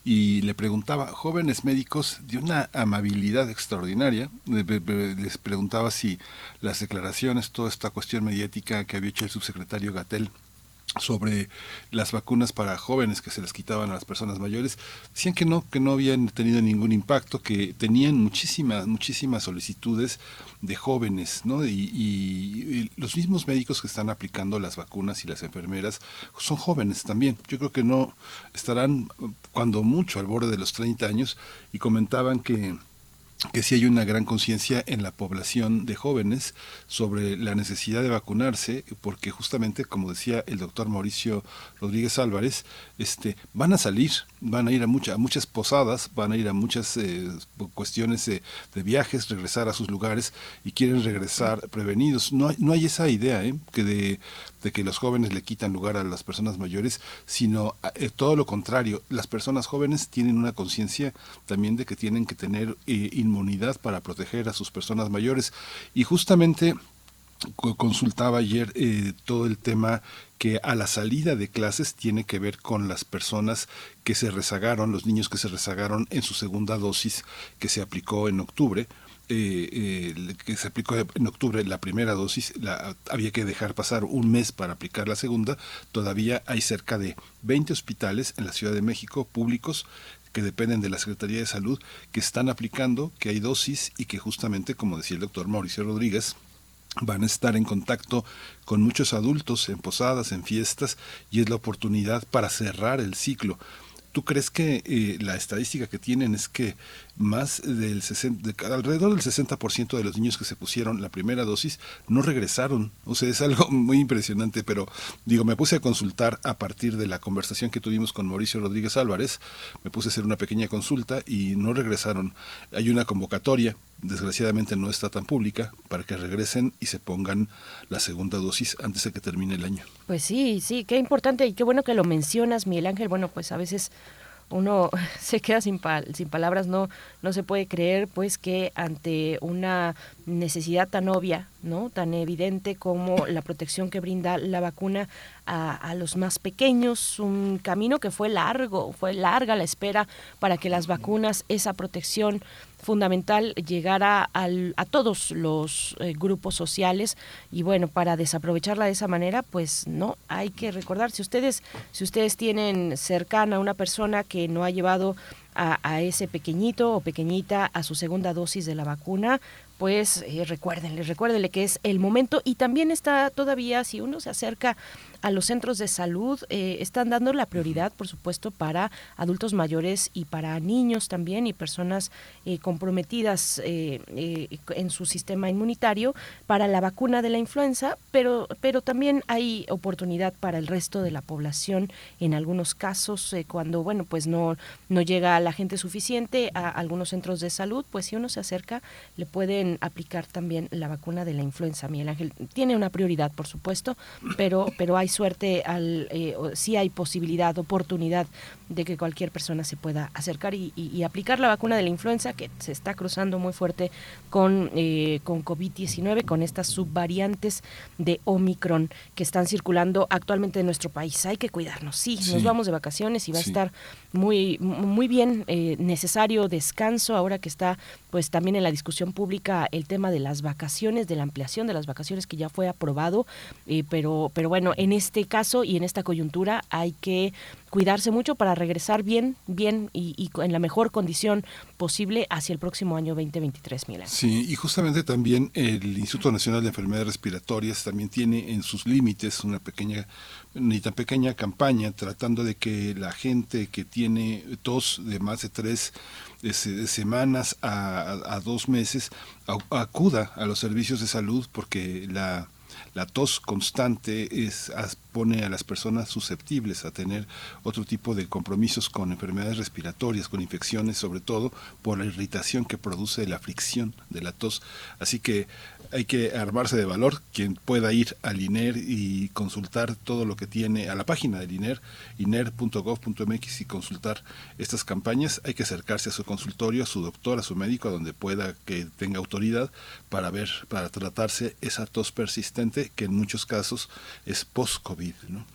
y le preguntaba, jóvenes médicos de una amabilidad extraordinaria, le- le- le- les preguntaba si las declaraciones, toda esta cuestión mediática que había hecho el subsecretario Gatel, sobre las vacunas para jóvenes que se las quitaban a las personas mayores, decían que no, que no habían tenido ningún impacto, que tenían muchísimas, muchísimas solicitudes de jóvenes, ¿no? Y, y- y los mismos médicos que están aplicando las vacunas y las enfermeras son jóvenes también. Yo creo que no estarán, cuando mucho, al borde de los 30 años, y comentaban que que sí hay una gran conciencia en la población de jóvenes sobre la necesidad de vacunarse, porque justamente, como decía el doctor Mauricio Rodríguez Álvarez, este, van a salir, van a ir a, mucha, a muchas posadas, van a ir a muchas eh, cuestiones de, viajes, regresar a sus lugares y quieren regresar prevenidos. No no hay esa idea ¿eh? que de, de que los jóvenes le quitan lugar a las personas mayores, sino eh, todo lo contrario. Las personas jóvenes tienen una conciencia también de que tienen que tener eh, inmunidad para proteger a sus personas mayores. Y justamente co- consultaba ayer eh, todo el tema que a la salida de clases tiene que ver con las personas que se rezagaron, los niños que se rezagaron en su segunda dosis que se aplicó en octubre. Eh, eh, que se aplicó en octubre la primera dosis, había que dejar pasar un mes para aplicar la segunda, todavía hay cerca de 20 hospitales en la Ciudad de México públicos que dependen de la Secretaría de Salud que están aplicando, que hay dosis y que justamente, como decía el doctor Mauricio Rodríguez, van a estar en contacto con muchos adultos en posadas, en fiestas, y es la oportunidad para cerrar el ciclo. ¿Tú crees que eh, la estadística que tienen es que más del 60, de- alrededor del 60% de los niños que se pusieron la primera dosis no regresaron? O sea, es algo muy impresionante, pero digo, me puse a consultar a partir de la conversación que tuvimos con Mauricio Rodríguez Álvarez, me puse a hacer una pequeña consulta y no regresaron. Hay una convocatoria, desgraciadamente no está tan pública, para que regresen y se pongan la segunda dosis antes de que termine el año. Pues sí, sí, qué importante y qué bueno que lo mencionas, Miguel Ángel. Bueno, pues a veces uno se queda sin, pa- sin palabras, no, no se puede creer pues que ante una necesidad tan obvia, ¿no? tan evidente como la protección que brinda la vacuna a, a los más pequeños, un camino que fue largo, fue larga la espera para que las vacunas, esa protección fundamental llegara al, a todos los eh, grupos sociales. Y bueno para desaprovecharla de esa manera pues no hay que recordar si ustedes si ustedes tienen cercana a una persona que no ha llevado a, a ese pequeñito o pequeñita a su segunda dosis de la vacuna pues eh, recuérdenle, recuérdenle que es el momento. Y también está todavía, si uno se acerca a los centros de salud, eh, están dando la prioridad, por supuesto, para adultos mayores y para niños también y personas eh, comprometidas eh, en su sistema inmunitario para la vacuna de la influenza, pero, pero también hay oportunidad para el resto de la población en algunos casos, cuando, bueno, pues no, no llega la gente suficiente a algunos centros de salud, pues si uno se acerca, le pueden aplicar también la vacuna de la influenza. Miguel Ángel tiene una prioridad, por supuesto, pero, pero hay suerte, al, eh, o- sí hay posibilidad, oportunidad de que cualquier persona se pueda acercar y, y- y aplicar la vacuna de la influenza que se está cruzando muy fuerte con, eh, con COVID-19, con estas subvariantes de Omicron que están circulando actualmente en nuestro país. Hay que cuidarnos, sí, Sí. nos vamos de vacaciones y va Sí. a estar muy muy bien eh, necesario descanso ahora que está pues también en la discusión pública el tema de las vacaciones de la ampliación de las vacaciones que ya fue aprobado eh, pero pero bueno en este caso y en esta coyuntura hay que cuidarse mucho para regresar bien bien y, en la mejor condición posible hacia el próximo año 2023 Miguel Ángel. Sí, y justamente también el Instituto Nacional de Enfermedades Respiratorias también tiene en sus límites una pequeña, ni tan pequeña campaña tratando de que la gente que tiene tos de más de tres se- semanas a, dos meses acuda a los servicios de salud porque la la tos constante es, pone a las personas susceptibles a tener otro tipo de compromisos con enfermedades respiratorias, con infecciones, sobre todo por la irritación que produce la fricción de la tos. Así que hay que armarse de valor. Quien pueda ir al INER y consultar todo lo que tiene a la página del INER, iner.gov.mx y consultar estas campañas, hay que acercarse a su consultorio, a su doctor, a su médico, a donde pueda que tenga autoridad para ver, para tratarse esa tos persistente que en muchos casos es post-COVID. ¿no?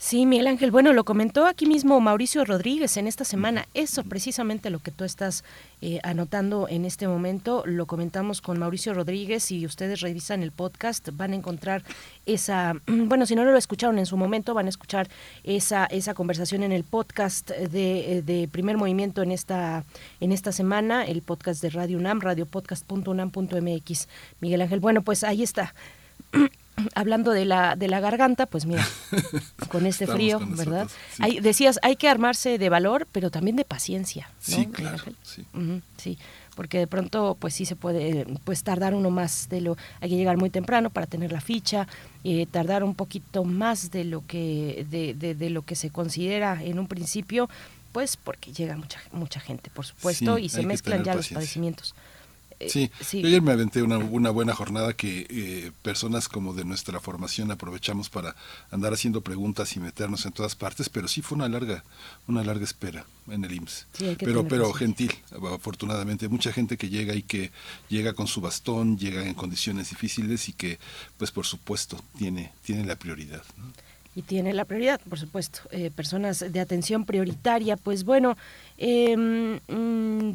Sí, Miguel Ángel, bueno, lo comentó aquí mismo Mauricio Rodríguez en esta semana. Eso precisamente lo que tú estás eh, anotando en este momento, lo comentamos con Mauricio Rodríguez y ustedes revisan el podcast, van a encontrar esa, bueno, si no lo escucharon en su momento, van a escuchar esa, esa conversación en el podcast de, de Primer Movimiento en esta, en esta semana, el podcast de Radio UNAM, radiopodcast.unam.mx. Miguel Ángel, bueno, pues ahí está. Hablando de la, de la garganta, pues mira, con este Estamos frío, con ¿verdad? nosotros, sí. Hay, decías, hay que armarse de valor, pero también de paciencia. ¿no, Sí, claro, sí. Porque de pronto pues sí se puede pues tardar uno más de lo, hay que llegar muy temprano para tener la ficha, eh, tardar un poquito más de lo que, de, de, de lo que se considera en un principio, pues porque llega mucha, mucha gente, por supuesto, Sí, y se mezclan ya los padecimientos. Eh, Sí, sí. yo ayer me aventé una, una buena jornada que eh, personas como de nuestra formación aprovechamos para andar haciendo preguntas y meternos en todas partes, pero sí fue una larga, una larga espera en el IMSS. Sí, pero pero gentil, afortunadamente. Mucha gente que llega y que llega con su bastón, llega en condiciones difíciles y que, pues por supuesto, tiene, tiene la prioridad. ¿no? Y tiene la prioridad, por supuesto. Eh, personas de atención prioritaria, pues bueno, eh,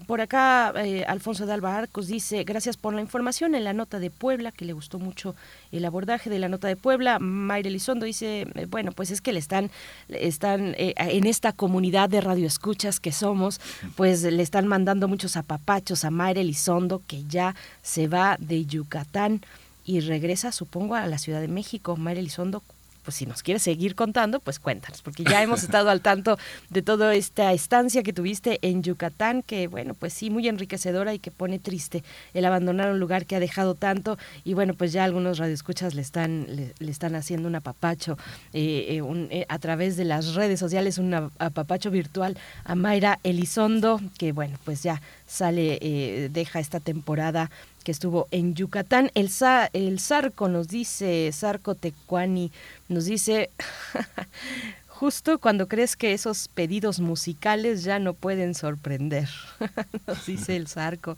por acá eh, Alfonso de Alba Arcos dice, gracias por la información en la nota de Puebla, que le gustó mucho el abordaje de la nota de Puebla. Mayra Elizondo dice, eh, bueno, pues es que le están, están en esta comunidad de radioescuchas que somos, pues le están mandando muchos apapachos a Mayra Elizondo, que ya se va de Yucatán y regresa, supongo, a la Ciudad de México. Mayra Elizondo, pues si nos quieres seguir contando, pues cuéntanos, porque ya hemos estado al tanto de toda esta estancia que tuviste en Yucatán, que bueno, pues sí, muy enriquecedora y que pone triste el abandonar un lugar que ha dejado tanto. Y bueno, pues ya algunos radioescuchas le están, le, le están haciendo un apapacho eh, eh, eh, a través de las redes sociales, un ap- apapacho virtual a Mayra Elizondo, que bueno, pues ya sale, deja esta temporada que estuvo en Yucatán. El, Sa- el Zarco nos dice, Zarco Tecuani, nos dice, justo cuando crees que esos pedidos musicales ya no pueden sorprender, nos dice el Zarco.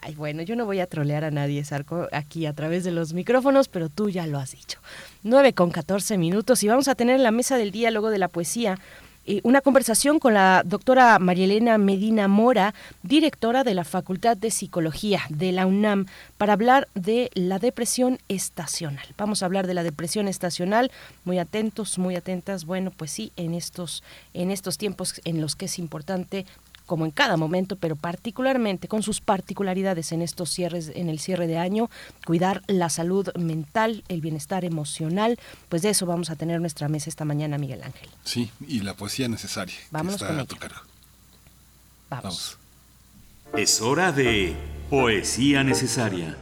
Ay, bueno, yo no voy a trolear a nadie, Zarco, aquí a través de los micrófonos, pero tú ya lo has dicho. 9 con 14 minutos y vamos a tener en la mesa del diálogo de la poesía una conversación con la doctora Marielena Medina Mora, directora de la Facultad de Psicología de la UNAM, para hablar de la depresión estacional. Vamos a hablar de la depresión estacional, muy atentos, muy atentas. Bueno, pues sí, en estos, en estos tiempos en los que es importante como en cada momento, pero particularmente con sus particularidades en estos cierres, en el cierre de año, cuidar la salud mental, el bienestar emocional, pues de eso vamos a tener nuestra mesa esta mañana, Miguel Ángel. Sí, y la poesía necesaria. con a tu cargo. Vamos. Es hora de Poesía Necesaria.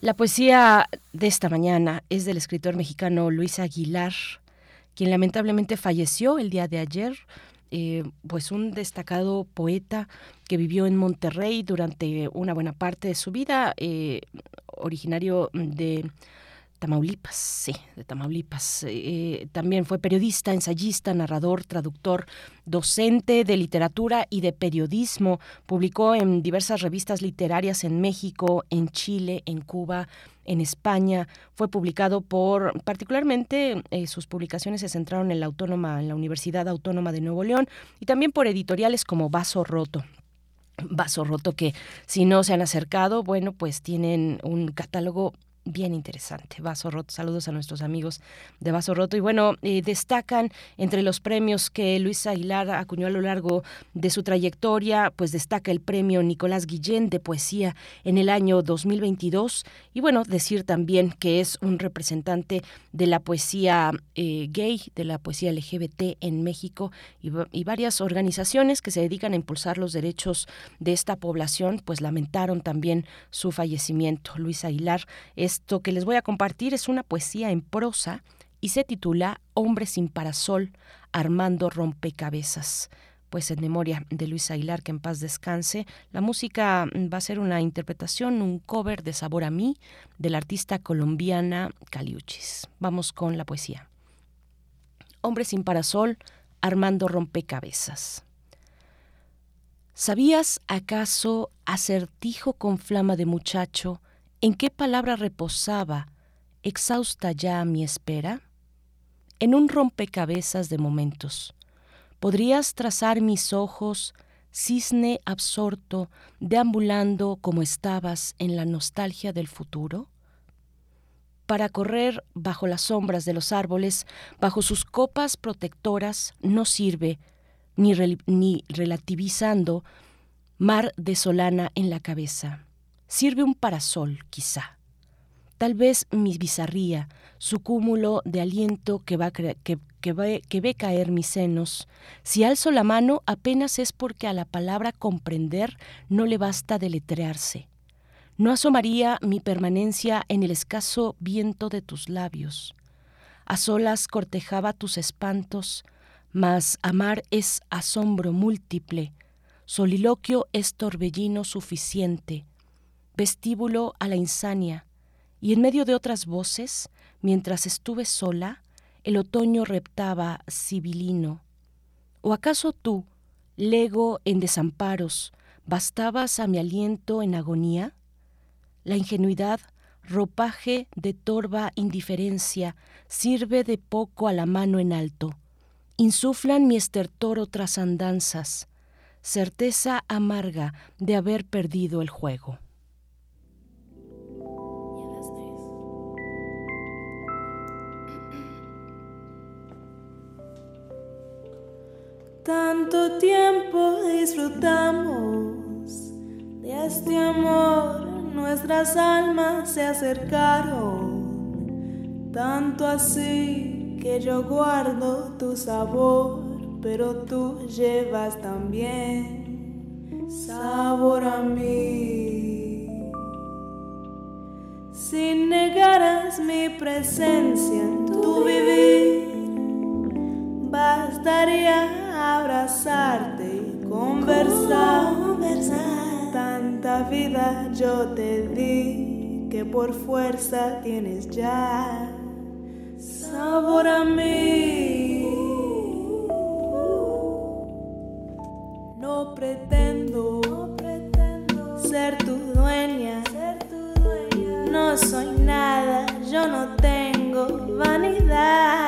La poesía de esta mañana es del escritor mexicano Luis Aguilar, quien lamentablemente falleció el día de ayer. eh, pues un destacado poeta que vivió en Monterrey durante una buena parte de su vida, eh, originario de Tamaulipas, sí, de Tamaulipas. Eh, también fue periodista, ensayista, narrador, traductor, docente de literatura y de periodismo. Publicó en diversas revistas literarias en México, en Chile, en Cuba, en España. Fue publicado por, particularmente, eh, sus publicaciones se centraron en la autónoma, en la Universidad Autónoma de Nuevo León y también por editoriales como Vaso Roto. Vaso Roto que si no se han acercado, bueno, pues tienen un catálogo bien interesante. Vaso Roto, saludos a nuestros amigos de Vaso Roto. Y bueno, eh, destacan entre los premios que Luis Aguilar acuñó a lo largo de su trayectoria, pues destaca el premio Nicolás Guillén de poesía en el año 2022. Y bueno, decir también que es un representante de la poesía eh, gay, de la poesía LGBT en México y, y varias organizaciones que se dedican a impulsar los derechos de esta población, pues lamentaron también su fallecimiento. Luis Aguilar, esto que les voy a compartir es una poesía en prosa y se titula Hombre sin parasol, Armando Rompecabezas. Pues en memoria de Luis Aguilar, que en paz descanse, la música va a ser una interpretación, un cover de Sabor a mí, de la artista colombiana Caliuchis. Vamos con la poesía. Hombre sin parasol, Armando Rompecabezas. ¿Sabías acaso, acertijo con flama de muchacho, en qué palabra reposaba, exhausta ya mi espera? En un rompecabezas de momentos. ¿Podrías trazar mis ojos, cisne absorto, deambulando como estabas en la nostalgia del futuro? Para correr bajo las sombras de los árboles, bajo sus copas protectoras, no sirve, ni, ni relativizando, mar de solana en la cabeza. Sirve un parasol, quizá. Tal vez mi bizarría, su cúmulo de aliento que, va, ve, que ve caer mis senos. Si alzo la mano apenas es porque a la palabra comprender no le basta deletrearse. No asomaría mi permanencia en el escaso viento de tus labios. A solas cortejaba tus espantos, mas amar es asombro múltiple, soliloquio es torbellino suficiente, vestíbulo a la insania, y en medio de otras voces, mientras estuve sola, el otoño reptaba sibilino. ¿O acaso tú, lego en desamparos, bastabas a mi aliento en agonía? La ingenuidad, ropaje de torva indiferencia, sirve de poco a la mano en alto. Insuflan mi estertor otras andanzas, certeza amarga de haber perdido el juego. Tanto tiempo disfrutamos de este amor, nuestras almas se acercaron, tanto así que yo guardo tu sabor, pero tú llevas también sabor a mí. Si negaras mi presencia en tu vivir, bastaría abrazarte y conversar. Tanta vida yo te di que por fuerza tienes ya sabor a mí. No pretendo, ser tu dueña. No soy nada, yo no tengo vanidad.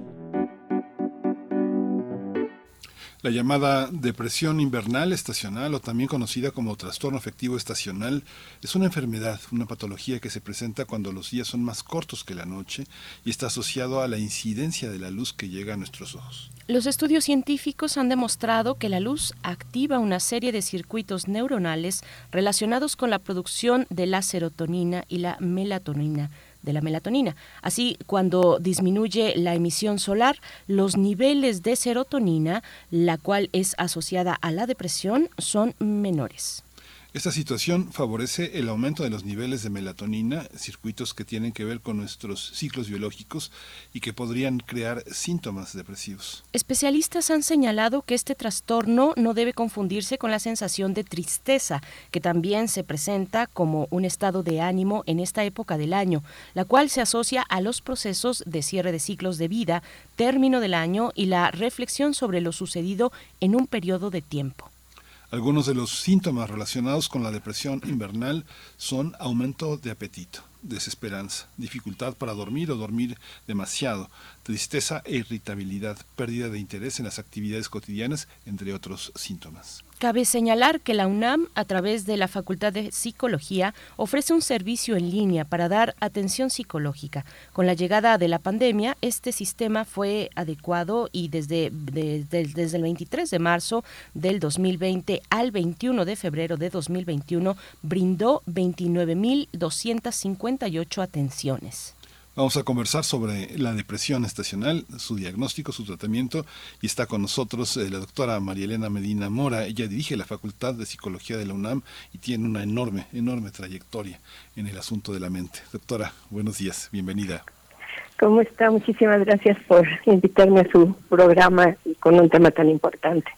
La llamada depresión invernal estacional o también conocida como trastorno afectivo estacional es una enfermedad, una patología que se presenta cuando los días son más cortos que la noche y está asociado a la incidencia de la luz que llega a nuestros ojos. Los estudios científicos han demostrado que la luz activa una serie de circuitos neuronales relacionados con la producción de la serotonina y la melatonina de la melatonina. Así, cuando disminuye la emisión solar, los niveles de serotonina, la cual es asociada a la depresión, son menores. Esta situación favorece el aumento de los niveles de melatonina, circuitos que tienen que ver con nuestros ciclos biológicos y que podrían crear síntomas depresivos. Especialistas han señalado que este trastorno no debe confundirse con la sensación de tristeza, que también se presenta como un estado de ánimo en esta época del año, la cual se asocia a los procesos de cierre de ciclos de vida, término del año y la reflexión sobre lo sucedido en un periodo de tiempo. Algunos de los síntomas relacionados con la depresión invernal son aumento de apetito, desesperanza, dificultad para dormir o dormir demasiado, tristeza e irritabilidad, pérdida de interés en las actividades cotidianas, entre otros síntomas. Cabe señalar que la UNAM, a través de la Facultad de Psicología, ofrece un servicio en línea para dar atención psicológica. Con la llegada de la pandemia, este sistema fue adecuado y desde, de- de- desde el 23 de marzo del 2020 al 21 de febrero de 2021 brindó 29.258 atenciones. Vamos a conversar sobre la depresión estacional, su diagnóstico, su tratamiento y está con nosotros eh, la doctora María Elena Medina Mora. Ella dirige la Facultad de Psicología de la UNAM y tiene una enorme, enorme trayectoria en el asunto de la mente. Doctora, buenos días, bienvenida. ¿Cómo está? Muchísimas gracias por invitarme a su programa con un tema tan importante.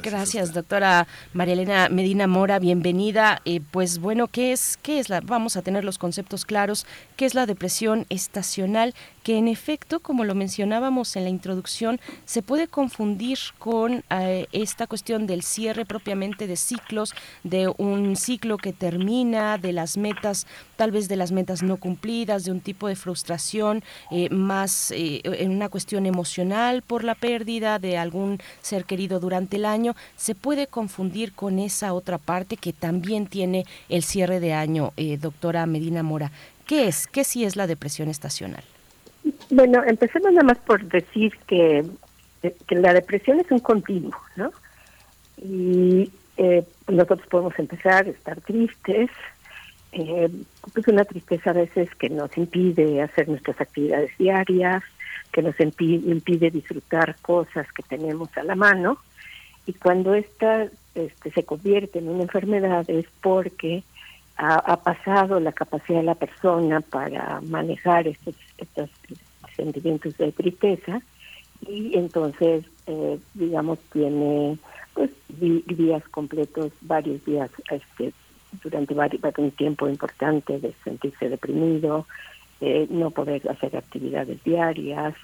Gracias, doctora María Elena Medina Mora, bienvenida. Eh, pues bueno, ¿qué es, qué es la? Vamos a tener los conceptos claros. ¿Qué es la depresión estacional? Que en efecto, como lo mencionábamos en la introducción, se puede confundir con eh, esta cuestión del cierre propiamente de ciclos, de un ciclo que termina, de las metas, tal vez de las metas no cumplidas, de un tipo de frustración eh, más en una cuestión emocional por la pérdida de algún ser querido durante el año se puede confundir con esa otra parte que también tiene el cierre de año, eh, doctora Medina Mora. ¿Qué es? ¿Qué sí es la depresión estacional? Bueno, empecemos nada más por decir que, que la depresión es un continuo, ¿no? Y eh, nosotros podemos empezar a estar tristes, eh, pues una tristeza a veces que nos impide hacer nuestras actividades diarias, que nos impide disfrutar cosas que tenemos a la mano, y cuando esta este, se convierte en una enfermedad es porque ha, pasado la capacidad de la persona para manejar estos, estos sentimientos de tristeza y entonces, eh, digamos, tiene pues días completos, varios días este, durante varios, un tiempo importante de sentirse deprimido, de no poder hacer actividades diarias,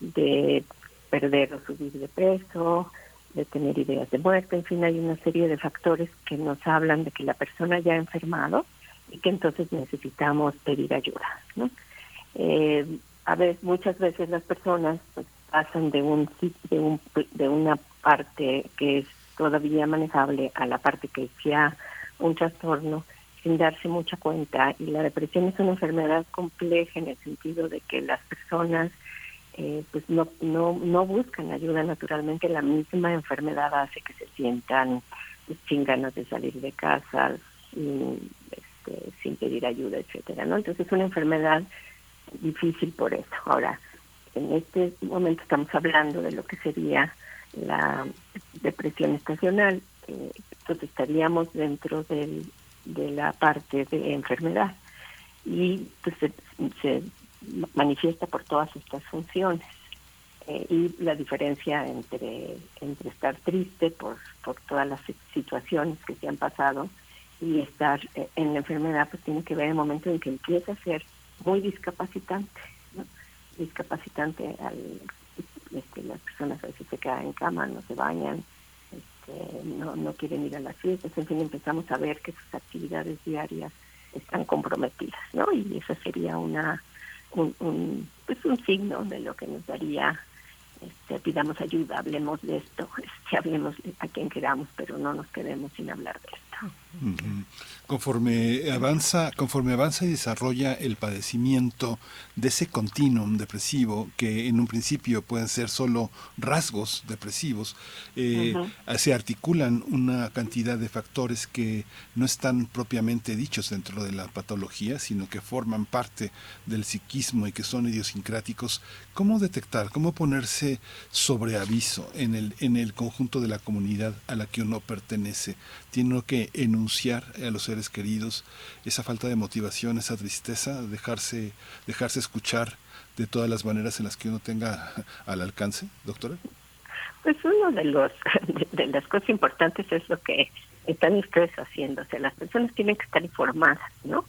de perder o subir de peso, de tener ideas de muerte, en fin, hay una serie de factores que nos hablan de que la persona ya ha enfermado y que entonces necesitamos pedir ayuda. ¿no? Eh, a veces, muchas veces las personas pues, pasan de un, de un de una parte que es todavía manejable a la parte que es ya un trastorno sin darse mucha cuenta y la depresión es una enfermedad compleja en el sentido de que las personas eh, pues no, no, no buscan ayuda naturalmente, la misma enfermedad hace que se sientan sin ganas de salir de casa, sin, este, sin pedir ayuda, etcétera, ¿no? Entonces es una enfermedad difícil por eso. Ahora, en este momento estamos hablando de lo que sería la depresión estacional, eh, entonces estaríamos dentro del, de la parte de enfermedad y pues se manifiesta por todas estas funciones. Eh, y la diferencia entre, entre estar triste por, por todas las situaciones que se han pasado y estar eh, en la enfermedad, pues tiene que ver el momento en que empieza a ser muy discapacitante. Discapacitante, al, este, las personas a veces se quedan en cama, no se bañan, este, no, no quieren ir a las fiestas, en fin, empezamos a ver que sus actividades diarias están comprometidas, ¿no? Y esa sería una un, un, pues un signo de lo que nos daría este, pidamos ayuda, hablemos de esto, este, hablemos a quien queramos, pero no nos quedemos sin hablar de esto. Conforme avanza, conforme avanza y desarrolla el padecimiento de ese continuum depresivo, que en un principio pueden ser solo rasgos depresivos, eh, se articulan una cantidad de factores que no están propiamente dichos dentro de la patología, sino que forman parte del psiquismo y que son idiosincráticos. ¿Cómo detectar, cómo ponerse sobre aviso en el, en el conjunto de la comunidad a la que uno pertenece? Tiene que enunciar a los seres queridos esa falta de motivación, esa tristeza, dejarse, dejarse escuchar de todas las maneras en las que uno tenga al alcance, doctora? Pues uno de los de, las cosas importantes es lo que están ustedes haciendo, o sea, las personas tienen que estar informadas, ¿no?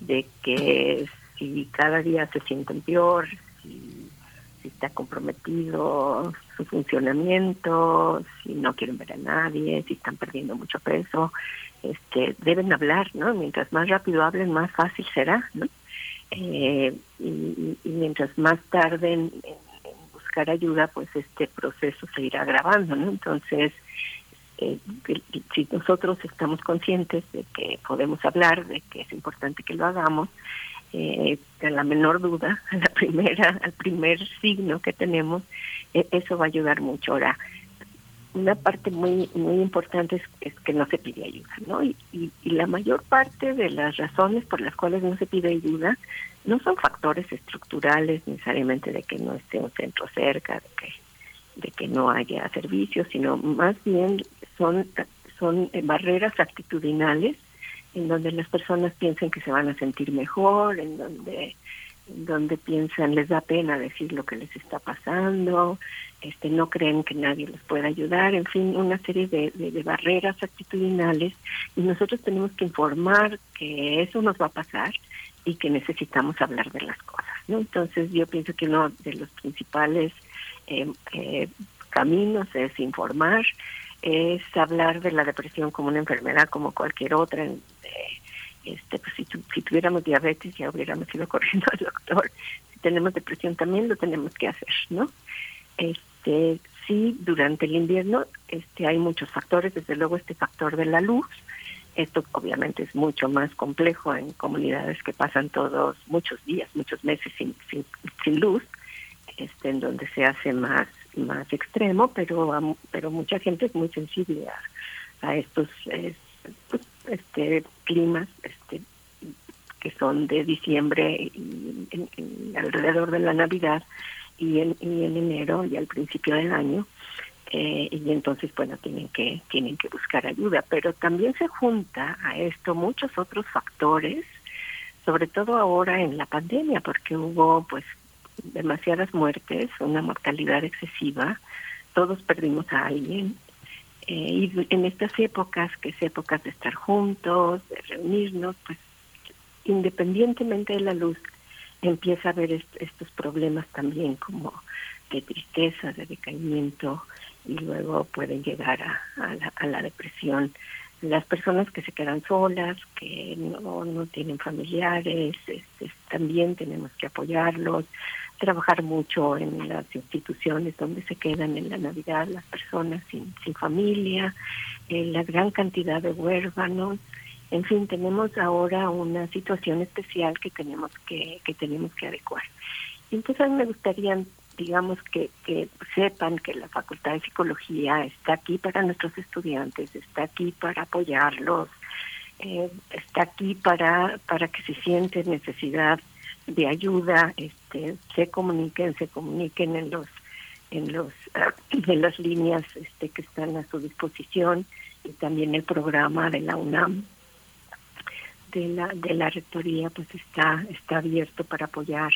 De que si cada día se sienten peor, si si está comprometido su funcionamiento, si no quieren ver a nadie, si están perdiendo mucho peso, este, deben hablar, ¿no? Mientras más rápido hablen, más fácil será, ¿no? Eh, y, mientras más tarden en, buscar ayuda, pues este proceso se irá agravando, ¿no? Entonces, eh, si nosotros estamos conscientes de que podemos hablar, de que es importante que lo hagamos, eh, la menor duda, la primera, al primer signo que tenemos, e, eso va a ayudar mucho. Ahora, una parte muy muy importante es, que no se pide ayuda, ¿no? Y, y, la mayor parte de las razones por las cuales no se pide ayuda no son factores estructurales necesariamente de que no esté un centro cerca, de que de que no haya servicios, sino más bien son son barreras actitudinales en donde las personas piensan que se van a sentir mejor, en donde donde piensan les da pena decir lo que les está pasando, este no creen que nadie les pueda ayudar, en fin, una serie de, barreras actitudinales y nosotros tenemos que informar que eso nos va a pasar y que necesitamos hablar de las cosas. Entonces yo pienso que uno de los principales eh, eh, caminos es informar, es hablar de la depresión como una enfermedad como cualquier otra, este pues si, si tuviéramos diabetes ya hubiéramos ido corriendo al doctor. Si tenemos depresión también lo tenemos que hacer no este sí durante el invierno este hay muchos factores desde luego este factor de la luz esto obviamente es mucho más complejo en comunidades que pasan todos muchos días muchos meses sin sin, sin luz este en donde se hace más más extremo pero pero mucha gente es muy sensible a, estos pues, este climas este que son de diciembre y, alrededor de la Navidad y en, y en enero y al principio del año eh, y entonces bueno tienen que tienen que buscar ayuda. Pero también se junta a esto muchos otros factores sobre todo ahora en la pandemia porque hubo pues demasiadas muertes una mortalidad excesiva todos perdimos a alguien eh, y en estas épocas, que es épocas de estar juntos, de reunirnos, pues independientemente de la luz, empieza a haber estos problemas también como de tristeza, de decaimiento, y luego pueden llegar a, a, la, depresión. Las personas que se quedan solas, que no, no tienen familiares, este, también tenemos que apoyarlos trabajar mucho en las instituciones donde se quedan en la Navidad las personas sin, sin familia, eh, la gran cantidad de huérfanos. En fin, tenemos ahora una situación especial que tenemos que, que tenemos que adecuar. Entonces a mí me gustaría, digamos, que, que sepan que la Facultad de Psicología está aquí para nuestros estudiantes, está aquí para apoyarlos, eh, está aquí para, para que se sienten necesidad de ayuda este, se comuniquen se comuniquen en los en los en las líneas este que están a su disposición y también el programa de la UNAM de la de la rectoría pues está está abierto para apoyar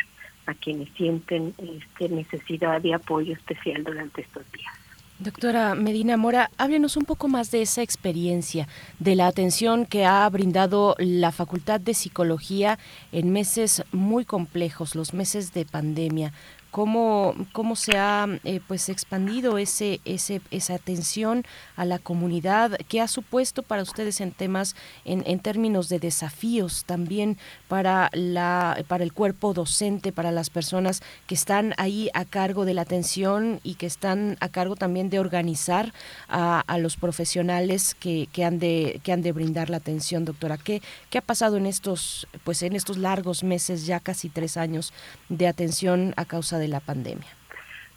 a quienes sienten este necesidad de apoyo especial durante estos días. Doctora Medina Mora, háblenos un poco más de esa experiencia, de la atención que ha brindado la Facultad de Psicología en meses muy complejos, los meses de pandemia cómo, cómo se ha eh, pues expandido ese, ese, esa atención a la comunidad, qué ha supuesto para ustedes en temas, en, en términos de desafíos también para, la, para el cuerpo docente, para las personas que están ahí a cargo de la atención y que están a cargo también de organizar a, los profesionales que, que, han de, que han de brindar la atención, doctora. ¿Qué, ¿Qué ha pasado en estos, pues en estos largos meses, ya casi tres años de atención a causa de la pandemia?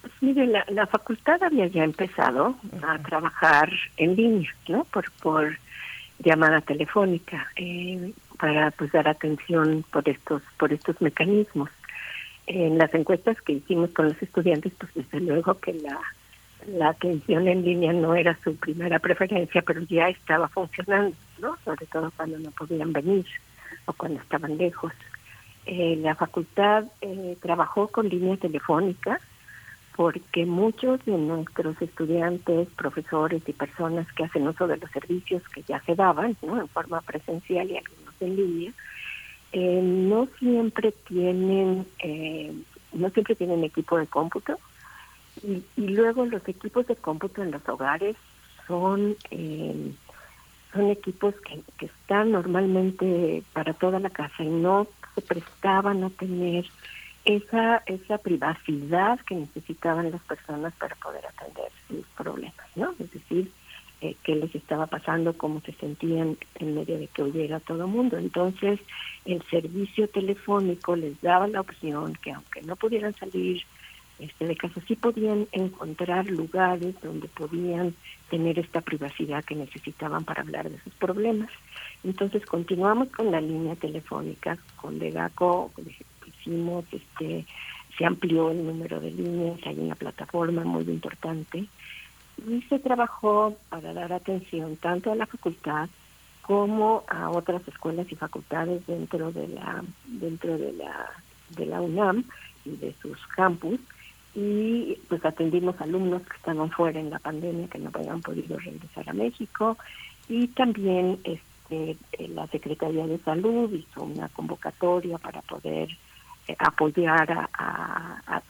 Pues mire, la, facultad había ya empezado a trabajar en línea, ¿no? Por, por llamada telefónica eh, para pues dar atención por estos por estos mecanismos. En las encuestas que hicimos con los estudiantes, pues desde luego que la la atención en línea no era su primera preferencia, pero ya estaba funcionando, ¿no? Sobre todo cuando no podían venir o cuando estaban lejos. Eh, la facultad eh, trabajó con línea telefónica porque muchos de nuestros estudiantes, profesores y personas que hacen uso de los servicios que ya se daban ¿no? en forma presencial y algunos en línea, eh, no siempre tienen no siempre tienen equipo de cómputo y, y, luego los equipos de cómputo en los hogares son son equipos que, que están normalmente para toda la casa y no se prestaban a tener esa esa privacidad que necesitaban las personas para poder atender sus problemas, ¿no? Es decir, eh, qué les estaba pasando, cómo se sentían en medio de que huyera todo el mundo. Entonces, el servicio telefónico les daba la opción que aunque no pudieran salir este, de caso, sí podían encontrar lugares donde podían tener esta privacidad que necesitaban para hablar de sus problemas. Entonces continuamos con la línea telefónica con Degaco, hicimos, este, se amplió el número de líneas, hay una plataforma muy importante. Y se trabajó para dar atención tanto a la facultad como a otras escuelas y facultades dentro de la dentro de la de la UNAM y de sus campus y pues atendimos alumnos que estaban fuera en la pandemia que no habían podido regresar a México y también este la Secretaría de Salud hizo una convocatoria para poder eh, apoyar a,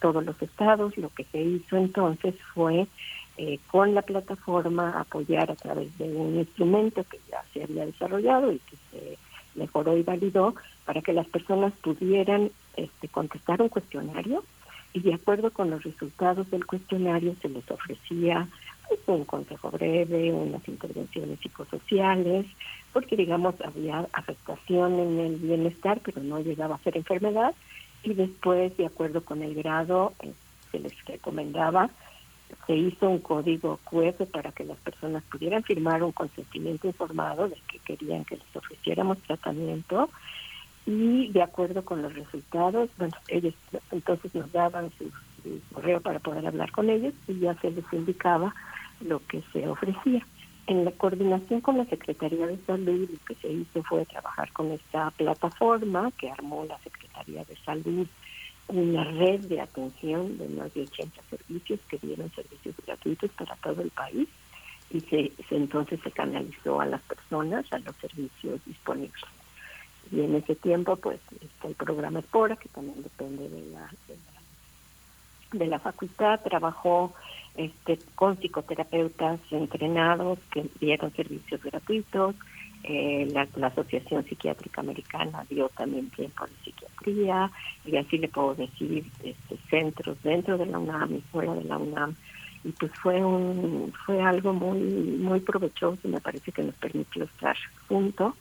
todos los estados. Lo que se hizo entonces fue eh, con la plataforma apoyar a través de un instrumento que ya se había desarrollado y que se mejoró y validó para que las personas pudieran este, contestar un cuestionario y de acuerdo con los resultados del cuestionario se les ofrecía un consejo breve, unas intervenciones psicosociales, porque digamos había afectación en el bienestar, pero no llegaba a ser enfermedad, y después, de acuerdo con el grado, eh, se les recomendaba, se hizo un código QR para que las personas pudieran firmar un consentimiento informado de que querían que les ofreciéramos tratamiento y de acuerdo con los resultados, bueno, ellos entonces nos daban su, correo para poder hablar con ellos y ya se les indicaba lo que se ofrecía. En la coordinación con la Secretaría de Salud, lo que se hizo fue trabajar con esta plataforma que armó la Secretaría de Salud, una red de atención de más de 80 servicios que dieron servicios gratuitos para todo el país y se, entonces se canalizó a las personas a los servicios disponibles y en ese tiempo pues está el programa Espora que también depende de la, de la, facultad. Trabajó este con psicoterapeutas entrenados que dieron servicios gratuitos. Eh, la, Asociación Psiquiátrica Americana dio también tiempo de psiquiatría. Y así le puedo decir este, centros dentro de la UNAM y fuera de la UNAM. Y pues fue un fue algo muy muy provechoso me parece que nos permitió estar juntos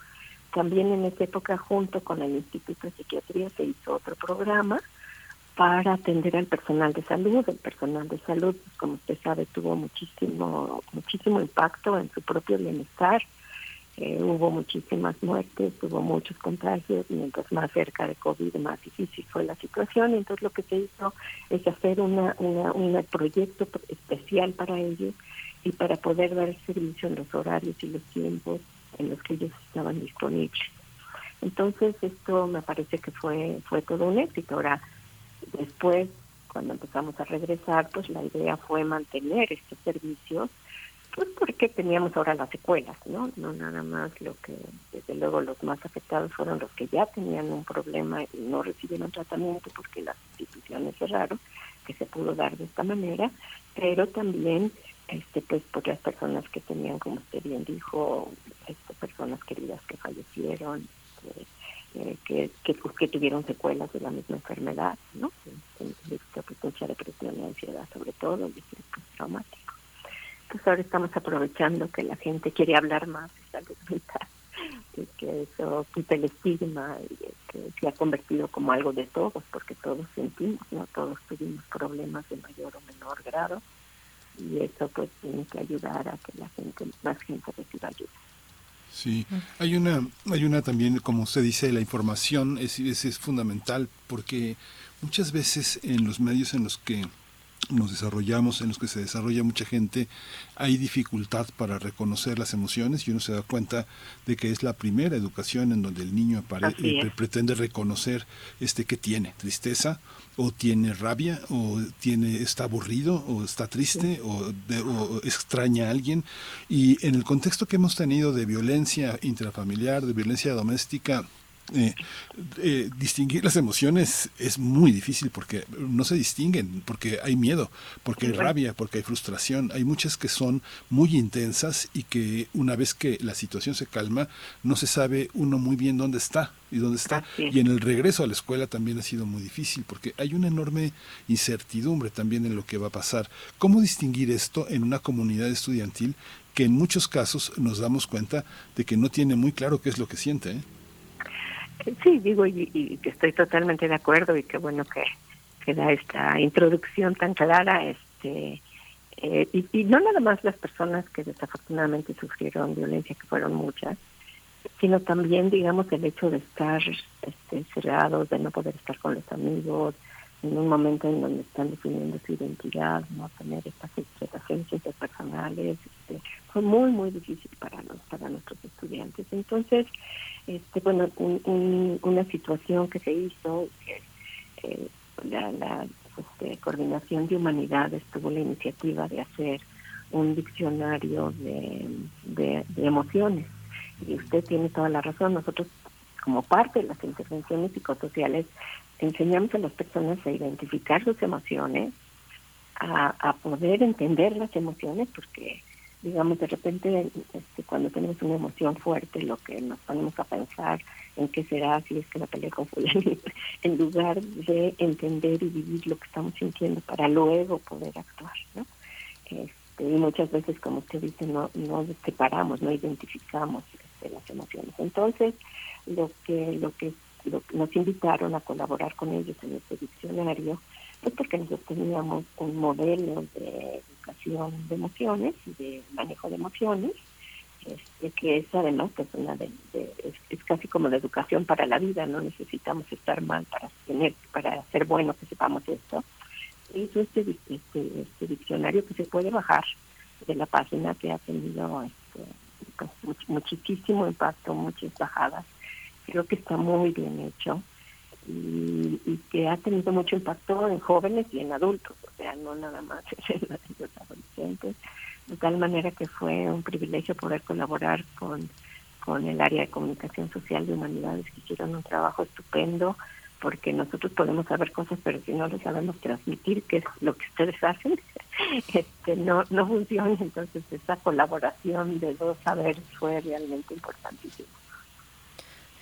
también en esa época, junto con el Instituto de Psiquiatría, se hizo otro programa para atender al personal de salud. El personal de salud, pues, como usted sabe, tuvo muchísimo, muchísimo impacto en su propio bienestar. Eh, hubo muchísimas muertes, hubo muchos contagios, mientras más cerca de COVID, más difícil fue la situación. Entonces lo que se hizo es hacer una, una, un proyecto especial para ellos y para poder dar servicio en los horarios y los tiempos en los que ellos estaban disponibles. Entonces esto me parece que fue fue todo un éxito. Ahora, después, cuando empezamos a regresar, pues la idea fue mantener estos servicios, pues porque teníamos ahora las secuelas, ¿no? No nada más lo que, desde luego, los más afectados fueron los que ya tenían un problema y no recibieron tratamiento porque las instituciones cerraron, que se pudo dar de esta manera, pero también este pues por las personas que tenían como usted bien dijo este, personas queridas que fallecieron eh, que, que, pues, que, tuvieron secuelas de la misma enfermedad no mucha depresión y ansiedad sobre todo y estrés traumático. Pues ahora estamos aprovechando que la gente quiere hablar más de salud mental y que eso quita el estigma y que se ha convertido como algo de todos porque todos sentimos no todos tuvimos problemas de mayor o menor grado y eso pues tiene que ayudar a que la gente, más gente reciba ayuda. Sí, hay una, hay una también, como usted dice, la información es, es, es fundamental porque muchas veces en los medios en los que nos desarrollamos, en los que se desarrolla mucha gente, hay dificultad para reconocer las emociones y uno se da cuenta de que es la primera educación en donde el niño eh, pretende reconocer este que tiene, tristeza o tiene rabia o tiene está aburrido o está triste o, o, extraña a alguien. Y en el contexto que hemos tenido de violencia intrafamiliar, de violencia doméstica, eh, eh, distinguir las emociones es muy difícil porque no se distinguen, porque hay miedo, porque hay rabia, porque hay frustración. Hay muchas que son muy intensas y que una vez que la situación se calma, no se sabe uno muy bien dónde está y dónde está. Y en el regreso a la escuela también ha sido muy difícil porque hay una enorme incertidumbre también en lo que va a pasar. ¿Cómo distinguir esto en una comunidad estudiantil que en muchos casos nos damos cuenta de que no tiene muy claro qué es lo que siente? ¿eh? Sí, digo, y, que estoy totalmente de acuerdo y qué bueno que, que da esta introducción tan clara, este eh, y, y, no nada más las personas que desafortunadamente sufrieron violencia, que fueron muchas, sino también, digamos, el hecho de estar este, cerrados, de no poder estar con los amigos, en un momento en donde están definiendo su identidad, no tener estas interpretaciones interpersonales, este, fue muy, muy difícil para, los, para nuestros estudiantes. Entonces, este, bueno, una situación que se hizo, eh, la, este, Coordinación de Humanidades tuvo la iniciativa de hacer un diccionario de, emociones. Y usted tiene toda la razón, nosotros como parte de las intervenciones psicosociales enseñamos a las personas a identificar sus emociones, a poder entender las emociones, porque digamos, de repente este, cuando tenemos una emoción fuerte, lo que nos ponemos a pensar en qué será si es que la pelea con en lugar de entender y vivir lo que estamos sintiendo para luego poder actuar, ¿no? Este, y muchas veces, como usted dice, no, no separamos, no identificamos este, las emociones. Entonces, lo que, lo que nos invitaron a colaborar con ellos en este diccionario, pues porque nosotros teníamos un modelo de educación de emociones y de manejo de emociones, este, que es además que es una de, es, casi como la educación para la vida, no necesitamos estar mal para tener, para ser bueno que sepamos esto. Hizo este, este, este diccionario que se puede bajar de la página que ha tenido este, pues, muchísimo impacto, muchas bajadas. Creo que está muy bien hecho y, y, que ha tenido mucho impacto en jóvenes y en adultos, o sea, no nada más en los adolescentes, de tal manera que fue un privilegio poder colaborar con, con el área de comunicación social de humanidades que hicieron un trabajo estupendo porque nosotros podemos saber cosas pero si no lo sabemos transmitir que es lo que ustedes hacen este no no funciona. Entonces esa colaboración de dos saberes fue realmente importantísima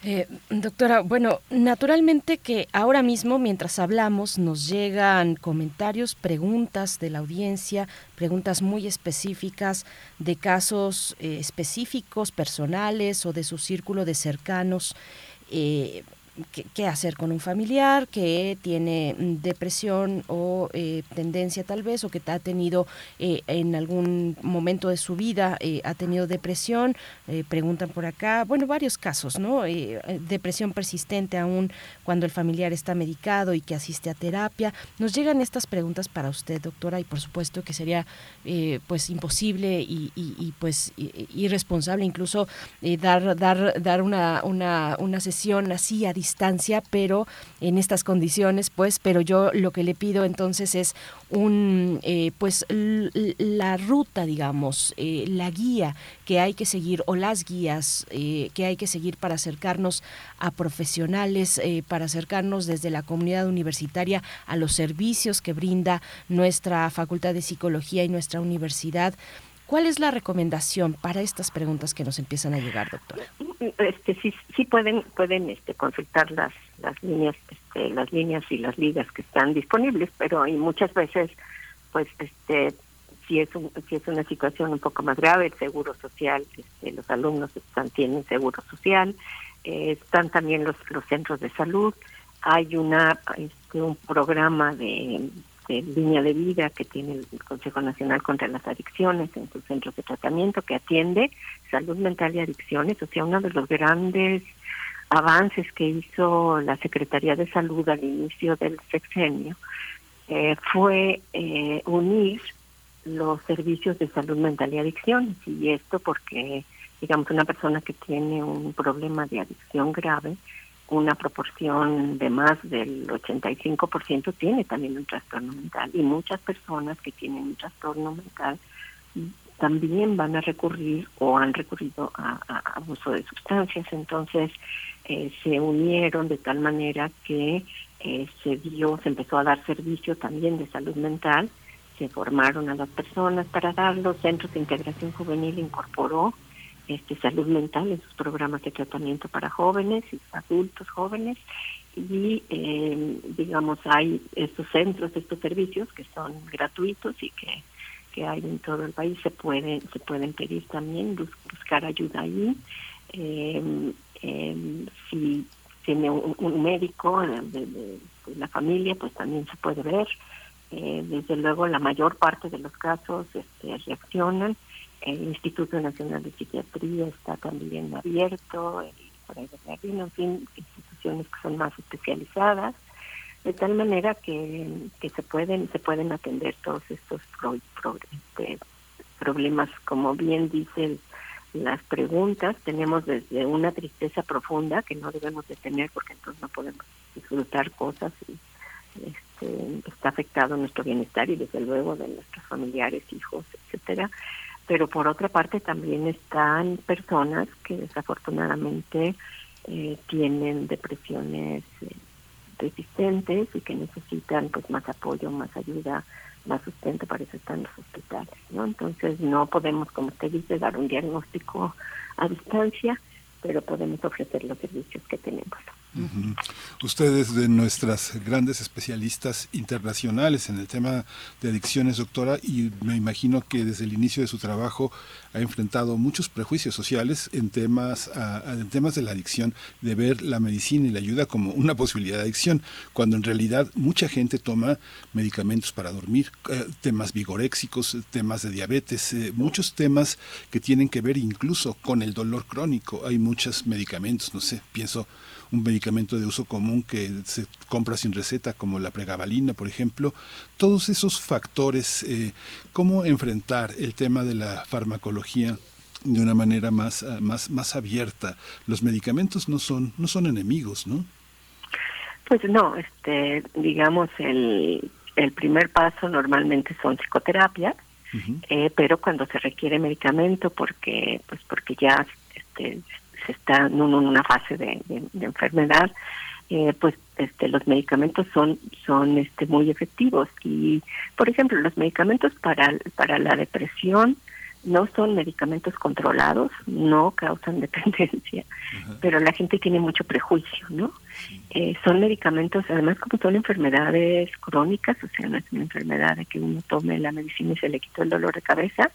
eh, doctora, bueno, naturalmente que ahora mismo, mientras hablamos, nos llegan comentarios, preguntas de la audiencia, preguntas muy específicas de casos eh, específicos, personales o de su círculo de cercanos. Eh, qué, hacer con un familiar que tiene mm, depresión o eh, tendencia tal vez o que ha tenido eh, en algún momento de su vida eh, ha tenido depresión preguntan por acá. Bueno varios casos no depresión persistente aún cuando el familiar está medicado y que asiste a terapia. Nos llegan estas preguntas para usted doctora y por supuesto que sería pues imposible y, y pues irresponsable incluso dar dar dar una, una una sesión así a distancia, pero en estas condiciones, pues, pero yo lo que le pido entonces es un, eh, pues, la ruta, digamos, eh, la guía que hay que seguir o las guías eh, que hay que seguir para acercarnos a profesionales, para acercarnos desde la comunidad universitaria a los servicios que brinda nuestra Facultad de Psicología y nuestra universidad. ¿Cuál es la recomendación para estas preguntas que nos empiezan a llegar, doctora? Este, sí, sí pueden pueden este, consultar las las líneas este, las líneas y las ligas que están disponibles, pero hay muchas veces, pues, este, si es si es una situación un poco más grave, el seguro social, este, los alumnos están tienen seguro social, eh, están también los los centros de salud, hay una este, un programa de línea de vida que tiene el Consejo Nacional contra las Adicciones en sus centros de tratamiento que atiende salud mental y adicciones, o sea, uno de los grandes avances que hizo la Secretaría de Salud al inicio del sexenio eh, fue eh, unir los servicios de salud mental y adicciones. Y esto porque digamos una persona que tiene un problema de adicción grave una proporción de más del 85% tiene también un trastorno mental y muchas personas que tienen un trastorno mental también van a recurrir o han recurrido a, abuso de sustancias. Entonces eh, se unieron de tal manera que eh, se dio, se empezó a dar servicio también de salud mental, se formaron a las personas para dar los centros de integración juvenil incorporó este, salud mental en sus programas de tratamiento para jóvenes y adultos jóvenes y eh, digamos hay estos centros, estos servicios que son gratuitos y que, que hay en todo el país se pueden se pueden pedir también buscar ayuda ahí eh, eh, si tiene un, médico de, este, la familia, pues también se puede ver. Eh, desde luego, la mayor parte de los casos este, reaccionan. El Instituto Nacional de Psiquiatría está también abierto, ahí de en fin, instituciones que son más especializadas, de tal manera que, que se pueden se pueden atender todos estos pro, este, problemas, como bien dicen las preguntas, tenemos desde una tristeza profunda que no debemos de tener porque entonces no podemos disfrutar cosas y este, está afectado nuestro bienestar y desde luego de nuestros familiares, hijos, etcétera. Pero por otra parte también están personas que desafortunadamente eh, tienen depresiones eh, resistentes y que necesitan pues más apoyo, más ayuda, más sustento, para eso están los hospitales, ¿no? Entonces no podemos, como usted dice, dar un diagnóstico a distancia, pero podemos ofrecer los servicios que tenemos. Ustedes de nuestras grandes especialistas internacionales en el tema de adicciones, doctora, y me imagino que desde el inicio de su trabajo ha enfrentado muchos prejuicios sociales en temas, en temas de la adicción, de ver la medicina y la ayuda como una posibilidad de adicción, cuando en realidad mucha gente toma medicamentos para dormir, eh, temas vigoréxicos, temas de diabetes, eh, muchos temas que tienen que ver incluso con el dolor crónico. Hay muchos medicamentos, no sé, pienso un medicamento de uso común que se compra sin receta, como la pregabalina, por ejemplo. Todos esos factores, eh, ¿cómo enfrentar el tema de la farmacología? de una manera más, ah, más, más abierta. Los medicamentos no son, no son enemigos, ¿no? Pues no, este, digamos, el, el primer paso normalmente son psicoterapias, eh, pero cuando se requiere medicamento porque, pues porque ya este, se está en una fase de, enfermedad, eh, pues este, los medicamentos son son este muy efectivos y por ejemplo los medicamentos para para la depresión no son medicamentos controlados, no causan dependencia, pero la gente tiene mucho prejuicio, ¿no? Eh, son medicamentos, además como son enfermedades crónicas, o sea, no es una enfermedad de que uno tome la medicina y se le quitó el dolor de cabeza,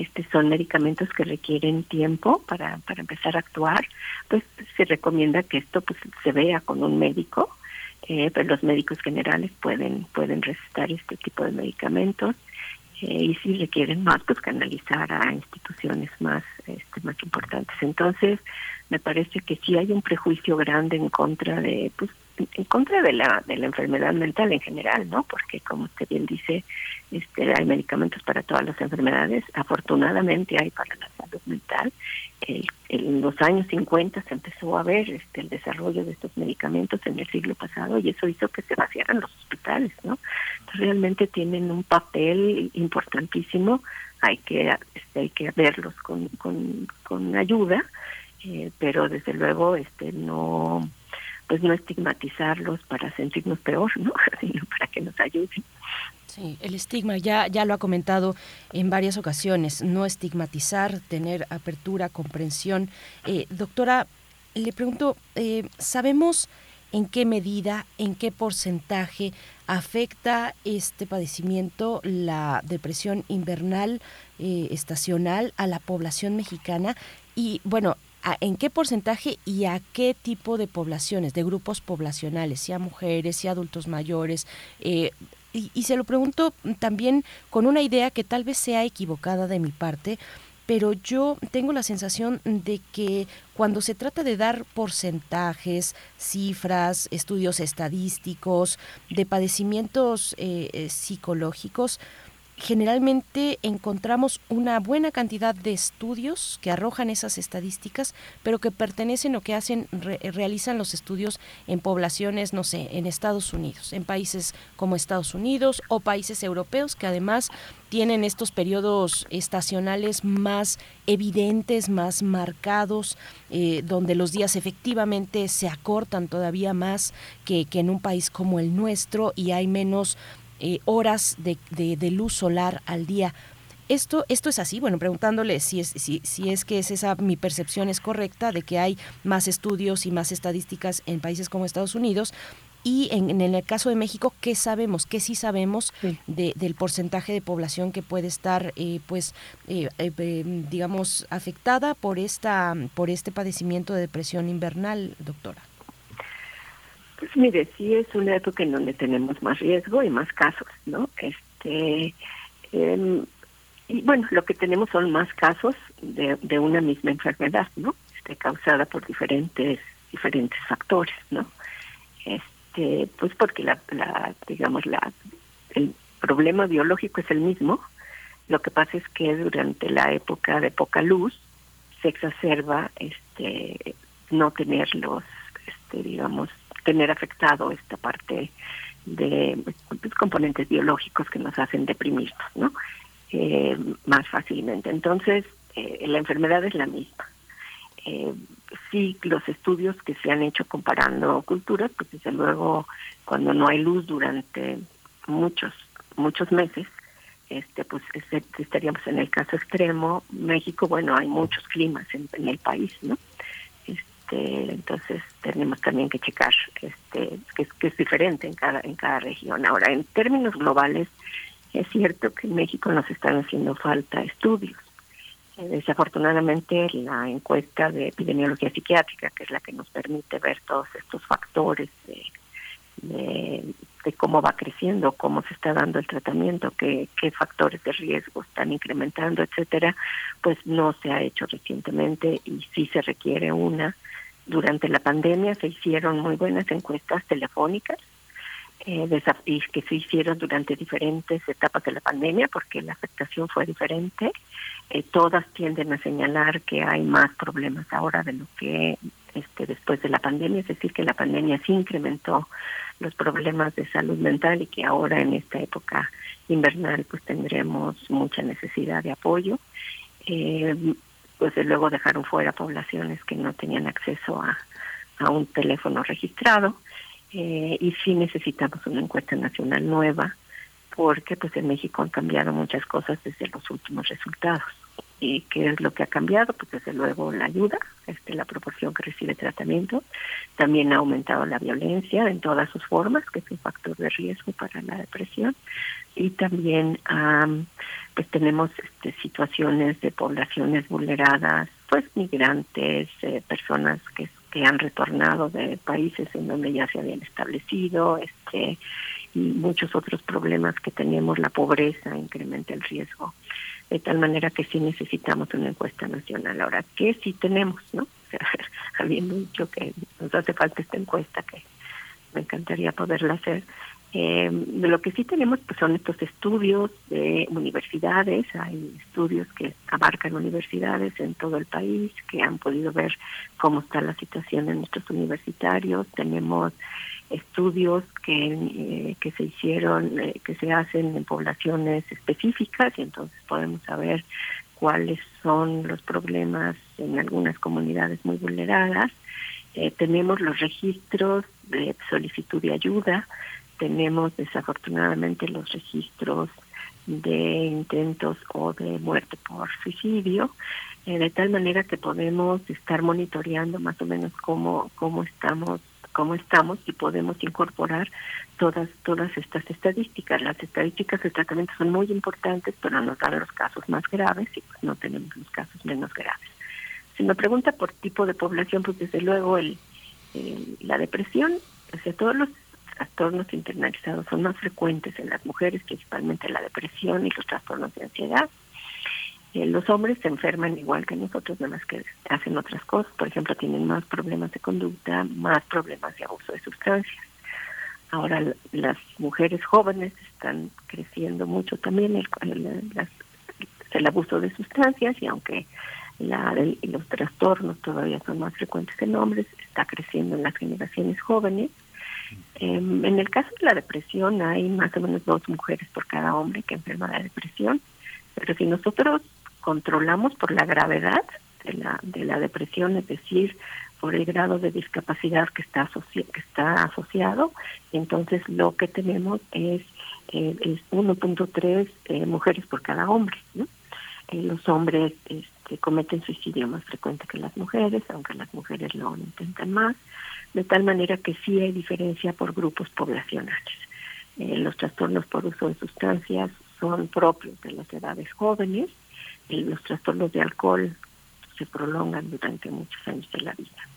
este son medicamentos que requieren tiempo para, para empezar a actuar, pues se recomienda que esto pues se vea con un médico, eh, pero los médicos generales pueden pueden recetar este tipo de medicamentos eh, y si requieren más pues canalizar a instituciones más este, más importantes. Entonces me parece que sí hay un prejuicio grande en contra de pues en contra de la de la enfermedad mental en general, ¿no? Porque como usted bien dice, este, hay medicamentos para todas las enfermedades, afortunadamente hay para la salud mental. en los años 50 se empezó a ver este, el desarrollo de estos medicamentos en el siglo pasado y eso hizo que se vaciaran los hospitales, ¿no? realmente tienen un papel importantísimo, hay que este, hay que verlos con, con, con ayuda, eh, pero desde luego este no pues no estigmatizarlos para sentirnos peor, ¿no? sino para que nos ayuden. Sí, el estigma ya, ya lo ha comentado en varias ocasiones, no estigmatizar, tener apertura, comprensión. Eh, doctora, le pregunto, eh, ¿sabemos en qué medida, en qué porcentaje afecta este padecimiento, la depresión invernal eh, estacional, a la población mexicana? Y bueno, en qué porcentaje y a qué tipo de poblaciones, de grupos poblacionales, sea mujeres, sea adultos mayores, eh, y, se lo pregunto también con una idea que tal vez sea equivocada de mi parte, pero yo tengo la sensación de que cuando se trata de dar porcentajes, cifras, estudios estadísticos de padecimientos eh, eh, psicológicos, generalmente encontramos una buena cantidad de estudios que arrojan esas estadísticas, pero que pertenecen o que hacen realizan los estudios en poblaciones, no sé, en Estados Unidos, en países como Estados Unidos o países europeos que además tienen estos periodos estacionales más evidentes, más marcados, eh, donde los días efectivamente se acortan todavía más que, que en un país como el nuestro y hay menos eh, horas de, de, luz solar al día. Esto, esto es así, bueno, preguntándole si es, si, si es que es esa, mi percepción es correcta de que hay más estudios y más estadísticas en países como Estados Unidos, y en, el caso de México, ¿qué sabemos? ¿Qué sí sabemos de, del porcentaje de población que puede estar, eh, pues, eh, digamos, afectada por esta, por este padecimiento de depresión invernal, doctora? Pues mire, sí es una época en donde tenemos más riesgo y más casos, ¿no? Este, em, y bueno, lo que tenemos son más casos de, de una misma enfermedad, ¿no? Este, causada por diferentes diferentes factores, ¿no? Este, pues porque la, la digamos la el problema biológico es el mismo. Lo que pasa es que durante la época de poca luz se exacerba este no tener los este digamos tener afectado esta parte de pues, componentes biológicos que nos hacen deprimirnos, ¿no? Eh, más fácilmente. Entonces, eh, la enfermedad es la misma. Eh, sí, los estudios que se han hecho comparando culturas, pues desde luego, cuando no hay luz durante muchos, muchos meses, este pues este, estaríamos en el caso extremo. México, bueno, hay muchos climas en, en el país, ¿no? Este, entonces tenemos también que checar este que, que es diferente en cada en cada región. Ahora, en términos globales, es cierto que en México nos están haciendo falta estudios. Eh, Desafortunadamente, la encuesta de epidemiología psiquiátrica, que es la que nos permite ver todos estos factores de, de cómo va creciendo, cómo se está dando el tratamiento, qué, qué factores de riesgo están incrementando, etcétera, pues no se ha hecho recientemente y sí se requiere una. Durante la pandemia se hicieron muy buenas encuestas telefónicas eh, que se hicieron durante diferentes etapas de la pandemia porque la afectación fue diferente. Eh, todas tienden a señalar que hay más problemas ahora de lo que este, después de la pandemia, es decir, que la pandemia sí incrementó los problemas de salud mental y que ahora en esta época invernal pues tendremos mucha necesidad de apoyo. Eh, pues luego dejaron fuera poblaciones que no tenían acceso a, a un teléfono registrado eh, y sí necesitamos una encuesta nacional nueva porque pues en México han cambiado muchas cosas desde los últimos resultados. Y qué es lo que ha cambiado pues desde luego la ayuda este la proporción que recibe tratamiento. También ha aumentado la violencia en todas sus formas que es un factor de riesgo para la depresión. Y también am, pues tenemos este, situaciones de poblaciones vulneradas pues migrantes eh, personas que que han retornado de países en donde ya se habían establecido este y muchos otros problemas que tenemos la pobreza incrementa el riesgo de tal manera que sí necesitamos una encuesta nacional. Ahora qué sí tenemos no habiendo dicho que nos hace falta esta encuesta que me encantaría poderla hacer eh, lo que sí tenemos pues son estos estudios de universidades, hay estudios que abarcan universidades en todo el país que han podido ver cómo está la situación en nuestros universitarios, tenemos estudios que, eh, que se hicieron, eh, que se hacen en poblaciones específicas y entonces podemos saber cuáles son los problemas en algunas comunidades muy vulneradas. Eh, tenemos los registros de solicitud de ayuda, tenemos desafortunadamente los registros de intentos o de muerte por suicidio, de tal manera que podemos estar monitoreando más o menos cómo, cómo estamos cómo estamos y podemos incorporar todas todas estas estadísticas. Las estadísticas de tratamiento son muy importantes, pero nos dan los casos más graves y pues no tenemos los casos menos graves. Si me pregunta por tipo de población, pues desde luego el, el- la depresión, o sea, todos los trastornos internalizados son más frecuentes en las mujeres, principalmente la depresión y los trastornos de ansiedad. Eh, los hombres se enferman igual que nosotros, nada más que hacen otras cosas. Por ejemplo, tienen más problemas de conducta, más problemas de abuso de sustancias. Ahora, las mujeres jóvenes están creciendo mucho también el, abuso de sustancias y aunque la, los trastornos todavía son más frecuentes en hombres, está creciendo en las generaciones jóvenes. Em, en el caso de la depresión hay más o menos dos mujeres por cada hombre que enferma de depresión, pero si nosotros controlamos por la gravedad de la, de la depresión, es decir, por el grado de discapacidad que está, asoci- que está asociado, entonces lo que tenemos es, eh, es 1.3 eh, mujeres por cada hombre. Eh, los hombres este, cometen suicidio más frecuente que las mujeres, aunque las mujeres lo intentan más, de tal manera que sí hay diferencia por grupos poblacionales. Eh, los trastornos por uso de sustancias son propios de las edades jóvenes, y los trastornos de alcohol se prolongan durante muchos años de la vida.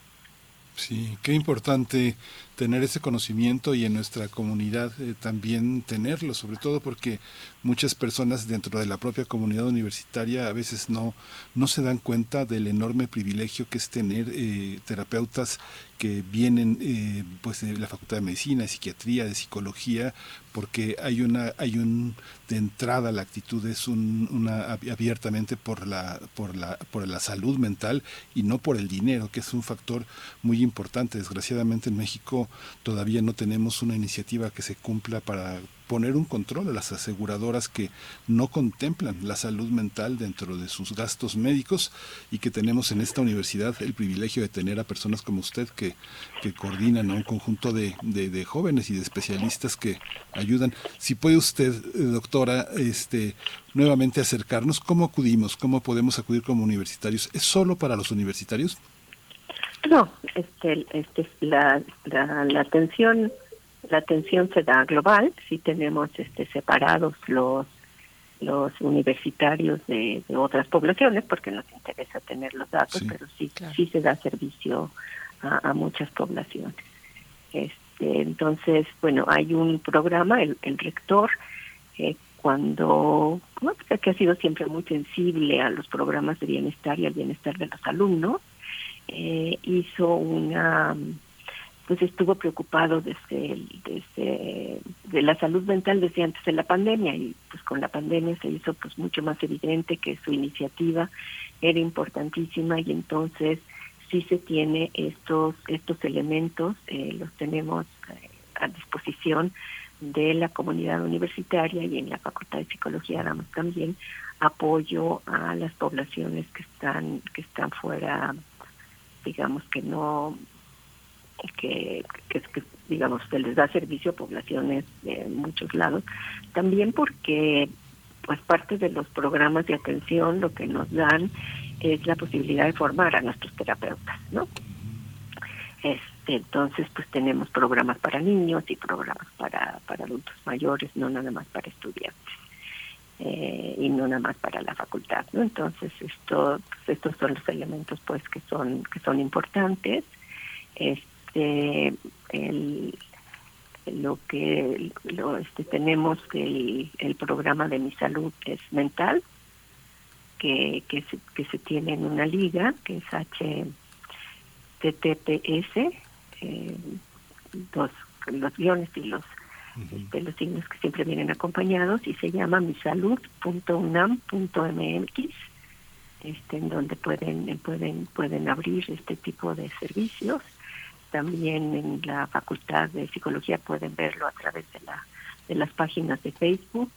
Sí, qué importante tener ese conocimiento y en nuestra comunidad eh, también tenerlo, sobre todo porque muchas personas dentro de la propia comunidad universitaria a veces no, no se dan cuenta del enorme privilegio que es tener eh, terapeutas que vienen eh, pues de la Facultad de Medicina, de Psiquiatría, de Psicología, porque hay una hay un de entrada la actitud es un, una abiertamente por la por la por la salud mental y no por el dinero, que es un factor muy importante. Desgraciadamente en México todavía no tenemos una iniciativa que se cumpla para poner un control a las aseguradoras que no contemplan la salud mental dentro de sus gastos médicos y que tenemos en esta universidad el privilegio de tener a personas como usted que, que coordinan a un conjunto de, de, jóvenes y de especialistas que ayudan. Si puede usted, eh, doctora, este, nuevamente acercarnos, ¿cómo acudimos? ¿Cómo podemos acudir como universitarios? ¿Es solo para los universitarios? No, este, este, la, la, la atención la atención se da global, si tenemos este separados los los universitarios de, otras poblaciones porque nos interesa tener los datos, pero sí sí se da servicio a, muchas poblaciones. Este, entonces, bueno, hay un programa, el, el rector, eh, cuando, que ha sido siempre muy sensible a los programas de bienestar y al bienestar de los alumnos, eh, hizo una pues estuvo preocupado desde, desde de la salud mental desde antes de la pandemia y pues con la pandemia se hizo pues mucho más evidente que su iniciativa era importantísima y entonces sí se tiene estos estos elementos eh, los tenemos eh, a disposición de la comunidad universitaria y en la Facultad de Psicología damos también apoyo a las poblaciones que están que están fuera digamos que no que, que, que, digamos se les da servicio a poblaciones de muchos lados. También porque pues parte de los programas de atención lo que nos dan es la posibilidad de formar a nuestros terapeutas no este entonces pues tenemos programas para niños y programas para para adultos mayores no nada más para estudiantes eh, y no nada más para la facultad no entonces esto pues, estos son los elementos pues que son que son importantes. Este el, lo que lo, este, tenemos el, el programa de mi salud es mental que, que, se, que se tiene en una liga que es HTTPS eh, dos, los guiones y los este, los signos que siempre vienen acompañados y se llama misalud.unam.mx este en donde pueden pueden pueden abrir este tipo de servicios también en la Facultad de Psicología pueden verlo a través de, la, de las páginas de Facebook.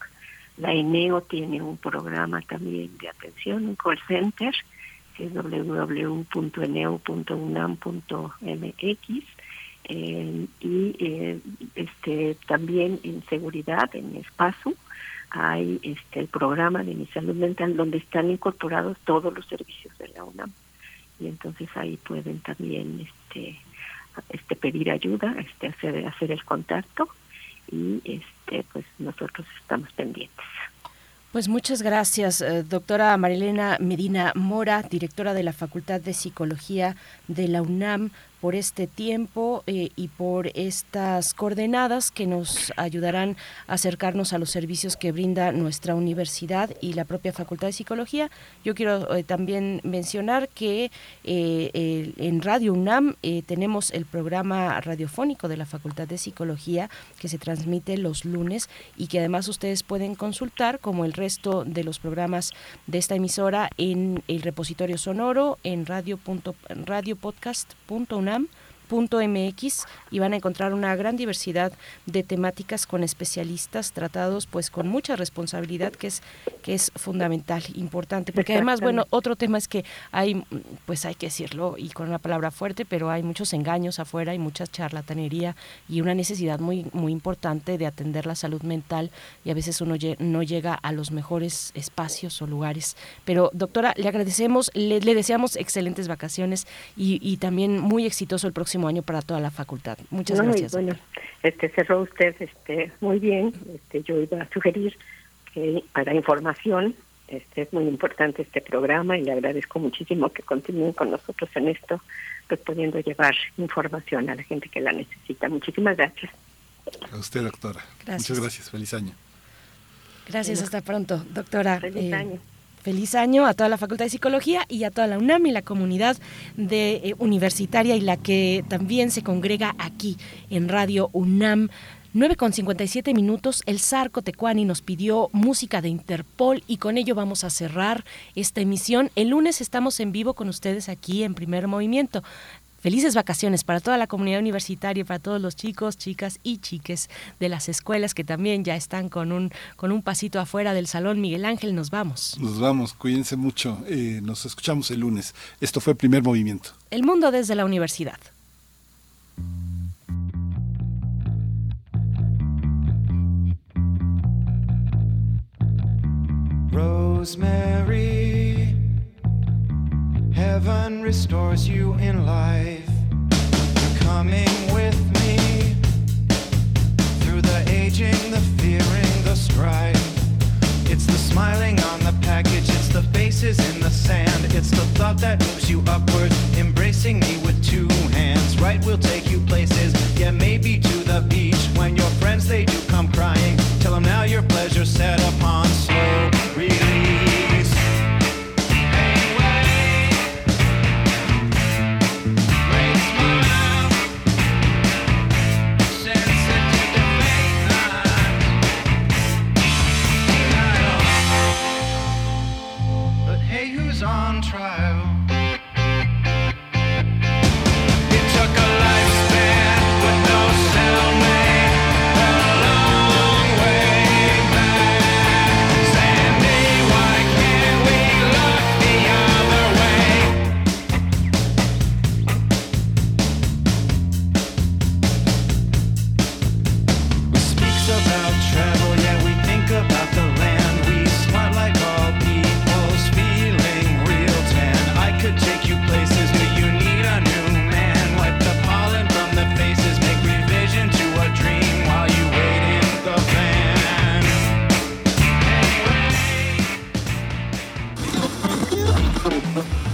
La ENEO tiene un programa también de atención, un call center, que es www.eneo.unam.mx. Eh, y eh, este también en seguridad, en espacio hay este el programa de mi salud mental donde están incorporados todos los servicios de la UNAM y entonces ahí pueden también este este pedir ayuda, este hacer hacer el contacto y este pues nosotros estamos pendientes. Pues muchas gracias, eh, doctora Marilena Medina Mora, directora de la Facultad de Psicología de la UNAM, por este tiempo eh, y por estas coordenadas que nos ayudarán a acercarnos a los servicios que brinda nuestra universidad y la propia Facultad de Psicología. Yo quiero eh, también mencionar que eh, en Radio UNAM tenemos el programa radiofónico de la Facultad de Psicología que se transmite los lunes y que además ustedes pueden consultar como el resto de los programas de esta emisora en el repositorio sonoro en radio.radiopodcast.unam them, mx y van a encontrar una gran diversidad de temáticas con especialistas tratados pues con mucha responsabilidad que es que es fundamental importante. Porque además bueno otro tema es que hay pues hay que decirlo y con una palabra fuerte pero hay muchos engaños afuera y mucha charlatanería y una necesidad muy muy importante de atender la salud mental y a veces uno no llega a los mejores espacios o lugares. Pero doctora le agradecemos le, deseamos excelentes vacaciones y, y también muy exitoso el próximo año para toda la facultad. Muchas gracias. Bueno, este cerró usted este muy bien. Este yo iba a sugerir que para información Este es muy importante este programa y le agradezco muchísimo que continúen con nosotros en esto, pues pudiendo llevar información a la gente que la necesita. Muchísimas gracias. A usted, doctora. Muchas gracias. Feliz año. Gracias, hasta pronto, doctora. Feliz Eh, año. Feliz año a toda la Facultad de Psicología y a toda la UNAM y la comunidad de eh, universitaria y la que también se congrega aquí en Radio UNAM. 9 con 57 minutos, el Zarco Tecuani nos pidió música de Interpol y con ello vamos a cerrar esta emisión. El lunes estamos en vivo con ustedes aquí en Primer Movimiento. Felices vacaciones para toda la comunidad universitaria, para todos los chicos, chicas y chiques de las escuelas que también ya están con un, con un pasito afuera del salón. Miguel Ángel, nos vamos. Nos vamos, cuídense mucho. eh, nos escuchamos el lunes. Esto fue Primer Movimiento. El mundo desde la universidad. Rosemary, heaven restores you in life. You're coming with me through the aging, the fearing, the strife. It's the smiling on the package, it's the faces in the sand, it's the thought that moves you upward, embracing me with two hands. Right, we'll take you places, yeah, maybe to the beach.